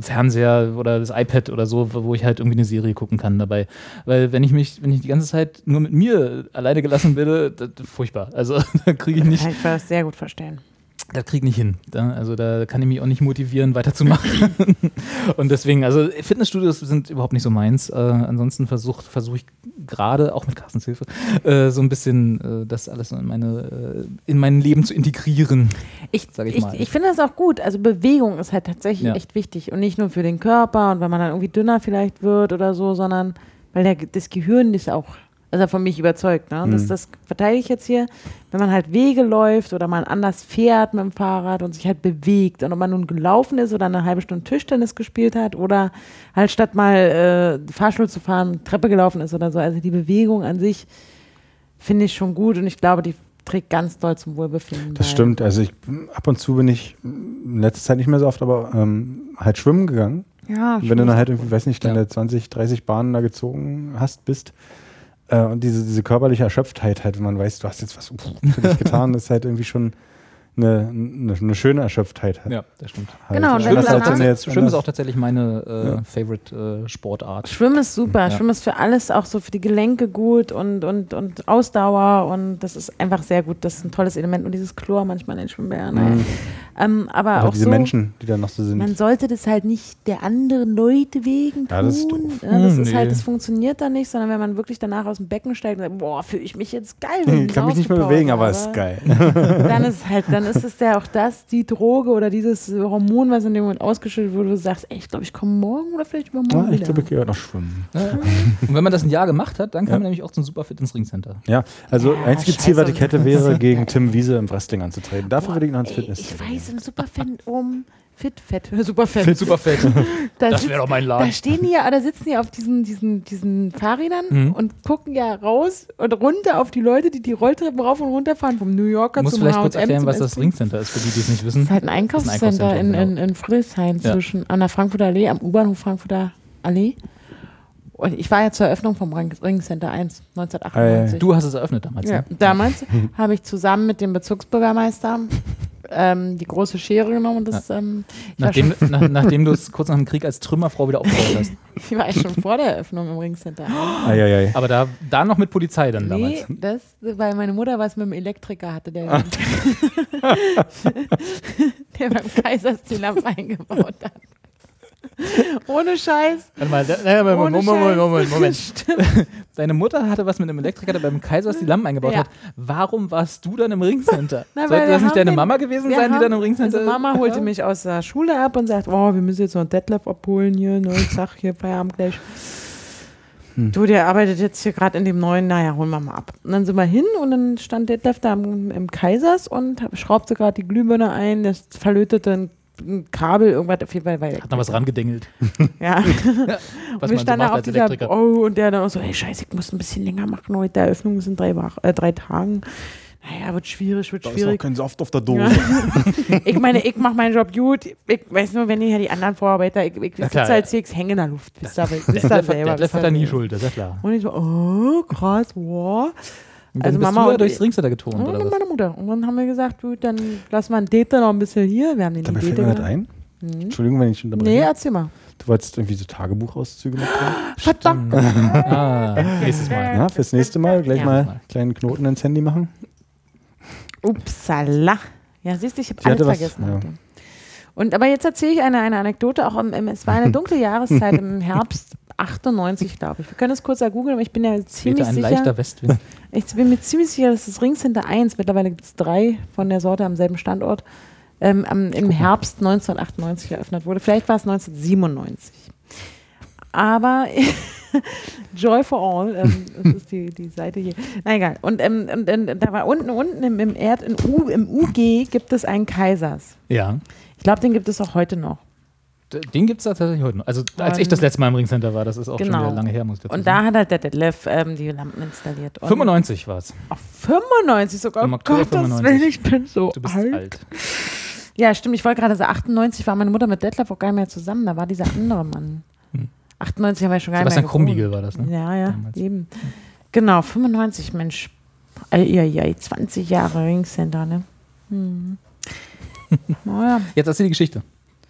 Fernseher oder das iPad oder so, wo ich halt irgendwie eine Serie gucken kann dabei. Weil wenn ich mich, wenn ich die ganze Zeit nur mit mir alleine gelassen werde, furchtbar. Also da kriege ich nicht, Kann ich das sehr gut verstehen. Das krieg ich nicht hin. Also da kann ich mich auch nicht motivieren, weiterzumachen. und deswegen, also Fitnessstudios sind überhaupt nicht so meins. Äh, ansonsten versuche versuch ich gerade, auch mit Carstens Hilfe, äh, so ein bisschen äh, das alles in, meine, äh, in mein Leben zu integrieren. Ich, ich ich, mal. ich, finde das auch gut. Also Bewegung ist halt tatsächlich Ja. echt wichtig. Und nicht nur für den Körper und wenn man dann irgendwie dünner vielleicht wird oder so, sondern weil der, das Gehirn ist auch, also von mich überzeugt. Ne? Das, Mhm. das verteile ich jetzt hier. Wenn man halt Wege läuft oder man anders fährt mit dem Fahrrad und sich halt bewegt und ob man nun gelaufen ist oder eine halbe Stunde Tischtennis gespielt hat oder halt statt mal äh, Fahrstuhl zu fahren, Treppe gelaufen ist oder so. Also die Bewegung an sich finde ich schon gut und ich glaube, die trägt ganz doll zum Wohlbefinden. Das bei. stimmt. Also ich ab und zu bin ich in letzter Zeit nicht mehr so oft, aber ähm, halt schwimmen gegangen. Ja, Und wenn du dann halt irgendwie, weiß nicht, deine Ja. 20, 30 Bahnen da gezogen hast, bist. Äh, und diese, diese körperliche Erschöpftheit halt, wenn man weiß, du hast jetzt was für dich getan, ist halt irgendwie schon eine, eine, eine schöne Erschöpftheit. Halt. Ja, das stimmt. Halt. Genau, und wenn Schwimmen ist, Schwimmen ist auch tatsächlich meine äh, Ja. Favorite äh, Sportart. Schwimmen ist super. Ja. Schwimmen ist für alles auch so für die Gelenke gut und, und, und Ausdauer und das ist einfach sehr gut. Das ist ein tolles Element. Und dieses Chlor manchmal in den Schwimmbädern. naja. Mhm. Ähm, aber Oder auch diese so, Menschen, die da noch so sind. man sollte das halt nicht der anderen Leute wegen tun. Ja, das ist doof. Ja, das Hm, ist halt, nee. das funktioniert dann nicht, sondern wenn man wirklich danach aus dem Becken steigt und sagt, boah, fühle ich mich jetzt geil. wenn ich kann mich nicht mehr bewegen, aber es ist geil. Dann ist halt, dann ist es ja auch das, die Droge oder dieses Hormon, was in dem Moment ausgeschüttet wurde, wo du sagst, ey, ich glaube, ich komme morgen oder vielleicht übermorgen Ja, ich glaube, ich gehe heute noch schwimmen. Ja. Und wenn man das ein Jahr gemacht hat, dann kann Ja. man nämlich auch zum Superfit ins Ringcenter. Ja, also Ja, einzige scheiß Ziel, was ich hätte, wäre, gegen Tim Wiese im Wrestling anzutreten. Dafür würde ich noch ins Fitness. Ich weiß, im Superfan um Fit, Fett, Superfett. Superfett. Da, Das wäre doch mein da Laden. stehen die ja, da sitzen die auf diesen, diesen, diesen Fahrrädern Mhm. und gucken ja raus und runter auf die Leute, die die Rolltreppen rauf und runter fahren, vom New Yorker Du musst zum vielleicht kurz erklären, was das. Ringcenter ist, für die, die es nicht Das wissen. ist halt ein Das ist ein Einkaufscenter in, Einkaufszentrum, in, in Friedrichshain Ja. zwischen an der Frankfurter Allee, am U-Bahnhof Frankfurter Allee. Und ich war ja zur Eröffnung vom Ring- Ringcenter 1, 1998. Du hast es eröffnet damals. Ja, Ne? damals habe ich zusammen mit dem Bezirksbürgermeister ähm, die große Schere genommen und das, ähm, ich, Nachdem, nach, nachdem du es kurz nach dem Krieg als Trümmerfrau wieder aufgebaut hast. ich war schon vor der Eröffnung im Ringcenter. Eieiei. Aber da, da noch mit Polizei dann Nee, damals. das, weil meine Mutter was mit dem Elektriker hatte, der, der beim Kaiserstil eingebaut hat. Ohne Scheiß. Warte mal, da, Moment, Ohne Moment, Moment, Scheiß. Moment, Moment. Deine Mutter hatte was mit einem Elektriker, der beim Kaisers die Lampen eingebaut Ja. hat. Warum warst du dann im Ringcenter? Na, Sollte das nicht deine Mama gewesen sein, die haben- dann im Ringcenter Also Mama holte mich aus der Schule ab und sagt, oh, wir müssen jetzt noch einen Detlef abholen hier, ne? Ich sag hier Feierabend gleich. Hm. Du, der arbeitet jetzt hier gerade in dem neuen, naja, holen wir mal ab. Und dann sind wir hin und dann stand Detlef da im, im Kaisers und schraubte gerade die Glühbirne ein, das verlötete ein, ein Kabel, irgendwas auf jeden Fall. Weil Hat noch was rangedengelt. Ja. Was und wir man so standen da macht auf als dieser, Elektriker. oh, und der dann auch so, hey, scheiße, ich muss ein bisschen länger machen heute, der Eröffnung ist in drei, äh, drei Tagen. Naja, wird schwierig, wird Da ist noch schwierig. kein Saft auf der Dose. Ja. ich meine, ich mache meinen Job gut. Ich weiß nur, wenn hier die anderen Vorarbeiter, ich, ich sitze halt hier, ich hänge in der Luft. Wisst ihr, selber. der Detlef hat da nie. Schuld, das ist ja klar. Und ich so, oh, krass, wow. Und Also Mama du ja und durchs Ringcenter getont, Und oder dann was? meine Mutter. Und dann haben wir gesagt, gut, dann lassen wir einen Dete noch ein bisschen hier. Wir haben den Dabei Dete fällt mir das gemacht. ein. Entschuldigung, wenn ich unterbreche. Nee, erzähl mal. Du wolltest irgendwie so Tagebuchauszüge mitbringen? Verdammt. Ah, nächstes Mal. Ja, fürs nächste Mal gleich Ja. mal einen kleinen Knoten ins Handy machen. Upsala. Ja, siehst du, ich habe alles hatte was, vergessen ja. Und aber jetzt erzähle ich eine, eine Anekdote. Auch im, im, es war eine dunkle Jahreszeit im Herbst 98, glaube ich. Wir können es kurz ergoogeln, aber ich bin ja ziemlich ein sicher. leichter Westwind. Ich bin mir ziemlich sicher, dass das Ringcenter 1, mittlerweile gibt es drei von der Sorte am selben Standort, ähm, am, im Herbst 1998 eröffnet wurde. Vielleicht war es 1997. Aber Joy for All, ähm, das ist die, die Seite hier. Na egal. Und, ähm, und, und da war unten, unten im, im Erd, in U, im UG gibt es einen Kaisers. Ja. Ich glaube, den gibt es auch heute noch. Den gibt es tatsächlich heute noch. Also, als Und- ich das letzte Mal im Ringcenter war, das ist auch schon Genau. wieder lange her, muss ich dazu Und sagen. da hat halt der Detlef ähm, die Lampen installiert. Und 95 war es. Auf 95 sogar. Im Oh Oktober Gott, das 95. will ich bin so Du bist alt. alt. Ja, stimmt. Ich wollte gerade sagen, 98 war meine Mutter mit Detlef auch gar nicht mehr zusammen. Da war dieser andere Mann. Hm. 98 haben wir schon gar nicht Sebastian mehr gewohnt. Krummigel war das, ne? Ja, ja, Damals. eben. Genau, 95, Mensch. Eieiei, 20 Jahre Ringcenter, ne? Hm. naja, Jetzt erzähl die Geschichte.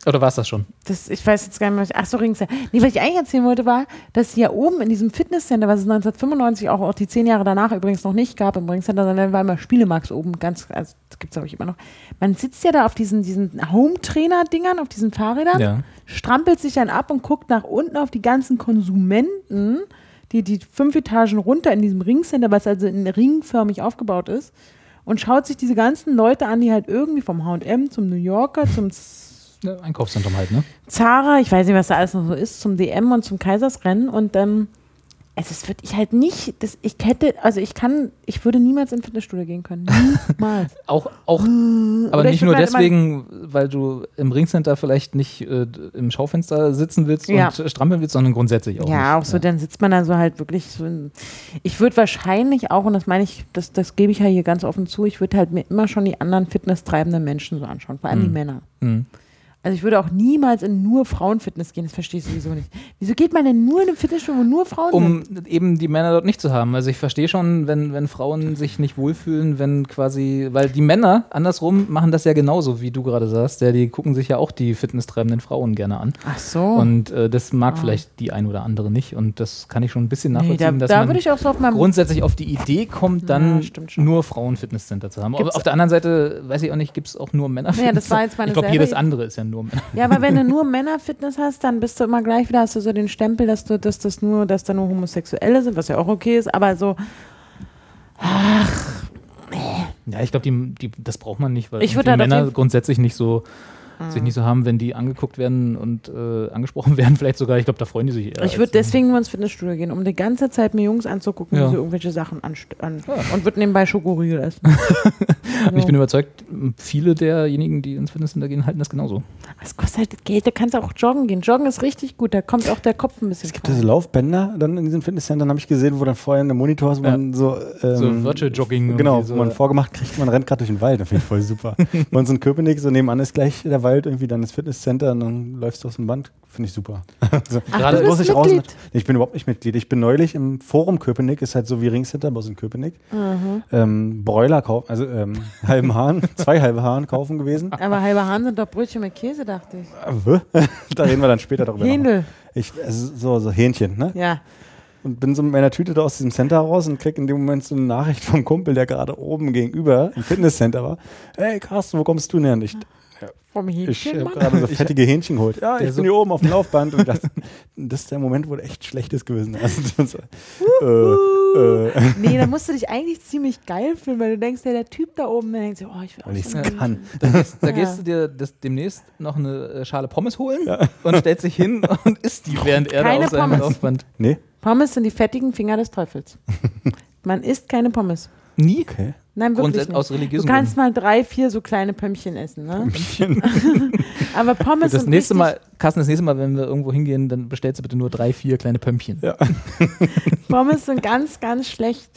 Oder war es das schon? das, ich weiß jetzt gar nicht mehr, ach so, Ringcenter. Nee, was ich eigentlich erzählen wollte, war, dass hier oben in diesem Fitnesscenter, was es 1995 auch, auch die zehn Jahre danach übrigens noch nicht gab im Ringcenter, sondern war immer Spielemax oben, ganz, also das gibt es glaube ich immer noch. Man sitzt ja da auf diesen, diesen Home-Trainer-Dingern, auf diesen Fahrrädern, Ja. strampelt sich dann ab und guckt nach unten auf die ganzen Konsumenten, die, die fünf Etagen runter in diesem Ringcenter, was also in ringförmig aufgebaut ist, und schaut sich diese ganzen Leute an, die halt irgendwie vom H&M zum New Yorker, zum Ja Einkaufszentrum halt, ne? Zara, ich weiß nicht, was da alles noch so ist, zum DM und zum Kaisersrennen und ähm, also es würde ich halt nicht, das, ich hätte, also ich kann, ich würde niemals in Fitnessstudio gehen können. Niemals. Auch, auch aber Oder nicht nur deswegen, weil du im Ringcenter vielleicht nicht äh, im Schaufenster sitzen willst Ja. und äh, strampeln willst, sondern grundsätzlich auch. ja, nicht. auch so, dann sitzt man da so halt wirklich so. In, ich würde wahrscheinlich auch, und das meine ich, das, das gebe ich ja hier ganz offen zu, ich würde halt mir immer schon die anderen fitnesstreibenden Menschen so anschauen, vor allem die Hm. Männer. Hm. Also ich würde auch niemals in nur Frauenfitness gehen, das verstehe ich sowieso nicht. Wieso geht man denn nur in ein Fitnessstudio, wo nur Frauen sind? Um eben die Männer dort nicht zu haben. Also ich verstehe schon, wenn, wenn Frauen sich nicht wohlfühlen, wenn quasi, weil die Männer andersrum machen das ja genauso, wie du gerade sagst, ja, die gucken sich ja auch die fitnesstreibenden Frauen gerne an. Ach so. Und äh, das mag Ah. vielleicht die ein oder andere nicht. Und das kann ich schon ein bisschen nee, nachvollziehen, da dass da man würde ich auch so auf grundsätzlich auf die Idee kommt, dann Ja, nur Frauen-Fitnesscenter zu haben. Aber Gibt's- auf der anderen Seite, weiß ich auch nicht, gibt es auch nur Männer. Ja, das war jetzt meine Ich glaube, jedes andere ist ja nur Männer. Ja, aber wenn du nur Männerfitness hast, dann bist du immer gleich wieder, hast du so den Stempel, dass du, dass das nur, dass da nur Homosexuelle sind, was ja auch okay ist, aber so, Ja, ich glaube, die, die, das braucht man nicht, weil Ich irgendwie halt Männer grundsätzlich nicht so sich nicht so haben, wenn die angeguckt werden und äh, angesprochen werden, vielleicht sogar. Ich glaube, da freuen die sich eher. ich würde als- deswegen nur ins Fitnessstudio gehen, um die ganze Zeit mir Jungs anzugucken, Ja. wie sie irgendwelche Sachen an Ja. und würde nebenbei Schokoriegel essen. Ich bin überzeugt, viele derjenigen, die ins Fitnesscenter gehen, halten das genauso. Das kostet halt Geld, da kannst du auch joggen gehen. Joggen ist richtig gut, da kommt auch der Kopf ein bisschen Es gibt frei. diese Laufbänder dann in diesen Fitnesscentern, habe ich gesehen, wo dann vorher eine Monitor ist, wo Ja. man so. Ähm, So Virtual Jogging. Genau, irgendwie wo man so. vorgemacht kriegt, man rennt gerade durch den Wald. Das finde ich voll super. Bei uns in Köpenick, so nebenan ist gleich der Wald, irgendwie dann das Fitnesscenter und dann läufst du aus dem Band. Finde ich super. also, Ach, Gerade muss ich raus. Ich bin überhaupt nicht Mitglied. Ich bin neulich im Forum Köpenick, ist halt so wie Ringcenter, bloß in Köpenick. Mhm. Ähm, Bräuler kaufen, also ähm, halben Hahn, zwei halbe Hahn kaufen gewesen. Aber halber Hahn sind doch Brötchen mit Käse, dachte ich. Äh, da reden wir dann später darüber. Händel, Ich, also so, so Hähnchen, ne? ja. Und bin so mit meiner Tüte da aus diesem Center raus und krieg in dem Moment so eine Nachricht vom Kumpel, der gerade oben gegenüber im Fitnesscenter war. Hey Carsten, wo kommst du denn her? Ich, ja, Vom Ich Hähnchen, habe gerade so fettige Hähnchen geholt. Ja, Der ich so- bin hier oben auf dem Laufband und dachte, das ist der Moment, wo echt Schlechtes gewesen das, äh, äh, Nee, da musst du dich eigentlich ziemlich geil fühlen, weil du denkst, ja, der Typ da oben, der denkt sich, oh, ich will auch ein kann. Da, gehst, da Ja. gehst du dir das, demnächst noch eine äh, Schale Pommes holen und stellst dich hin und isst die, während er da auf seinem Pommes. Laufband. Nee? Pommes sind die fettigen Finger des Teufels. Man isst keine Pommes. Nie? Okay. Nein, wirklich nicht. aus Du religiösen kannst mal drei, vier so kleine Pömmchen essen, ne? Aber Pommes Das sind nächste Mal, Carsten, das nächste Mal, wenn wir irgendwo hingehen, dann bestellst du bitte nur drei, vier kleine Pömmchen. Ja. Pommes sind ganz, ganz schlecht.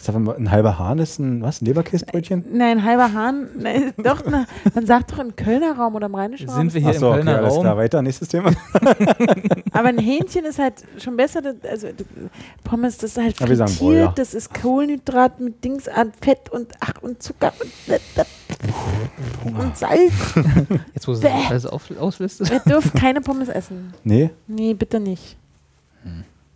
Sag mal, ein halber Hahn ist ein, was, ein Leberkäsebrötchen? Nein, halber Hahn, nein, doch, na, man sagt doch im Kölner Raum oder im Rheinischen Raum. Sind wir hier Achso, im okay, Kölner alles Raum? klar. Weiter, nächstes Thema. Aber ein Hähnchen ist halt schon besser. Also du- Pommes, das ist halt Ja, wir sagen frittiert, Broiler. das ist Kohlenhydrat mit Dings an Fett und ach und Zucker und, und Salz. Jetzt, wo du Bäh. alles auf, auslistest. Ihr dürft keine Pommes essen. Nee? Nee, bitte nicht.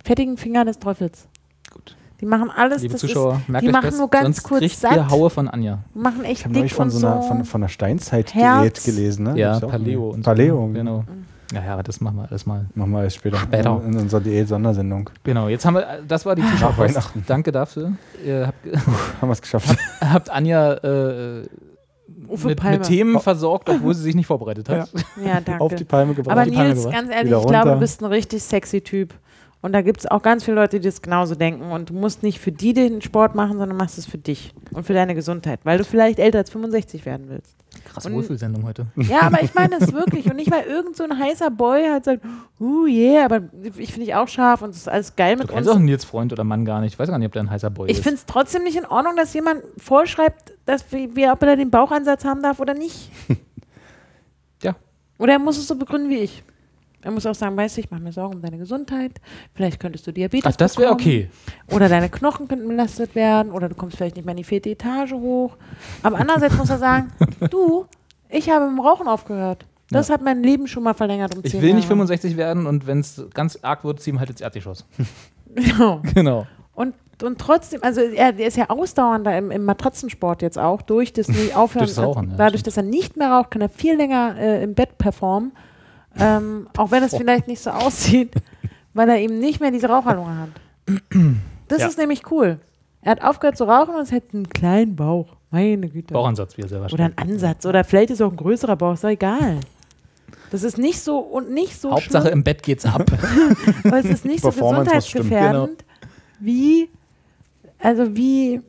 Fettigen Finger des Teufels. Gut. Die machen alles, Liebe das Zuschauer, ist, merkt die euch machen das, nur ganz sonst kurz kriegt satt. ihr Haue von Anja. machen Ich echt habe dick neulich von und so so. einer, von, von einer Steinzeit-Diät gelesen. Ne? Ja, Ist auch- Paleo und Paleo. so. Genau. Ja, ja, das machen wir alles mal. Machen wir alles später. Später. In unserer Diät-Sondersendung. Genau, jetzt haben wir, das war die Zuschauerpost. Weihnachten. Danke dafür. Ihr habt, Haben wir es geschafft. habt Anja äh, mit, mit Themen versorgt, obwohl sie sich nicht vorbereitet hat. Ja, danke. Auf die Palme gebracht. Aber Nils, ganz ehrlich, Wieder ich glaube, du bist ein richtig sexy Typ. Und da gibt es auch ganz viele Leute, die das genauso denken. Und du musst nicht für die den Sport machen, sondern machst es für dich und für deine Gesundheit, weil du vielleicht älter als 65 werden willst. Krasse Und- Wohlfühlsendung heute. Ja, aber ich meine das wirklich. Und nicht, weil irgend so ein heißer Boy halt sagt, uh, yeah, aber ich finde ich auch scharf und es ist alles geil Du mit kennst uns. auch Nils Freund oder Mann gar nicht. Ich weiß gar nicht, ob der ein heißer Boy Ich ist. finde es trotzdem nicht in Ordnung, dass jemand vorschreibt, dass wir, wir, ob er den Bauchansatz haben darf oder nicht. Ja. Oder er muss es so begründen wie ich. Er muss auch sagen, weißt du, ich mache mir Sorgen um deine Gesundheit. Vielleicht könntest du Diabetes Ach, das wäre okay. Oder deine Knochen könnten belastet werden. Oder du kommst vielleicht nicht mehr in die vierte Etage hoch. Aber andererseits muss er sagen, du, ich habe mit dem Rauchen aufgehört. Das hat mein Leben schon mal verlängert um Ich will nicht Jahre. 65 werden und wenn es ganz arg wird, ziehen halt ins Erdgeschoss. Genau. Genau. Und, und trotzdem, also er, er ist ja ausdauernder im, im Matratzensport jetzt auch, durch das aufhören. Durch das Rauchen, ja, dadurch, dass er nicht mehr raucht, kann er viel länger äh, im Bett performen. Ähm, auch wenn es vielleicht nicht so aussieht, weil er eben nicht mehr diese Raucherlunge hat. Das Ja. ist nämlich cool. Er hat aufgehört zu rauchen und es hat einen kleinen Bauch. Meine Güte. Bauchansatz, wie er selber Oder ein. Ansatz. Oder vielleicht ist es auch ein größerer Bauch, ist doch egal. Das ist nicht so und nicht so Hauptsache schlimm. im Bett geht's ab. Aber es ist nicht so stimmen, gesundheitsgefährdend, wie, also wie,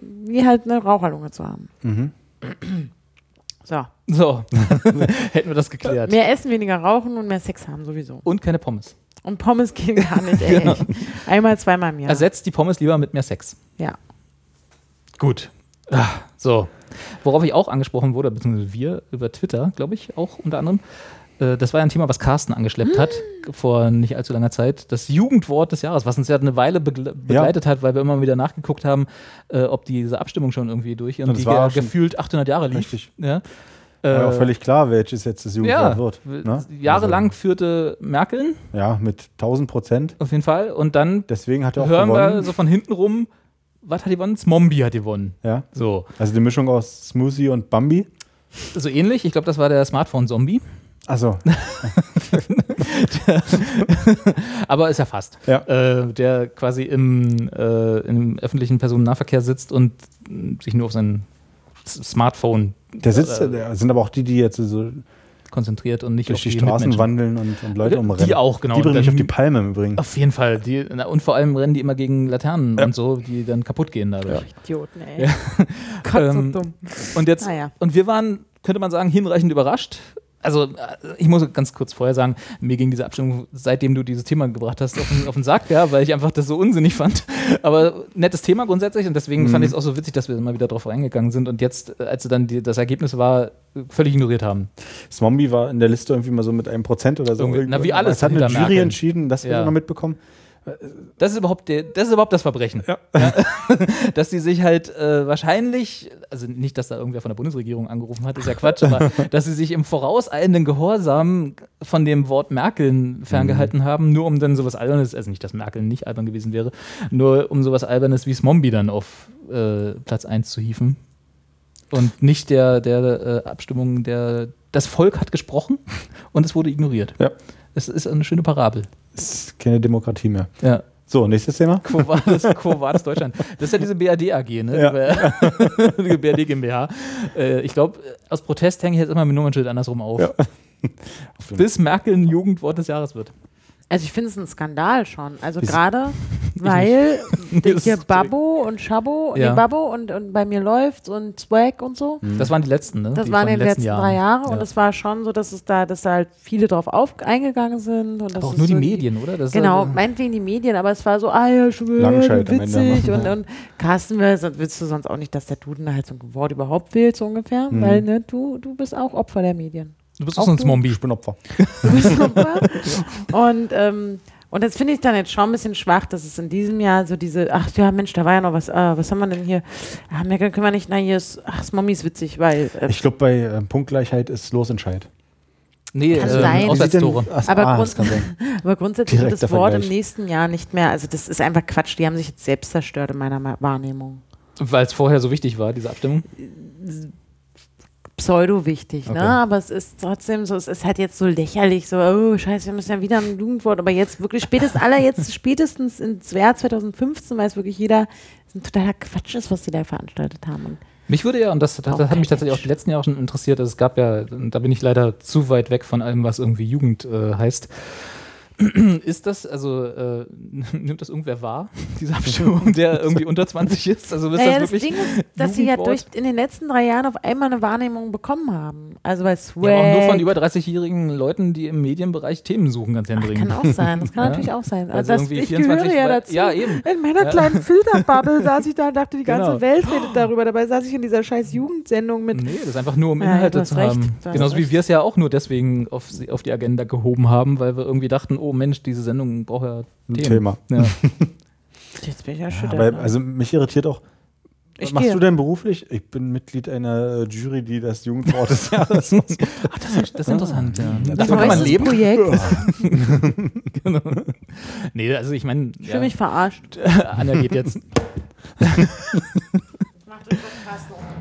wie halt eine Raucherlunge zu haben. Mhm. So. So, hätten wir das geklärt. Mehr essen, weniger rauchen und mehr Sex haben sowieso. Und keine Pommes. Und Pommes gehen gar nicht, ey. Genau. Einmal, zweimal im Jahr. Ersetzt die Pommes lieber mit mehr Sex. ja. Gut. Ah, so. Worauf ich auch angesprochen wurde, beziehungsweise wir über Twitter, glaube ich, auch unter anderem. äh, Das war ja ein Thema, was Carsten angeschleppt hat, vor nicht allzu langer Zeit. Das Jugendwort des Jahres, was uns ja eine Weile begle begleitet hat, weil wir immer wieder nachgeguckt haben, äh, ob diese Abstimmung schon irgendwie durch und Und die ge gefühlt 800 Jahre lief. Richtig. Ja. War ja auch Äh, völlig klar, welches jetzt das Jugendwort ja, wird. Ne? jahrelang führte Merkel Also, ja, mit 1000 Prozent. auf jeden Fall. Und dann Deswegen hat er auch hören gewonnen. wir so von hinten rum, was hat gewonnen? Smombi hat gewonnen. ja. So, Also die Mischung aus Smoothie und Bambi. so ähnlich. Ich glaube, das war der Smartphone-Zombie. Also, Aber ist ja fast. Ja. Äh, der quasi im, äh, im öffentlichen Personennahverkehr sitzt und sich nur auf sein Smartphone der sitzt, Äh, der sind aber auch die, die jetzt so konzentriert und nicht durch auf die Straßen Mitmenschen. wandeln und, und Leute Ja, umrennen. die auch, genau. Die bringen mich Dann- auf die Palme im Übrigen. Auf jeden Fall. Die, na, und vor allem rennen die immer gegen Laternen Ja. und so, die dann kaputt gehen dadurch. Idioten, ey. Ja. Gott, Ähm, so dumm. Und jetzt, Naja. und wir waren, könnte man sagen, hinreichend überrascht. Also, äh, ich muss ganz kurz vorher sagen, mir ging diese Abstimmung, seitdem du dieses Thema gebracht hast, auf den, auf den Sack, ja, weil ich einfach das so unsinnig fand. Aber nettes Thema grundsätzlich und deswegen Mhm. fand ich es auch so witzig, dass wir immer wieder drauf reingegangen sind und jetzt, äh, als dann die, das Ergebnis war, völlig ignoriert haben. Zombie war in der Liste irgendwie mal so mit einem Prozent oder so. Irgendwie- na, wie alles Es hat eine Jury Merkel. entschieden, das Ja. wir noch mitbekommen. Das ist überhaupt, der, das, ist überhaupt das Verbrechen. Ja. dass sie sich halt äh, wahrscheinlich, also nicht, dass da irgendwer von der Bundesregierung angerufen hat, ist ja Quatsch, aber dass sie sich im vorauseilenden Gehorsam von dem Wort Merkel ferngehalten Mhm. haben, nur um dann sowas Albernes, also nicht, dass Merkel nicht albern gewesen wäre, nur um sowas Albernes wie Smombi dann auf äh, Platz 1 zu hieven. und nicht der, der äh, Abstimmung, der das Volk hat gesprochen und es wurde ignoriert. Ja. Es ist eine schöne Parabel. Ist keine Demokratie mehr. Ja. So, nächstes Thema. Quo Vadis, Quo Vadis Deutschland. Das ist ja diese BRD AG, ne? Ja. Die BRD GmbH. Äh, ich glaube, aus Protest hänge ich jetzt immer mein Nummernschild andersrum auf. Ja. Bis Merkel ein Jugendwort des Jahres wird. Also ich finde es ein Skandal schon. Also gerade, weil hier Babbo und Schabbo, Ja. nee, Babbo und, und bei mir läuft's und Swag und so. Das waren die letzten, ne? Das die waren in den letzten drei Jahre und Ja. es war schon so, dass es da, dass da halt viele drauf auf, eingegangen sind. Und das Aber auch ist nur die so Medien, oder? Das ist Genau, also- meinetwegen die Medien, aber es war so, ah ja, Ende. witzig. Und, und Carsten, willst du sonst auch nicht, dass der Duden halt so ein Wort überhaupt wählt, so ungefähr. Mhm. Weil ne, du, du bist auch Opfer der Medien. Du bist auch auch so ein? Zombie. Ich bin Opfer. Du bist Opfer. und, ähm, und das finde ich dann jetzt schon ein bisschen schwach, dass es in diesem Jahr so diese, ach ja, Mensch, da war ja noch was, ah, was haben wir denn hier? Ah, Merkel können wir nicht, na hier ist, ach, das Mommy ist witzig, weil. Äh, Ich glaube, bei äh, Punktgleichheit ist Losentscheid. Nee, Kann ähm, sein. Auswärtstore. Ach, Aber ah, Grund- das kann sein. Aber grundsätzlich wird das Wort im Vergleich. nächsten Jahr nicht mehr, also das ist einfach Quatsch, die haben sich jetzt selbst zerstört in meiner Wahrnehmung. Weil es vorher so wichtig war, diese Abstimmung. Pseudo wichtig, Okay. ne? Aber es ist trotzdem so, es ist halt jetzt so lächerlich, so, oh scheiße, wir müssen ja wieder ein Jugendwort, aber jetzt wirklich spätestens aller jetzt spätestens ins Jahr 2015 weiß wirklich jeder, es ist ein totaler Quatsch ist, was die da veranstaltet haben. Und Mich würde ja, und das, das, das hat mich tatsächlich auch die letzten Jahre schon interessiert, also es gab ja, da bin ich leider zu weit weg von allem, was irgendwie Jugend äh, heißt. Ist das, also äh, nimmt das irgendwer wahr, diese Abstimmung, der irgendwie unter 20 ist? Also ist naja, das das wirklich Ding ist, dass sie ja durch in den letzten drei Jahren auf einmal eine Wahrnehmung bekommen haben. Also bei Swag. ja, auch nur von über 30-jährigen Leuten, die im Medienbereich Themen suchen, ganz händeringend. kann auch sein, das kann Ja. natürlich auch sein. Also sie das, ich 24 gehöre ja dazu. Ja, eben. In meiner Ja. kleinen Filterbubble saß ich da und dachte, die ganze Genau. Welt redet darüber. Dabei saß ich in dieser scheiß Jugendsendung mit. Nee, das ist einfach nur, um Inhalte zu recht, haben. Genauso wie wir es ja auch nur deswegen auf, auf die Agenda gehoben haben, weil wir irgendwie dachten, oh Mensch, diese Sendung braucht ja Ein Themen. Thema. Ja. Jetzt bin ich ja Ja, aber, also mich irritiert auch. Ich Was machst gehe. du denn beruflich? Ich bin Mitglied einer Jury, die das Jugendwort des Jahres aussucht. Ach, das, ist, das ist interessant, ja. Ja, Davon kann man leben. Projekt. genau. Nee, also ich meine, Ich ja, mich verarscht. Anja geht jetzt.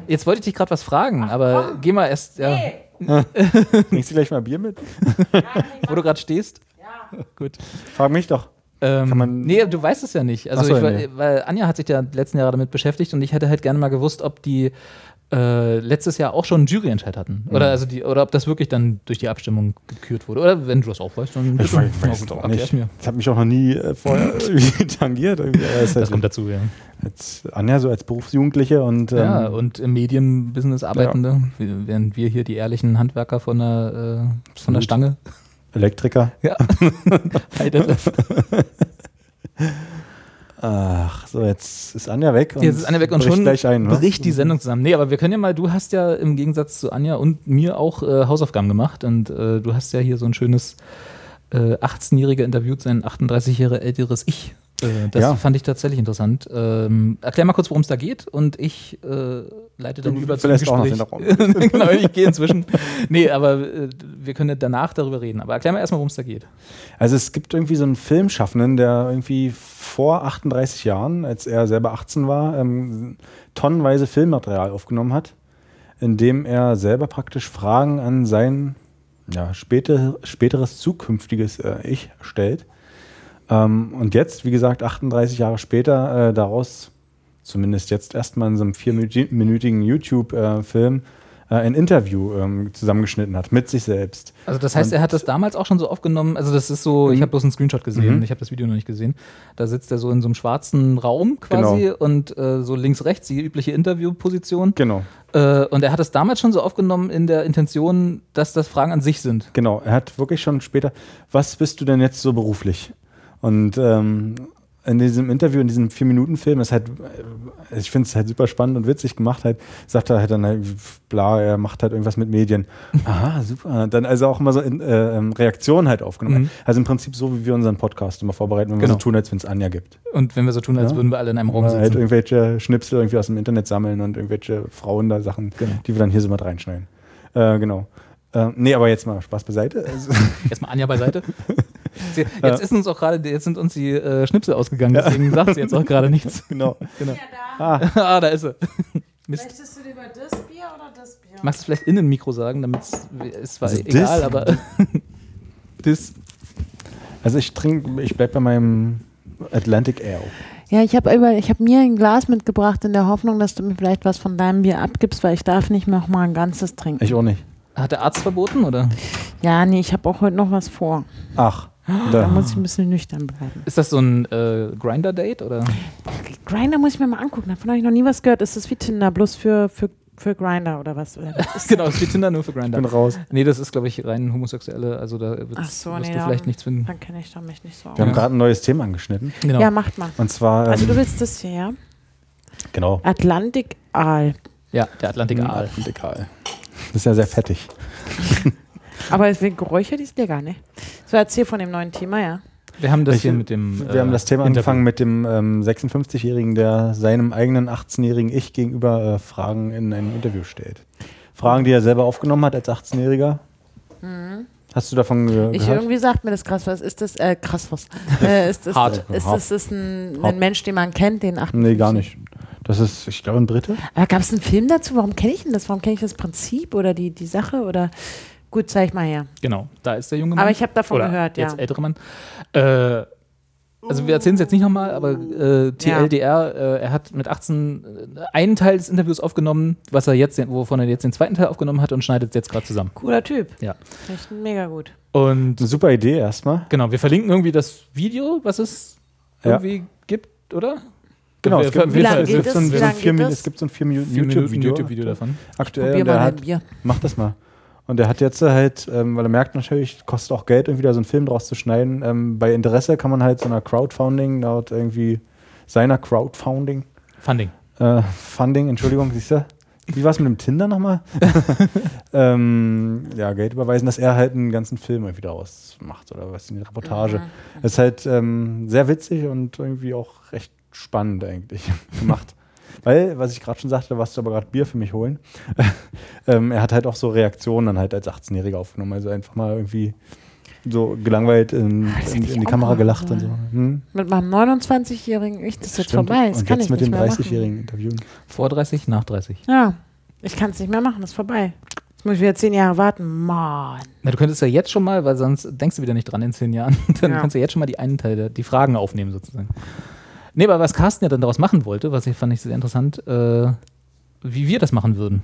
Jetzt wollte ich dich gerade was fragen, aber geh mal erst, ja, Bringst du gleich mal Bier mit? wo du gerade stehst. Gut. Frag mich doch. Ähm, Kann man- nee, du weißt es ja nicht. Also so, ich, weil, weil Anja hat sich ja letzten Jahre damit beschäftigt und ich hätte halt gerne mal gewusst, ob die äh, letztes Jahr auch schon einen Juryentscheid hatten. Mhm. Oder, also die, oder ob das wirklich dann durch die Abstimmung gekürt wurde. Oder wenn du das auch weißt, dann Ich weiß, Na weiß erklär's nicht. mir. Das hat mich auch noch nie äh, vorher tangiert. Er ist Das halt kommt dazu, ja. als Anja so als Berufsjugendliche und ähm, ja, und im Medienbusiness Arbeitende, wie- während wir hier die ehrlichen Handwerker von der, äh, von der. Stange. Elektriker. Ja. Ach, so, jetzt ist Anja weg. Jetzt ist Anja weg und schon gleich ein. ne? bricht die Sendung zusammen. Nee, aber wir können ja mal, du hast ja im Gegensatz zu Anja und mir auch äh, Hausaufgaben gemacht und äh, du hast ja hier so ein schönes äh, 18-Jähriger interviewt, sein 38 Jahre älteres Ich. Äh, das Ja. fand ich tatsächlich interessant. Ähm, erklär mal kurz, worum es da geht und ich äh, leite dann Du über zu dem verlässt auch noch Gespräch. genau, ich gehe inzwischen. Nee, aber äh, wir können danach darüber reden. Aber erklär mal erstmal, worum es da geht. Also es gibt irgendwie so einen Filmschaffenden, der irgendwie vor 38 Jahren, als er selber 18 war, ähm, tonnenweise Filmmaterial aufgenommen hat, in dem er selber praktisch Fragen an sein ja, später, späteres zukünftiges äh, Ich stellt. Ähm, und jetzt, wie gesagt, 38 Jahre später, äh, daraus zumindest jetzt erstmal in so einem vierminütigen YouTube-Film äh, ein Interview ähm, zusammengeschnitten hat mit sich selbst. Also das heißt, Und- er hat das damals auch schon so aufgenommen. Also das ist so, ich habe bloß einen Screenshot gesehen, Mhm. ich habe das Video noch nicht gesehen. Da sitzt er so in so einem schwarzen Raum quasi Genau. und äh, so links, rechts, die übliche Interviewposition. Genau. Äh, und er hat das damals schon so aufgenommen in der Intention, dass das Fragen an sich sind. Genau, er hat wirklich schon später, was bist du denn jetzt so beruflich? Und ähm, in diesem Interview, in diesem Vier-Minuten-Film, ist halt, äh, ich finde es halt super spannend und witzig gemacht, halt, sagt er halt dann halt, bla, er macht halt irgendwas mit Medien. Aha, super. Dann also auch immer so in, äh, ähm, Reaktionen halt aufgenommen. Mhm. Also im Prinzip so, wie wir unseren Podcast immer vorbereiten, wenn wir Genau. so tun, als wenn es Anja gibt. Und wenn wir so tun, als Ja. würden wir alle in einem Raum Oder halt sitzen. irgendwelche Schnipsel irgendwie aus dem Internet sammeln und irgendwelche Frauen da Sachen, Genau. die wir dann hier so mit reinschneiden. Äh, genau. Äh, nee, aber jetzt mal Spaß beiseite. Also, Erstmal Anja beiseite. Jetzt ist uns auch gerade, jetzt sind uns die äh, Schnipsel ausgegangen, deswegen sagt sie jetzt auch gerade nichts. genau. Genau. Ah, ah, da ist sie. Mist. Möchtest du lieber das Bier Magst du vielleicht in ein Mikro sagen, damit es war Also egal, das- aber das Also ich trinke, ich bleib bei meinem Atlantic Ale. Ja, ich habe ich hab mir ein Glas mitgebracht in der Hoffnung, dass du mir vielleicht was von deinem Bier abgibst, weil ich darf nicht noch mal ein ganzes trinken. Ich auch nicht. hat der Arzt verboten oder ja, nee, ich habe auch heute noch was vor. Ach, Da da. muss ich ein bisschen nüchtern bleiben. ist das so ein äh, Grinder-Date oder? Grinder muss ich mir mal angucken. Davon habe ich noch nie was gehört. Ist das wie Tinder, bloß für, für, für Grinder oder was? Oder was ist genau, ist wie Tinder nur für Ich Grinder. bin raus. Nee, das ist, glaube ich, rein homosexuelle, also da wird's, Ach so, wirst nee, du da- vielleicht nichts finden. Dann kenne ich da mich nicht so aus. Wir haben Ja. gerade ein neues Thema angeschnitten. Genau. Ja, macht mal. Und zwar, ähm, Also du willst das hier, ja? genau. Atlantik Aal. Ja, der Atlantik Aal. Atlantic Ale. Das ist ja sehr fettig. Aber deswegen Geräusche, die ist lecker, ne? So, erzähl von dem neuen Thema, ja. Wir haben das Ich- hier mit dem. Wir haben das Thema Interview. angefangen mit dem ähm, 56-Jährigen, der seinem eigenen 18-jährigen Ich gegenüber äh, Fragen in einem Interview stellt. Fragen, die er selber aufgenommen hat als 18-Jähriger. Hast du davon ge Mhm. Ich gehört? irgendwie sagt mir das krass was. Ist das, äh, krass was? äh, ist das, Hart. Ist das, ist ein, Hart. ein Mensch, den man kennt, den 8. Nee, gar nicht. Das ist, ich glaube, ein Brite. Aber gab es einen Film dazu? Warum kenne ich denn das? Warum kenne ich das Prinzip oder die, die Sache? Oder gut, zeig mal her. Genau, da ist der junge Mann. Aber ich habe davon Oder gehört, ja. Jetzt ältere Mann. Äh, also wir erzählen es jetzt nicht nochmal, aber äh, TLDR, äh, er hat mit 18 äh, einen Teil des Interviews aufgenommen, was er jetzt, wovon er jetzt den zweiten Teil aufgenommen hat und schneidet es jetzt gerade zusammen. Cooler Typ. Ja. Echt mega gut. Und Eine super Idee erstmal. genau, wir verlinken irgendwie das Video, was es Ja. irgendwie gibt, oder? Genau, Wir es gibt, Wie es gibt so ein, so vier es gibt so ein vier Minuten vier Minuten YouTube-Video YouTube-Video davon. aktuell. Der mal hat, ein Bier. Mach das mal. Und der hat jetzt halt, ähm, weil er merkt natürlich, kostet auch Geld, irgendwie da so einen Film draus zu schneiden. Ähm, bei Interesse kann man halt so einer Crowdfunding, laut irgendwie seiner Crowdfunding, Funding. äh, Funding, Entschuldigung, siehst du? Wie war es mit dem Tinder nochmal? ähm, ja, Geld überweisen, dass er halt einen ganzen Film irgendwie daraus macht oder was, eine Reportage. Ist halt ähm, sehr witzig und irgendwie auch recht spannend eigentlich gemacht. Weil, was ich gerade schon sagte, warst du aber gerade Bier für mich holen. ähm, er hat halt auch so Reaktionen dann halt als 18-Jähriger aufgenommen. Also einfach mal irgendwie so gelangweilt in, Das in, in die Kamera gelacht und so. Hm? Mit meinem 29-Jährigen, ich, das ist jetzt Stimmt. vorbei. Das und kann jetzt ich mit nicht dem mehr machen. 30-Jährigen interviewen. Vor 30, nach 30. Ja, ich kann es nicht mehr machen, das ist vorbei. Jetzt muss ich wieder zehn Jahre warten. Mann. Na, du könntest ja jetzt schon mal, weil sonst denkst du wieder nicht dran in zehn Jahren, dann Ja. kannst du jetzt schon mal die einen Teil, der- die Fragen aufnehmen sozusagen. Nee, aber was Carsten ja dann daraus machen wollte, was ich fand ich sehr interessant, äh, wie wir das machen würden,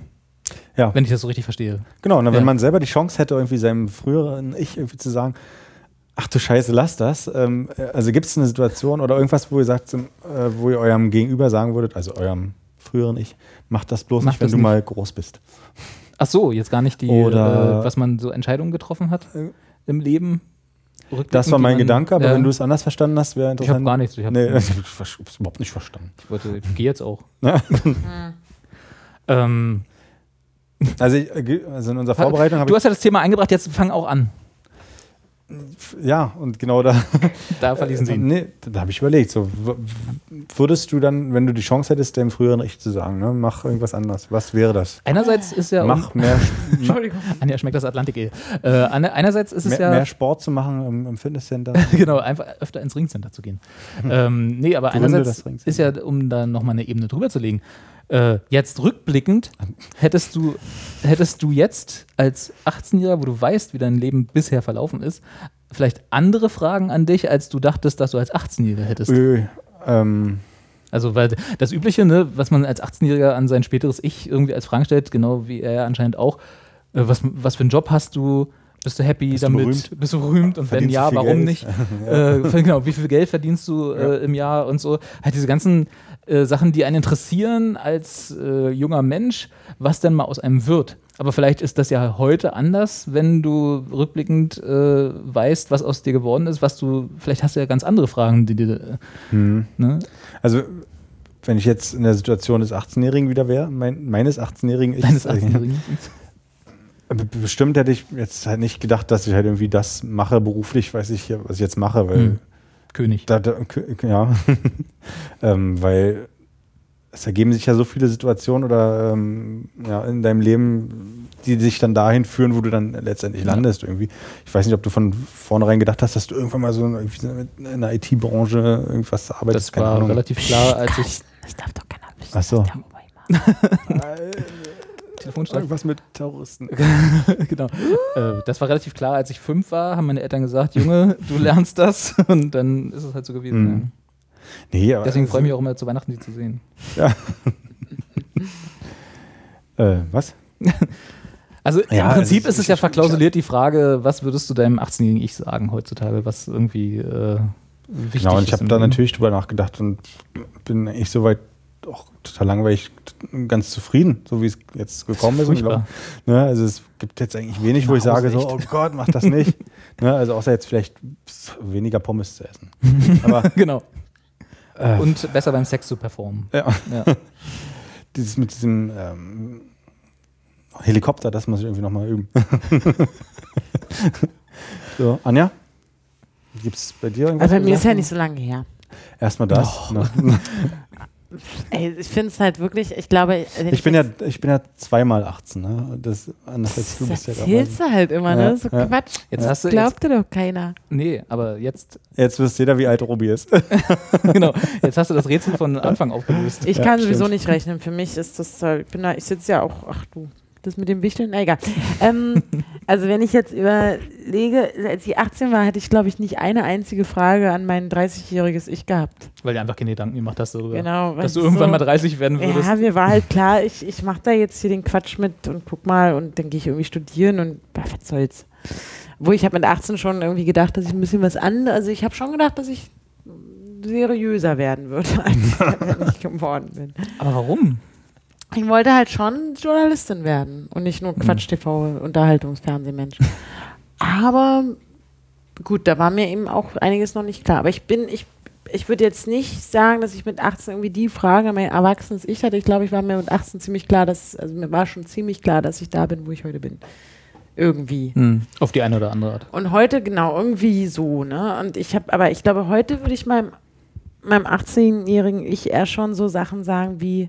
Ja, wenn ich das so richtig verstehe. genau. Und dann, Ja. wenn man selber die Chance hätte, irgendwie seinem früheren Ich irgendwie zu sagen, ach du Scheiße, lass das. Ähm, äh, also gibt es eine Situation oder irgendwas, wo ihr sagt, äh, wo ihr eurem Gegenüber sagen würdet, also eurem früheren Ich, mach das bloß Mach nicht, wenn das du nicht. mal groß bist. Ach so, jetzt gar nicht die, Oder- äh, was man so Entscheidungen getroffen hat im Leben. Das war mein man- Gedanke, aber ja, wenn du es anders verstanden hast, wäre Ich habe interessant. gar nichts. Ich, hab, Nee, überhaupt nicht verstanden. ich, wollte, ich gehe jetzt auch. Ja. Ähm, Also, ich, äh, also in unserer Vorbereitung habe du hast ja das Thema eingebracht, jetzt fang auch an. Ja, und genau da. Da verließen sie ihn. Nee, da habe ich überlegt. So, würdest du dann, wenn du die Chance hättest, dem früheren Ich zu sagen, ne, mach irgendwas anderes, was wäre das? Einerseits ist ja. Mach mehr, Entschuldigung. Anja schmeckt das Atlantik eh. Äh, eine- einerseits ist es mehr, ja. mehr Sport zu machen im, im Fitnesscenter. genau, einfach öfter ins Ringcenter zu gehen. ähm, nee, aber Gründe einerseits ist ja, um da nochmal eine Ebene drüber zu legen, äh, jetzt rückblickend, hättest du, hättest du jetzt als 18-Jähriger, wo du weißt, wie dein Leben bisher verlaufen ist, vielleicht andere Fragen an dich, als du dachtest, dass du als 18-Jähriger hättest? Ö, ähm, Also, weil das Übliche, ne, was man als 18-Jähriger an sein späteres Ich irgendwie als Fragen stellt, genau wie er anscheinend auch, äh, was, was für einen Job hast du? Bist du happy Bist du damit? berühmt? Bist du berühmt? Und wenn Verdienst du ja, warum Geld? nicht? äh, genau, wie viel Geld verdienst du äh, im Jahr und so? Halt diese ganzen äh, Sachen, die einen interessieren als äh, junger Mensch, was denn mal aus einem wird. Aber vielleicht ist das ja heute anders, wenn du rückblickend äh, weißt, was aus dir geworden ist, was du, vielleicht hast du ja ganz andere Fragen, die dir, äh, hm. ne? Also, wenn ich jetzt in der Situation des 18-Jährigen wieder wäre, mein, meines 18-Jährigen Ich, deines 18-Jährigen. Be- Bestimmt hätte ich jetzt halt nicht gedacht, dass ich halt irgendwie das mache beruflich, weiß ich, was ich jetzt mache, weil Hm. König. da, da, ja, ähm, weil es ergeben sich ja so viele Situationen oder ähm, ja, in deinem Leben, die dich dann dahin führen, wo du dann letztendlich Ja. landest irgendwie. Ich weiß nicht, ob du von vornherein gedacht hast, dass du irgendwann mal so in der IT-Branche irgendwas arbeitest. Das war relativ klar, als ich. Das darf doch keiner wissen. Ach so. Telefonstreich. Irgendwas mit Terroristen. genau. Äh, das war relativ klar, als ich fünf war, haben meine Eltern gesagt, Junge, du lernst das. Und dann ist es halt so gewesen. Mhm. Ja. Nee, aber Deswegen freue ich mich auch immer zu Weihnachten, die zu sehen. Äh, was? Also Ja, im Prinzip es ist- ist es ja verklausuliert die Frage, was würdest du deinem 18-jährigen Ich sagen heutzutage, was irgendwie äh, wichtig Genau, und ist. ich habe da natürlich drüber nachgedacht und bin eigentlich soweit auch total langweilig, ganz zufrieden, so wie es jetzt gekommen ist. Furchtbar. glaub, ne, also es gibt jetzt eigentlich wenig, wo ich sage, so, echt. oh Gott, mach das nicht. ne, also außer jetzt vielleicht weniger Pommes zu essen. Aber Genau. äh, Und besser beim Sex zu performen. ja, Ja. dieses mit diesem ähm, Helikopter, das muss ich irgendwie nochmal üben. so, Anja? Gibt es bei dir irgendwas? Also bei mir ist ja nicht so lange her. Erstmal das. Ne? Ey, ich finde es halt wirklich, ich glaube, wenn Ich bin ja, ich bin ja zweimal 18, ne? Das anders als du bist ja erzählst du halt immer, Ja, ne? So ja. Quatsch. Jetzt das hast du glaubt dir doch keiner. Nee, aber jetzt, Jetzt wisst jeder, wie alt Robi ist. genau, jetzt hast du das Rätsel von Anfang aufgelöst. Ich Ja, kann sowieso stimmt. nicht rechnen. Für mich ist das, äh, ich bin da, ich sitze ja auch, ach du, das mit dem Wichteln, na egal. ähm, also wenn ich jetzt überlege, als ich 18 war, hatte ich glaube ich nicht eine einzige Frage an mein 30-jähriges Ich gehabt. Weil du einfach keine Gedanken gemacht hast darüber. Genau. Dass du irgendwann so, mal 30 werden würdest. Ja, mir war halt klar, ich, ich mache da jetzt hier den Quatsch mit und guck mal und dann gehe ich irgendwie studieren und bah, was soll's. Wo ich habe mit 18 schon irgendwie gedacht, dass ich ein bisschen was anderes, also ich habe schon gedacht, dass ich seriöser werden würde, als ich geworden bin. aber warum? Ich wollte halt schon Journalistin werden und nicht nur Quatsch-TV, Unterhaltungsfernsehmensch. Aber gut, da war mir eben auch einiges noch nicht klar. Aber ich bin, ich, ich würde jetzt nicht sagen, dass ich mit 18 irgendwie die Frage mein erwachsenes Ich hatte. Ich glaube, ich war mir mit 18 ziemlich klar, dass, also mir war schon ziemlich klar, dass ich da bin, wo ich heute bin. Irgendwie. Hm, auf die eine oder andere Art. Und heute genau irgendwie so, ne? Und ich habe, aber ich glaube, heute würde ich meinem, meinem 18-jährigen Ich eher schon so Sachen sagen wie,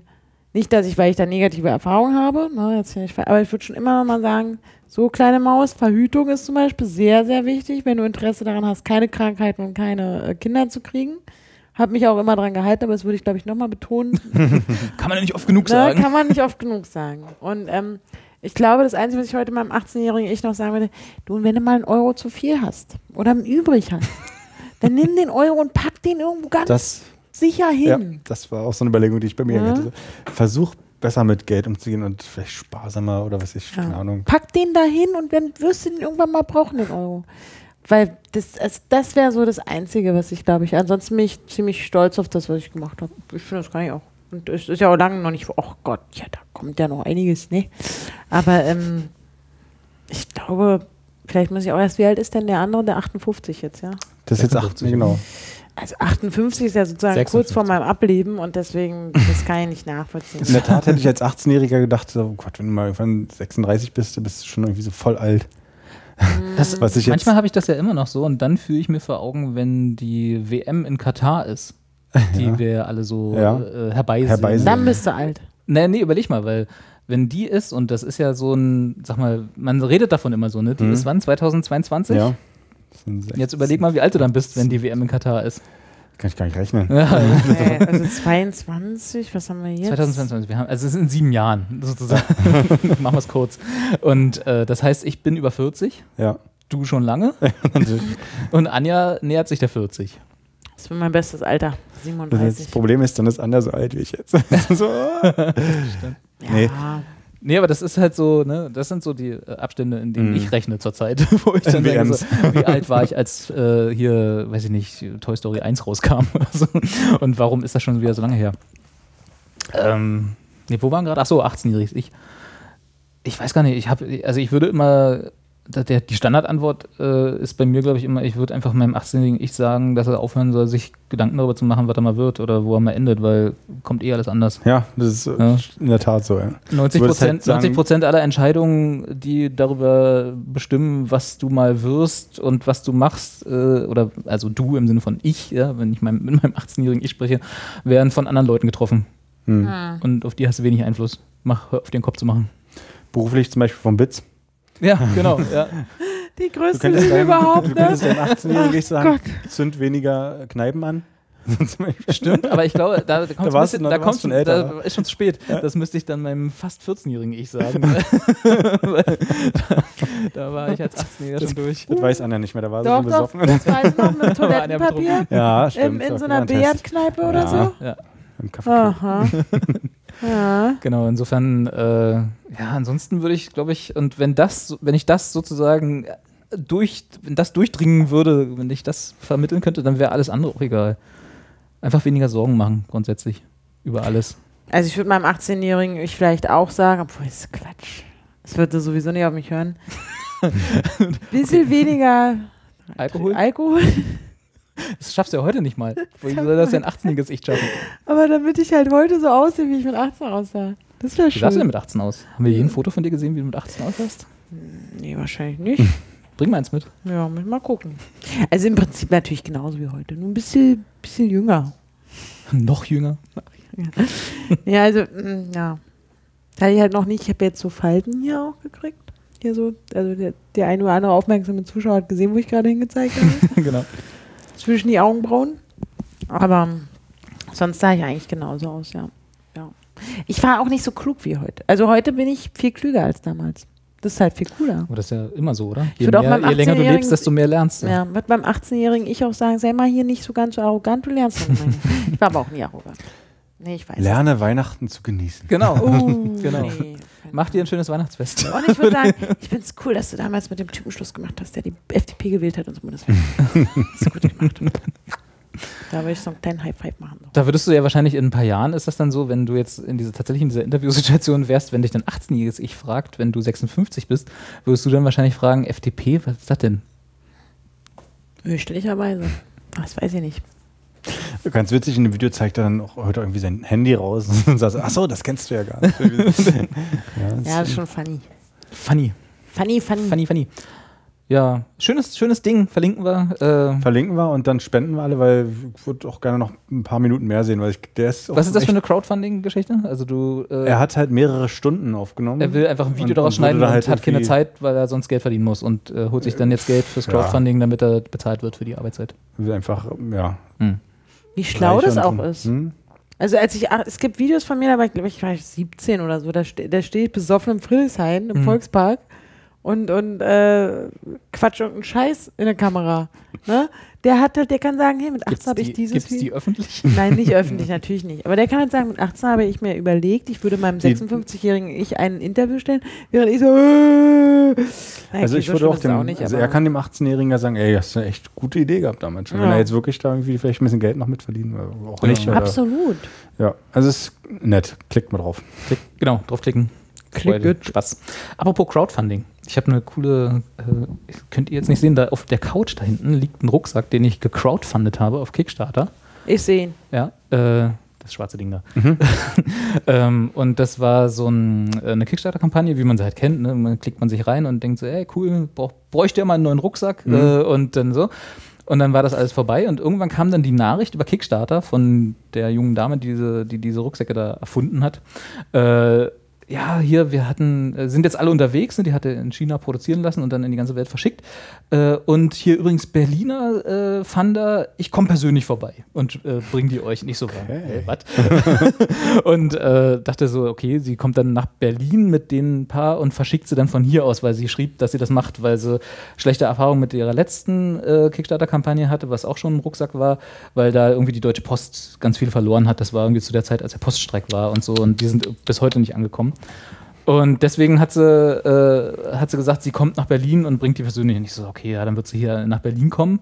nicht, dass ich, weil ich da negative Erfahrungen habe, ne, jetzt nicht, aber ich würde schon immer noch mal sagen, so kleine Maus, Verhütung ist zum Beispiel sehr, sehr wichtig, wenn du Interesse daran hast, keine Krankheiten und keine äh, Kinder zu kriegen. Habe mich auch immer daran gehalten, aber das würde ich, glaube ich, nochmal betonen. Kann man ja nicht oft genug Ne, sagen. kann man nicht oft genug sagen. Und ähm, ich glaube, das Einzige, was ich heute meinem 18-jährigen Ich noch sagen würde, du, und wenn du mal einen Euro zu viel hast oder einen übrig hast, dann nimm den Euro und pack den irgendwo ganz Das, sicher ja, hin. das war auch so eine Überlegung, die ich bei mir Ja. hatte. Versuch besser mit Geld umzugehen und vielleicht sparsamer oder was ich, Ja. keine Ahnung. Pack den da hin und dann wirst du den irgendwann mal brauchen, den Euro. Weil das, das, das wäre so das Einzige, was ich glaube ich. Ansonsten bin ich ziemlich stolz auf das, was ich gemacht habe. Ich finde, das kann ich auch. Und es ist ja auch lange noch nicht. Oh Gott, ja, da kommt ja noch einiges, ne? Aber ähm, ich glaube, vielleicht muss ich auch erst, wie alt ist denn der andere, der 58 jetzt, ja? Das ist jetzt 56, 18, genau. Also 58 ist ja sozusagen 56. kurz vor meinem Ableben und deswegen, das kann ich nicht nachvollziehen. In der Tat hätte ich als 18-Jähriger gedacht, so, oh Gott, wenn du mal irgendwann 36 bist, dann bist du schon irgendwie so voll alt. Das, Was ich jetzt- manchmal habe ich das ja immer noch so und dann fühle ich mir vor Augen, wenn die WM in Katar ist, die Ja. wir alle so Ja. äh, herbeisehen. Herbeinsehen. Dann bist du alt. Nee, nee, überleg mal, weil wenn die ist, und das ist ja so ein, sag mal, man redet davon immer so, ne? Die Mhm. ist wann? 2022? Ja. Das sind Jetzt überleg mal, wie alt du dann bist, wenn die WM in Katar ist. Kann ich gar nicht rechnen. Ja, also 22, was haben wir jetzt? 2022, wir haben, also es ist in sieben Jahren sozusagen. Machen wir es kurz. Und äh, das heißt, ich bin über 40, Ja. du schon lange und Anja nähert sich der 40. Das ist mein bestes Alter. Das 37. Problem ist, dann ist Anja so alt wie ich jetzt. so. Ja. Nee, aber das ist halt so, ne, das sind so die äh, Abstände, in denen Mhm. ich rechne zurzeit, wo ich dann denke, so, wie alt war ich, als äh, hier, weiß ich nicht, Toy Story 1 rauskam so. Und warum ist das schon wieder so lange her? Ähm, nee, wo waren gerade? Ach so, 18-jähriges Ich. Ich weiß gar nicht, ich habe, also ich würde immer, der, die Standardantwort äh, ist bei mir, glaube ich, immer, ich würde einfach meinem 18-jährigen Ich sagen, dass er aufhören soll, sich Gedanken darüber zu machen, was er mal wird oder wo er mal endet, weil kommt eh alles anders. ja, das ist Ja. in der Tat so. Ja. 90 würdest halt Prozent, sagen- 90 Prozent aller Entscheidungen, die darüber bestimmen, was du mal wirst und was du machst, äh, oder also du im Sinne von ich, ja, wenn ich mein, mit meinem 18-jährigen Ich spreche, werden von anderen Leuten getroffen. Hm. Und auf die hast du wenig Einfluss. Mach, hör auf den Kopf zu machen. Beruflich zum Beispiel vom BITS. Ja, genau. ja. Die größte Liebe deinem, überhaupt, du ne? könntest deinem 18-Jährigen sagen, Gott. zünd weniger Kneipen an. Stimmt, aber ich glaube, da, da kommt Da warst noch- da du schon, älter, da ist schon zu spät. Das müsste ich dann meinem fast 14-jährigen Ich sagen. Da, da war ich als 18-Jähriger schon durch. Das weiß Anja nicht mehr, da war sie Doch, schon doch, besoffen. das weiß noch mit Toilettenpapier Ja, im, stimmt. in so okay, einer. Billardkneipe oder Ja. so. Ja, Im Kaffee. Aha. ja. genau. Insofern, äh, ja, ansonsten würde ich, glaube ich, und wenn das, wenn ich das sozusagen durch, wenn das durchdringen würde, wenn ich das vermitteln könnte, dann wäre alles andere auch egal. Einfach weniger Sorgen machen, grundsätzlich. Über alles. Also ich würde meinem 18-Jährigen ich vielleicht auch sagen, obwohl ist Quatsch. Das würde sowieso nicht auf mich hören. Bisschen weniger Alkohol? Alkohol. Das schaffst du ja heute nicht mal. Wie soll das ein 18-jähriges Ich schaffen? Aber damit ich halt heute so aussehe, wie ich mit 18 aussah. Das wäre Wie sahst du denn schön. mit 18 aus? Haben wir jeden Foto von dir gesehen, wie du mit 18 aussahst? Nee, wahrscheinlich nicht. Bring mal eins mit. Ja, mal gucken. Also im Prinzip natürlich genauso wie heute. Nur ein bisschen, bisschen jünger. Noch jünger. Ja, also, mm, ja. Hatte ich halt noch nicht. Ich habe jetzt so Falten hier auch gekriegt. Hier so, also der, der eine oder andere aufmerksame Zuschauer hat gesehen, wo ich gerade hingezeigt habe. genau. zwischen die Augenbrauen. Aber sonst sah ich eigentlich genauso aus, ja. Ich war auch nicht so klug wie heute. Also heute bin ich viel klüger als damals. Das ist halt viel cooler. Aber das ist ja immer so, oder? Je, mehr, je länger du 18-Jährigen lebst, desto mehr lernst du. Ja, wird beim 18-Jährigen ich auch sagen, sei mal hier nicht so ganz so arrogant, du lernst ich war aber auch nie arrogant. Nee, ich weiß. Lerne Weihnachten zu genießen. Genau. Oh, Genau. nee. Mach dir ein schönes Weihnachtsfest. Und ich würde sagen, ich finde es cool, dass du damals mit dem Typen Schluss gemacht hast, der die FDP gewählt hat und so. Das ist gut gemacht. Da würde ich so einen kleinen High Five machen. Da würdest du ja wahrscheinlich in ein paar Jahren, ist das dann so, wenn du jetzt in diese, tatsächlich in dieser Interviewsituation wärst, wenn dich dein 18-jähriges Ich fragt, wenn du 56 bist, würdest du dann wahrscheinlich fragen, FDP, was ist das denn? Fürchterlicherweise. Das weiß ich nicht. Ganz witzig, in dem Video zeigt er dann auch heute irgendwie sein Handy raus und sagt, ach so, das kennst du ja gar nicht. ja, das Ja, das ist schon funny. Funny, Funny, funny. funny, funny. Ja, schönes, schönes Ding, verlinken wir. Äh, verlinken wir und dann spenden wir alle, weil ich würde auch gerne noch ein paar Minuten mehr sehen, weil ich, der ist was ist das für eine Crowdfunding-Geschichte? Also du, äh, Er hat halt mehrere Stunden aufgenommen. er will einfach ein Video und- daraus und schneiden da und halt hat keine Zeit, weil er sonst Geld verdienen muss und äh, holt sich dann jetzt Geld fürs Ja. Crowdfunding, damit er bezahlt wird für die Arbeitszeit. Will einfach, ja. Wie schlau das auch und- ist. Hm? Also als ich, ach, es gibt Videos von mir, da war ich, glaube ich, war ich 17 oder so, da, ste da stehe ich besoffen im Friedrichshain, im Mhm. Volkspark und, und äh, quatsch irgendeinen Scheiß in der Kamera. Ne? Der hat halt, der kann sagen, hey, mit 18 Gibt's habe ich die, dieses gibt's die öffentlich? Nein, nicht öffentlich, natürlich nicht. Aber der kann halt sagen, mit 18 habe ich mir überlegt, ich würde meinem Die- 56-jährigen Ich ein Interview stellen, während ich so. Äh, Also ich so würde auch dem, nicht, also er kann dem 18-Jährigen ja sagen, ey, hast du eine echt gute Idee gehabt damals schon. Wenn Ja. er jetzt wirklich da irgendwie vielleicht ein bisschen Geld noch mitverdienen will, auch nicht. Absolut. ja, also es ist nett. Klickt mal drauf. Klick, genau, draufklicken. Freude, it. Spaß. Apropos Crowdfunding. Ich habe eine coole, äh, könnt ihr jetzt nicht sehen, da auf der Couch da hinten liegt ein Rucksack, den ich gecrowdfundet habe auf Kickstarter. Ich sehe ihn. Ja, äh, das schwarze Ding da. ähm, und das war so ein, äh, eine Kickstarter-Kampagne, wie man sie halt kennt. Ne? Man klickt man sich rein und denkt so, ey, cool, brauch, bräuchte ja mal einen neuen Rucksack. Äh, und dann so. Und dann war das alles vorbei und irgendwann kam dann die Nachricht über Kickstarter von der jungen Dame, die diese, die diese Rucksäcke da erfunden hat. Äh, ja, hier, wir hatten, äh, sind jetzt alle unterwegs, ne? die hatte in China produzieren lassen und dann in die ganze Welt verschickt. Äh, und hier übrigens Berliner äh, Funder, ich komme persönlich vorbei und äh, bring die euch. Nicht so, okay. was? und äh, dachte so, okay, sie kommt dann nach Berlin mit den paar und verschickt sie dann von hier aus, weil sie schrieb, dass sie das macht, weil sie schlechte Erfahrungen mit ihrer letzten äh, Kickstarter-Kampagne hatte, was auch schon ein Rucksack war, weil da irgendwie die Deutsche Post ganz viel verloren hat. Das war irgendwie zu der Zeit, als der Poststreik war und so und die sind bis heute nicht angekommen. Und deswegen hat sie, äh, hat sie gesagt, sie kommt nach Berlin und bringt die persönlich. Und ich so, okay, ja, dann wird sie hier nach Berlin kommen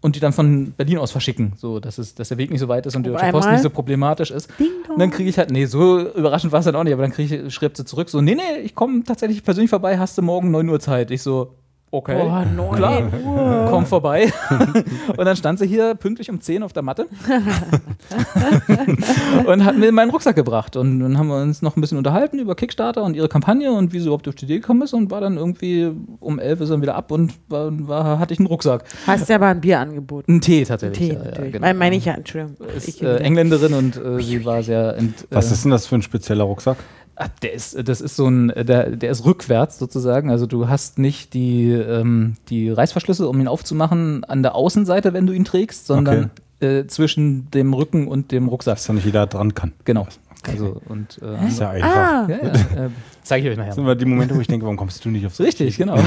und die dann von Berlin aus verschicken, so dass, es, dass der Weg nicht so weit ist und die Deutsche Post nicht so problematisch ist. Und dann kriege ich halt, nee, so überraschend war es dann auch nicht, aber dann krieg ich, schreibt sie zurück, so, nee, nee, ich komme tatsächlich persönlich vorbei, hast du morgen 9 Uhr Zeit? Ich so, okay. Boah, 9 Klar. Uhr. Komm vorbei. und dann stand sie hier pünktlich um 10 auf der Matte und hat mir meinen Rucksack gebracht. Und dann haben wir uns noch ein bisschen unterhalten über Kickstarter und ihre Kampagne und wie sie überhaupt auf die Idee gekommen ist und war dann irgendwie um 11 ist dann wieder ab und war, war, hatte ich einen Rucksack. Hast ja aber ein Bier angeboten. Einen Tee tatsächlich. Tee, ja, ja, natürlich. genau. Meine ich ja, Entschuldigung. ist äh. Engländerin und äh, sie war sehr ent, Was äh, ist denn das für ein spezieller Rucksack? Ah, Der ist, das ist so ein, der, der ist rückwärts sozusagen. Also du hast nicht die, ähm, die Reißverschlüsse, um ihn aufzumachen, an der Außenseite, wenn du ihn trägst, sondern Okay. äh, zwischen dem Rücken und dem Rucksack. Dass da nicht jeder dran kann. Genau. Also, und, äh, Das ist ja einfach. Ah, ja, ja, äh, zeige ich euch nachher. Das sind immer die Momente, wo ich denke, warum kommst du nicht aufs Richtig, genau. ja,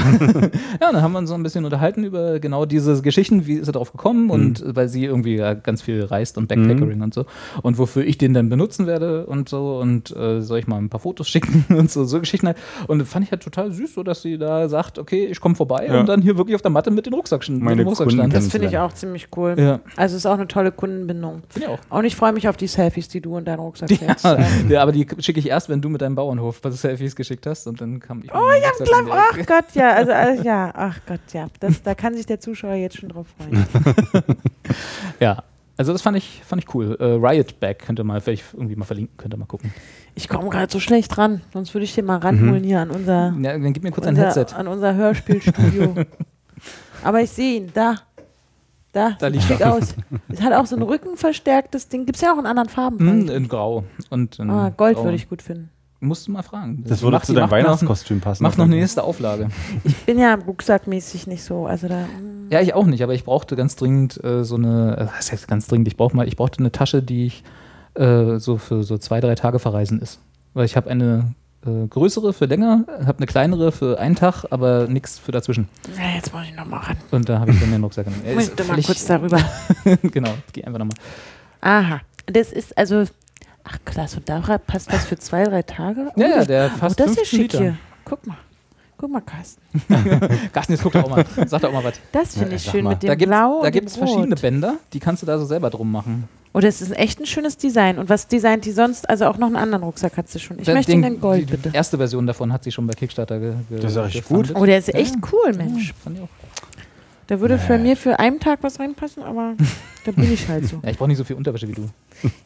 dann haben wir uns so ein bisschen unterhalten über genau diese Geschichten, wie ist er drauf gekommen und äh, weil sie irgendwie ja ganz viel reist und Backpackering und so und wofür ich den dann benutzen werde und so und äh, soll ich mal ein paar Fotos schicken und so, so Geschichten halt. Und das fand ich halt total süß, so dass sie da sagt, okay, ich komme vorbei Ja. und dann hier wirklich auf der Matte mit dem Rucksack, mit Meine dem Rucksack Kunden stand. das finde ich auch ziemlich cool. Ja, Also es ist auch eine tolle Kundenbindung. finde ich auch. Und ich freue mich auf die Selfies, die du und dein Rucksack Ja. Ähm, ja, aber die schicke ich erst, wenn du mit deinem Bauernhof was Selfies geschickt hast und dann kam ich. Oh, ich hab Klapp. Ach Gott, ja. Also, äh, ja, ach Gott, ja. Das, da kann sich der Zuschauer jetzt schon drauf freuen. Ja, also das fand ich, fand ich cool. Äh, Riot Back könnt ihr mal vielleicht irgendwie mal verlinken, könnt ihr mal gucken. Ich komme gerade so schlecht ran. Sonst würde ich den mal ranholen hier an unser, Ja, dann gib mir kurz ein unser, Headset. an unser Hörspielstudio. Aber ich sehe ihn, da. Da, Da liegt sieht er. aus. Es hat auch so ein rückenverstärktes Ding. Gibt es ja auch in anderen Farben. Hm, in Grau. Und in ah, Gold Grau. würde ich gut finden. Musst du mal fragen. Das würde Macht- zu die deinem Weihnachtskostüm passen. Macht noch eine nächste Auflage. Ich bin ja rucksackmäßig nicht so. Also da. mm. Ja, ich auch nicht, aber ich brauchte ganz dringend äh, so eine, äh, was heißt ganz dringend, ich brauch mal, ich brauchte eine Tasche, die ich äh, so für so zwei, drei Tage verreisen ist. Weil ich habe eine äh, größere für länger, habe eine kleinere für einen Tag, aber nichts für dazwischen. Ja, jetzt muss ich noch mal ran. Und da habe ich dann den Rucksack genommen. Ich doch mal kurz darüber. genau, geh einfach nochmal. Aha. Das ist also. Ach krass, und da passt was für zwei, drei Tage? Ja, ja, das- der fast oh, das ist ja 15 schick Liter. hier. Guck mal. Guck mal, Carsten. Carsten, jetzt guck doch auch mal. Sag doch auch mal was. Das finde Ja, ich sag schön mal. mit dem Da gibt Blau da dem Rot. verschiedene Bänder, die kannst du da so selber drum machen. Oh, das ist echt ein schönes Design. Und was designt die sonst? Also auch noch einen anderen Rucksack hat sie schon. Ich Der möchte ihn in Gold, die bitte. erste Version davon hat sie schon bei Kickstarter ge ge Das ist ja richtig gefundet. Oh, der ist Ja, echt cool, Mensch. Ja, fand ich auch. Da würde für mir für einen Tag was reinpassen, aber da bin ich halt so. Ja, ich brauche nicht so viel Unterwäsche wie du.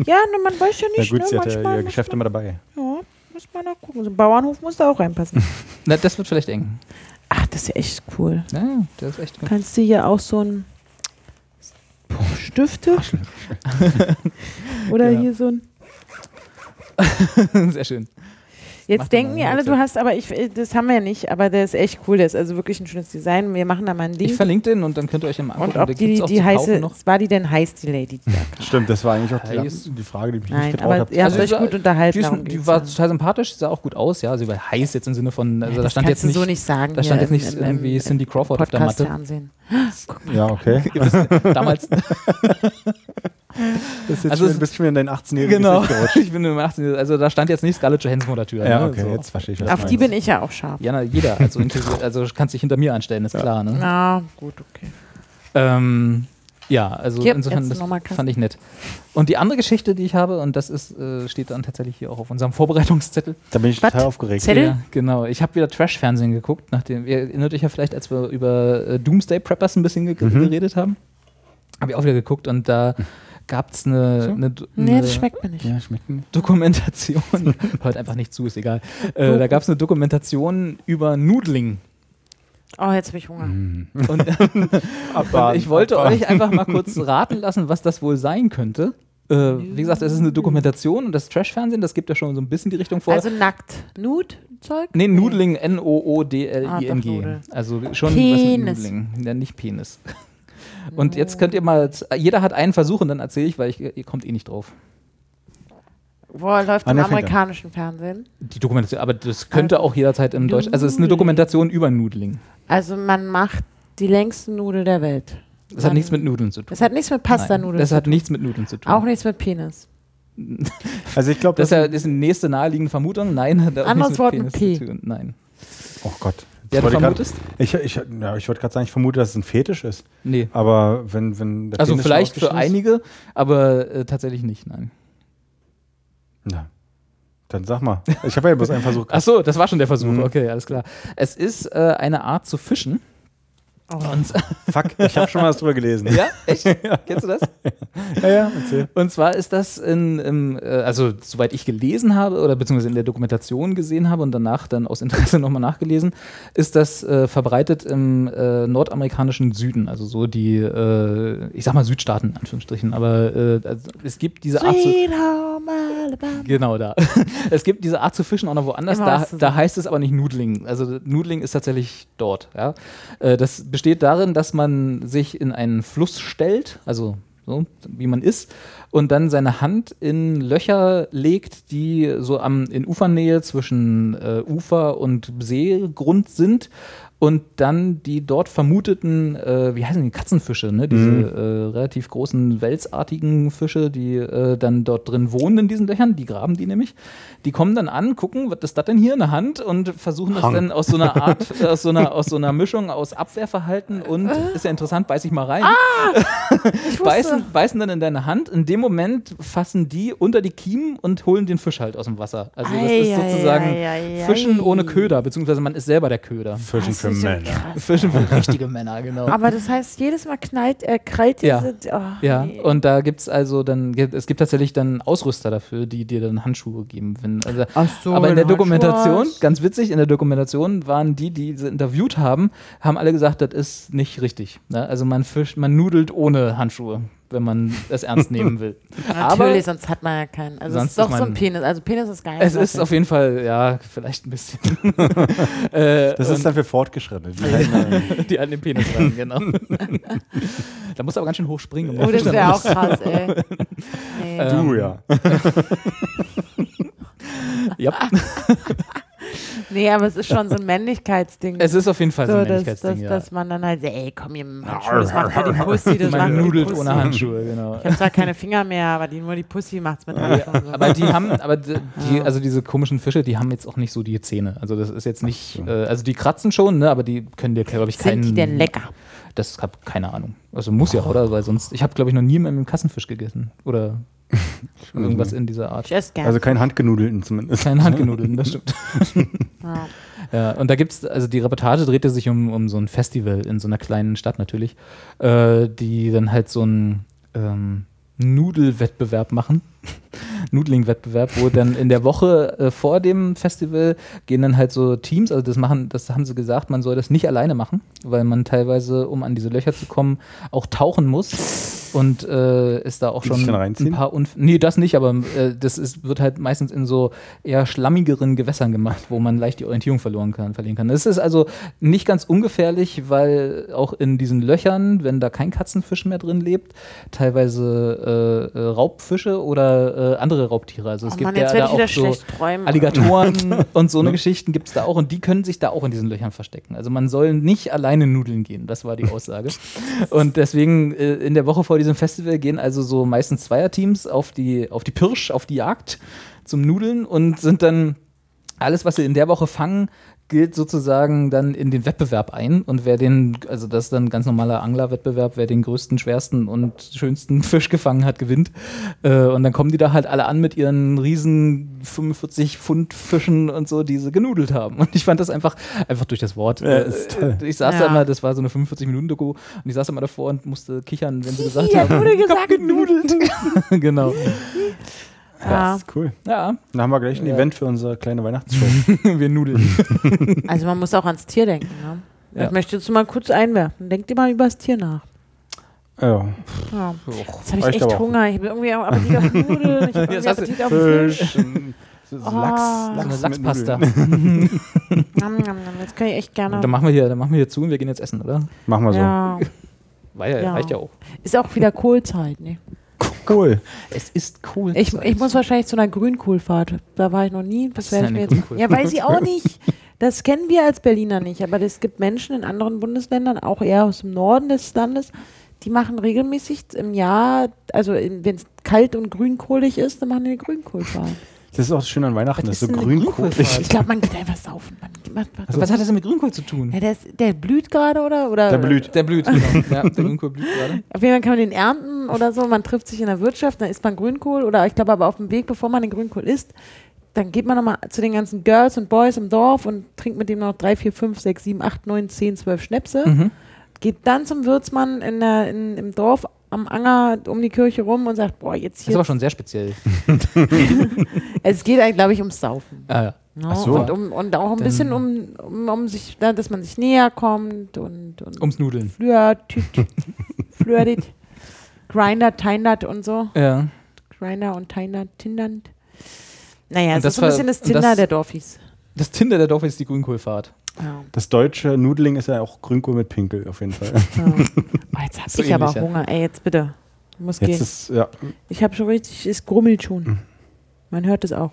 Ja, ne, man weiß ja Na nicht, gut, ne? sie hat ja ihr Geschäft man, immer dabei. Ja, muss man auch gucken. So ein Bauernhof muss da auch reinpassen. Na, das wird vielleicht eng. Ach, das ist ja echt cool. Ja, der ist echt gut. Kannst du hier auch so ein Puh, Stifte? Oder Ja. hier so ein. Sehr schön. Jetzt denken die alle, du hast, aber ich, äh, das haben wir ja nicht, aber der ist echt cool. Der ist also wirklich ein schönes Design. Wir machen da mal ein Ich Link. verlinke den und dann könnt ihr euch ja mal angucken. Und ob die, die kaufen heiße, noch. war die denn heiß, die Lady? Die da? Stimmt, das war eigentlich auch die, die Frage, die mich Nein, nicht getraut aber habe. ihr habt Also euch gut unterhalten. Die, ist, die war total sympathisch, sah auch gut aus, ja. Sie war heiß jetzt im Sinne von, also Ja, da das stand kannst jetzt du nicht, so nicht sagen. da stand jetzt im- nicht im- im irgendwie Cindy Crawford auf der Matte. Ja, okay. Damals, Das ist jetzt Also schon, du bist schon wieder in deinen 18-jährigen genau, ich bin im 18, also da stand jetzt nicht Scarlett Johansson vor der Tür. Ja, ne? okay, so. jetzt verstehe ich, was Auf du die bin ich ja auch scharf. Ja, na, jeder, also, also kannst dich hinter mir anstellen, ist klar. Ne? Na, gut, okay. Ähm, ja, also Hier, insofern das fand ich nett. Und die andere Geschichte, die ich habe, und das ist, äh, steht dann tatsächlich hier auch auf unserem Vorbereitungszettel. Da bin ich Was? total aufgeregt. Zettel? Ja, genau. Ich habe wieder Trash-Fernsehen geguckt, nachdem ihr erinnert euch ja vielleicht, als wir über äh, Doomsday Preppers ein bisschen ge Mhm. geredet haben. Habe ich auch wieder geguckt und da gab es eine, So? eine, Nee, eine das schmeckt mir nicht. Ja, schmeckt nicht. Dokumentation. Hört einfach nicht zu, ist egal. Äh, da gab es eine Dokumentation über Nudling. Oh, jetzt habe ich Hunger. Mhm. Und, und ich wollte euch einfach mal kurz raten lassen, was das wohl sein könnte. Äh, wie gesagt, es ist eine Dokumentation und das Trash-Fernsehen, das gibt ja schon so ein bisschen die Richtung vor. Also nackt. Nude-Zeug? nee, Nudling, Ah, N-O-O-D-L-I-N-G. Nudel. also schon Penis. was mit Nudling. Ja, nicht Penis. Und jetzt könnt ihr mal, jeder hat einen Versuch und dann erzähle ich, weil ich, ihr kommt eh nicht drauf. Boah, läuft im amerikanischen Fernsehen. Die Dokumentation, aber das könnte auch jederzeit im Deutsch. Also es ist eine. Dokumentation über Nudling. Also man macht die längsten Nudel der Welt. Das hat Man- nichts mit Nudeln zu tun. Das hat nichts mit Pasta-Nudeln Das hat nichts mit Nudeln zu tun. Auch nichts mit Penis. Also ich glaube, Das ist, das, ja, das ist eine nächste naheliegende Vermutung. Nein, hat auch Anderes nichts Wort mit mit Penis P. zu tun. Nein. oh Gott. Ja, Jetzt du ich grad- vermutest? Ich, ich, ja, ich wollte gerade sagen, ich vermute, dass es ein Fetisch ist. Nee. Aber wenn, wenn der Also Penis schon vielleicht für einige, aber äh, tatsächlich nicht, nein. Na, dann sag mal. Ich habe ja bloß einen Versuch. Ach so, das war schon der Versuch. Mhm. Okay, alles klar. Es ist äh, eine Art zu fischen. Oh. Und, Fuck, ich habe schon mal was drüber gelesen. ja, echt? Kennst du das? ja, ja erzähl. Und zwar ist das in, im, äh, also soweit ich gelesen habe oder beziehungsweise in der Dokumentation gesehen habe und danach dann aus Interesse nochmal nachgelesen, ist das äh, verbreitet im äh, nordamerikanischen Süden, also so die, äh, ich sag mal Südstaaten in Anführungsstrichen, aber äh, also es gibt diese Art zu, Sweet Home Alabama. Genau da. es gibt diese Art zu fischen auch noch woanders. Da, da heißt es aber nicht Nudling. Also Nudling ist tatsächlich dort. Ja. Äh, Das besteht darin, dass man sich in einen Fluss stellt, also so wie man ist, und dann seine Hand in Löcher legt, die so am, in Ufernähe zwischen äh, Ufer und Seegrund sind und dann die dort vermuteten, äh, wie heißen die, Katzenfische, ne? diese Mhm. äh, relativ großen welsartigen Fische, die äh, dann dort drin wohnen in diesen Löchern, die graben die nämlich, die kommen dann an, gucken, was ist das denn hier, eine Hand und versuchen das Hang. dann aus so einer Art, aus so einer, aus so einer Mischung aus Abwehrverhalten und, ist ja interessant, beiß ich mal rein, Ich wusste- beißen, beißen dann in deine Hand, in dem Moment fassen die unter die Kiemen und holen den Fisch halt aus dem Wasser. Also das ist Ei, ei, sozusagen ei, ei, Fischen ohne Köder, beziehungsweise man ist selber der Köder. Fischen Das für ja Männer. krass. Für richtige Männer, genau. Aber das heißt, jedes Mal knallt, äh, krallt Ja. diese. Oh, Ja, nee. und da gibt es also dann, gibt- es gibt tatsächlich dann Ausrüster dafür, die dir dann Handschuhe geben. Wenn, also, Ach so, aber in der Dokumentation, Handschuhe hast. ganz witzig, in der Dokumentation waren die, die sie interviewt haben, haben alle gesagt, das ist nicht richtig. Ne? Also man fischt, man nudelt ohne Handschuhe, wenn man es ernst nehmen will. aber Natürlich, sonst hat man ja keinen. Also es Sonst ist doch ist so ein Penis. Also Penis ist geil. es ist auf jeden Fall, ja, vielleicht ein bisschen. äh, Das ist dann für Fortgeschrittene. Die an den Penis rein, genau. da muss aber ganz schön hoch springen. um Oh, das wäre auch krass, ey. Nee. Du ja. Ja, nee, aber es ist schon so ein Männlichkeitsding. es ist auf jeden Fall so ein so, dass, Männlichkeitsding, dass, ja. dass man dann halt, ey, komm hier mit dem Handschuh, das macht für die Pussy, das macht Man nudelt Pussy. ohne Handschuhe, genau. Ich habe zwar keine Finger mehr, aber die, nur die Pussy macht's mit Handschuhen. so. Aber die haben, aber die, die, also diese komischen Fische, die haben jetzt auch nicht so die Zähne. Also das ist jetzt nicht, äh, also die kratzen schon, ne, aber die können dir, glaube ich, keinen. Sind die denn lecker? Das hab keine Ahnung. Also muss ja, oder? Weil sonst, ich habe, glaube ich, noch nie mit einem Kassenfisch gegessen. Oder irgendwas in dieser Art. Also kein Handgenudelten zumindest. Keine Handgenudeln, das stimmt. ja. Ja, und da gibt's, also die Reportage drehte sich um, um so ein Festival in so einer kleinen Stadt natürlich, äh, die dann halt so einen ähm, Nudelwettbewerb machen. Nudeling-Wettbewerb, wo dann in der Woche äh, vor dem Festival gehen dann halt so Teams, also das machen, das haben sie gesagt, man soll das nicht alleine machen, weil man teilweise, um an diese Löcher zu kommen, auch tauchen muss und äh, ist da auch schon ein paar Unf Nee, das nicht, aber äh, das ist, wird halt meistens in so eher schlammigeren Gewässern gemacht, wo man leicht die Orientierung verloren kann, verlieren kann. Es ist also nicht ganz ungefährlich, weil auch in diesen Löchern, wenn da kein Katzenfisch mehr drin lebt, teilweise äh, äh, Raubfische oder äh, andere Raubtiere. Also es Oh gibt Mann, ja da auch so träumen. Alligatoren und so eine Geschichten gibt es da auch und die können sich da auch in diesen Löchern verstecken. Also man soll nicht alleine nudeln gehen, das war die Aussage. und deswegen äh, in der Woche vor diesem Festival gehen also so meistens Zweierteams auf die, auf die Pirsch, auf die Jagd zum Nudeln und sind dann alles, was sie in der Woche fangen, gilt sozusagen dann in den Wettbewerb ein. Und wer den, also das ist dann ein ganz normaler Anglerwettbewerb, wer den größten, schwersten und schönsten Fisch gefangen hat, gewinnt. Äh, und dann kommen die da halt alle an mit ihren riesen 45 Pfund Fischen und so, die sie genudelt haben. Und ich fand das einfach, einfach durch das Wort. Ja, ist toll. Äh, ich saß Ja. da immer, das war so eine 45-Minuten-Doku, und ich saß da immer davor und musste kichern, wenn sie gesagt Hier haben, wurde gesagt, genudelt. genau. Ja. Das ist cool. Ja, Dann haben wir gleich ein Ja. Event für unsere kleine Weihnachtsshow. wir nudeln. Also man muss auch ans Tier denken. Ne? Ja. Ich möchte jetzt mal kurz einwerfen. Denkt ihr mal über das Tier nach. ja. Ja. Jetzt habe ich echt aber auch. Hunger. Ich habe irgendwie auch Appetit auf Nudeln. Ich habe Jetzt irgendwie Appetit auf Fisch. so Oh. Lachs, So Lachs Lachspasta. Jetzt kann ich echt gerne. Dann machen wir hier, dann machen wir hier zu und wir gehen jetzt essen, oder? Machen wir so. ja. Ja, Ja. reicht ja auch. Ist auch wieder Kohlzeit. Ne? Cool. Es ist cool. Ich, ich muss wahrscheinlich zu einer Grünkohlfahrt. Da war ich noch nie. Das werde ich mir jetzt. Ja, weiß ich auch nicht. Das kennen wir als Berliner nicht. Aber es gibt Menschen in anderen Bundesländern, auch eher aus dem Norden des Landes, die machen regelmäßig im Jahr, also wenn es kalt und grünkohlig ist, dann machen die eine Grünkohlfahrt. Das ist auch schön an Weihnachten, Was das ist so. Grünkohlfahrt? Ich glaube, man geht einfach saufen. Man, man, man, Also, was hat das denn mit Grünkohl zu tun? ja, der, ist, der blüht gerade, oder? oder? Der blüht. Der blüht, genau. ja, der Grünkohl blüht gerade. Auf jeden Fall kann man den ernten oder so. Man trifft sich in der Wirtschaft, dann isst man Grünkohl. Oder ich glaube aber auf dem Weg, bevor man den Grünkohl isst, dann geht man nochmal zu den ganzen Girls und Boys im Dorf und trinkt mit dem noch drei, vier, fünf, sechs, sieben, acht, neun, zehn, zwölf Schnäpse. Mhm. Geht dann zum Wirtsmann in der, in, im Dorf am Anger um die Kirche rum und sagt, boah, jetzt Das ist hier. aber schon sehr speziell. Es geht eigentlich, glaube ich, ums Saufen. Ah, ja. Ne? Ach so. und, um, und auch ein Dann- bisschen um, um, um sich, da- dass man sich näher kommt und, und Ums Nudeln. flirtet, flirtet, grindert, tindert und so. Ja. Grinder und Tinder, Tindernd. Naja, Und es das ist so ein bisschen das Tinder das- der Dorfis. Das Tinder der Dorf ist die Grünkohlfahrt. Ja. Das deutsche Nudeling ist ja auch Grünkohl mit Pinkel auf jeden Fall. Ja. Oh, jetzt hab So ich aber ja. Hunger. Ey, jetzt bitte. Muss Jetzt gehen. ist, ja, Ich habe schon richtig, es grummelt schon. Mhm. Man hört es auch.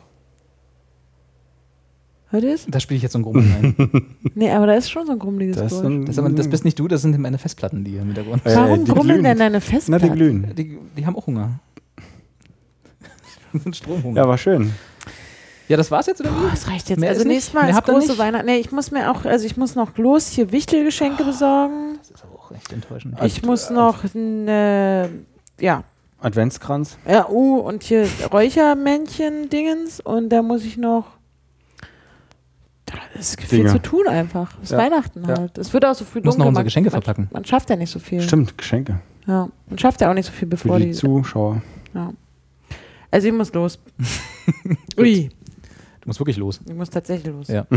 Hört ihr es? Da spiele ich jetzt so ein Grummeln ein. Nee, aber da ist schon so ein grummeliges das, ein, Das, aber, das bist nicht du, das sind meine Festplatten, die hier im Hintergrund. Äh, Warum die grummeln glühen. denn deine Na, Festplatten? die glühen. Die, die haben auch Hunger. Die sind Stromhunger. Ja, war schön. Ja, das war's jetzt oder Oh, wie? das reicht jetzt. Mehr also nächstes Mal ist große? Weihnachten. Nee, ich muss mir auch, also ich muss noch los hier Wichtelgeschenke besorgen. Das ist aber auch echt enttäuschend. Ich muss noch eine, ja, Adventskranz. ja, uh, und hier Räuchermännchen-Dingens und da muss ich noch. Das ist viel Dinge. zu tun einfach. Es ist Ja. Weihnachten Ja. halt. Es wird auch so viel Muss noch dunkel. unsere Man- Geschenke man, verpacken. Man schafft ja nicht so viel. Stimmt, Geschenke. Ja, man schafft ja auch nicht so viel, bevor Für die die. Zuschauer. Ja. Also ich muss los. Ui, Du musst wirklich los. ich muss tatsächlich los. Ja.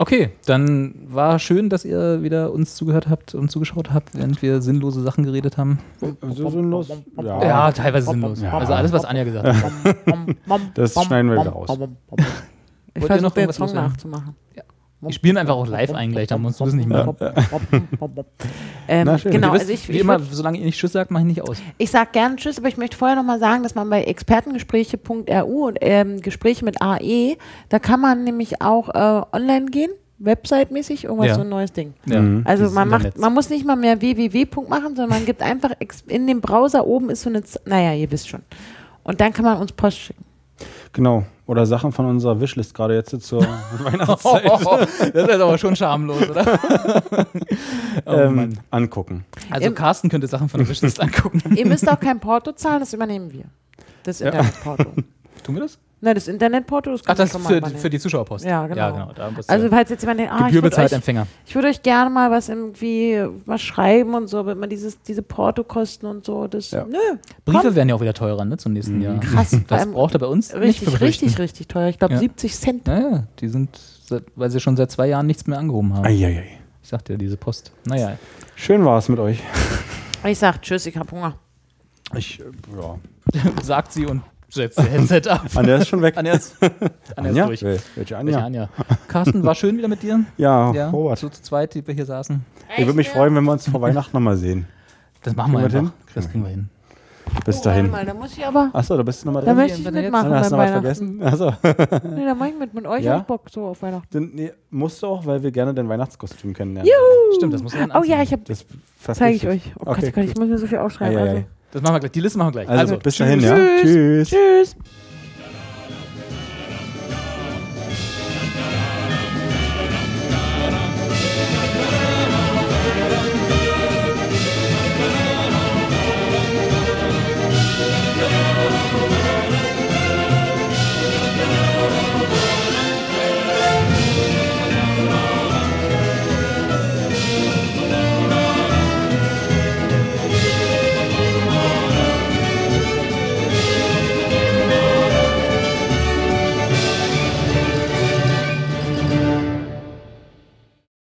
Okay, dann war schön, dass ihr wieder uns zugehört habt und zugeschaut habt, während wir sinnlose Sachen geredet haben. So sinnlos. Ja. Ja, teilweise sinnlos. Ja. Also alles, was Anja gesagt hat. Das schneiden wir wieder raus. Ich Wollt ihr noch den irgendwas Song nachzumachen. Die spielen einfach auch live ein gleich, dann musst du das nicht mehr. ähm, Na schön. genau, wisst, also ich, wie ich, immer, würd- solange ihr nicht Tschüss sagt, mache ich nicht aus. ich sage gerne Tschüss, aber ich möchte vorher nochmal sagen, dass man bei expertengespräche.ru und ähm, Gespräche mit AE, da kann man nämlich auch äh, online gehen, website-mäßig, irgendwas Ja. so ein neues Ding. Ja. Mhm. Also man macht, man muss nicht mal mehr www. machen, sondern man gibt einfach in dem Browser oben ist so eine, Z naja, ihr wisst schon. Und dann kann man uns Post schicken. Genau. Oder Sachen von unserer Wishlist, gerade jetzt zur Weihnachtszeit. das ist aber schon schamlos, oder? oh, ähm, Mann. angucken. Also Im- Carsten könnte Sachen von der Wishlist angucken. Ihr müsst auch kein Porto zahlen, das übernehmen wir. Das Internetporto. Tun wir das? Nein, das Internetporto, das Ach, kann das man für, für die Zuschauerpost. Ja, genau. Ja, genau. Also falls jetzt jemand denkt, ah, ich Gebühr würde bezahlt euch, Empfänger. ich würd euch gerne mal was irgendwie was schreiben und so, wenn man dieses, diese Portokosten und so, das, Ja. nö, Briefe komm. werden ja auch wieder teurer, ne, zum nächsten Mhm. Jahr. Krass, Das braucht er bei uns nicht richtig, befürchten. richtig, richtig teuer. Ich glaube Ja. 70 Cent. Naja, die sind, seit- weil sie schon seit zwei Jahren nichts mehr angehoben haben. Eieiei. Ich sagte ja, diese Post. Naja, Schön war es mit euch. Ich sag Tschüss, ich hab Hunger. Ich, äh, ja. sagt sie und setzt ihr Headset ab. Anja ist schon weg. Anja ist, Anja ist durch. Wel- Welche Welche Anja? Anja? Carsten, war schön wieder mit dir. Ja, Ja, Robert. so zu zweit, die wir hier saßen. Ich würde mich freuen, wenn wir uns vor Weihnachten nochmal sehen. Das machen wir wir einfach. Das kriegen wir hin. Bis Oh, dahin. mal, da muss ich aber, Achso, da bist du nochmal da drin. möchte ich mitmachen hast du noch was vergessen? Achso. Nee, da mach ich mit, mit euch Ja? auch Bock so auf Weihnachten. Dann, nee, musst du auch, weil wir gerne dein Weihnachtskostüm kennenlernen. Stimmt, das muss man Oh ja, ich hab, Das zeige ich euch. Oh Gott, Okay, oh Gott, ich muss mir so viel aufschreiben. Ei, ei, Also, ei. Das machen wir gleich. Die Liste machen wir gleich. Also, bis dahin, ja. Tschüss. Tschüss. Tschüss.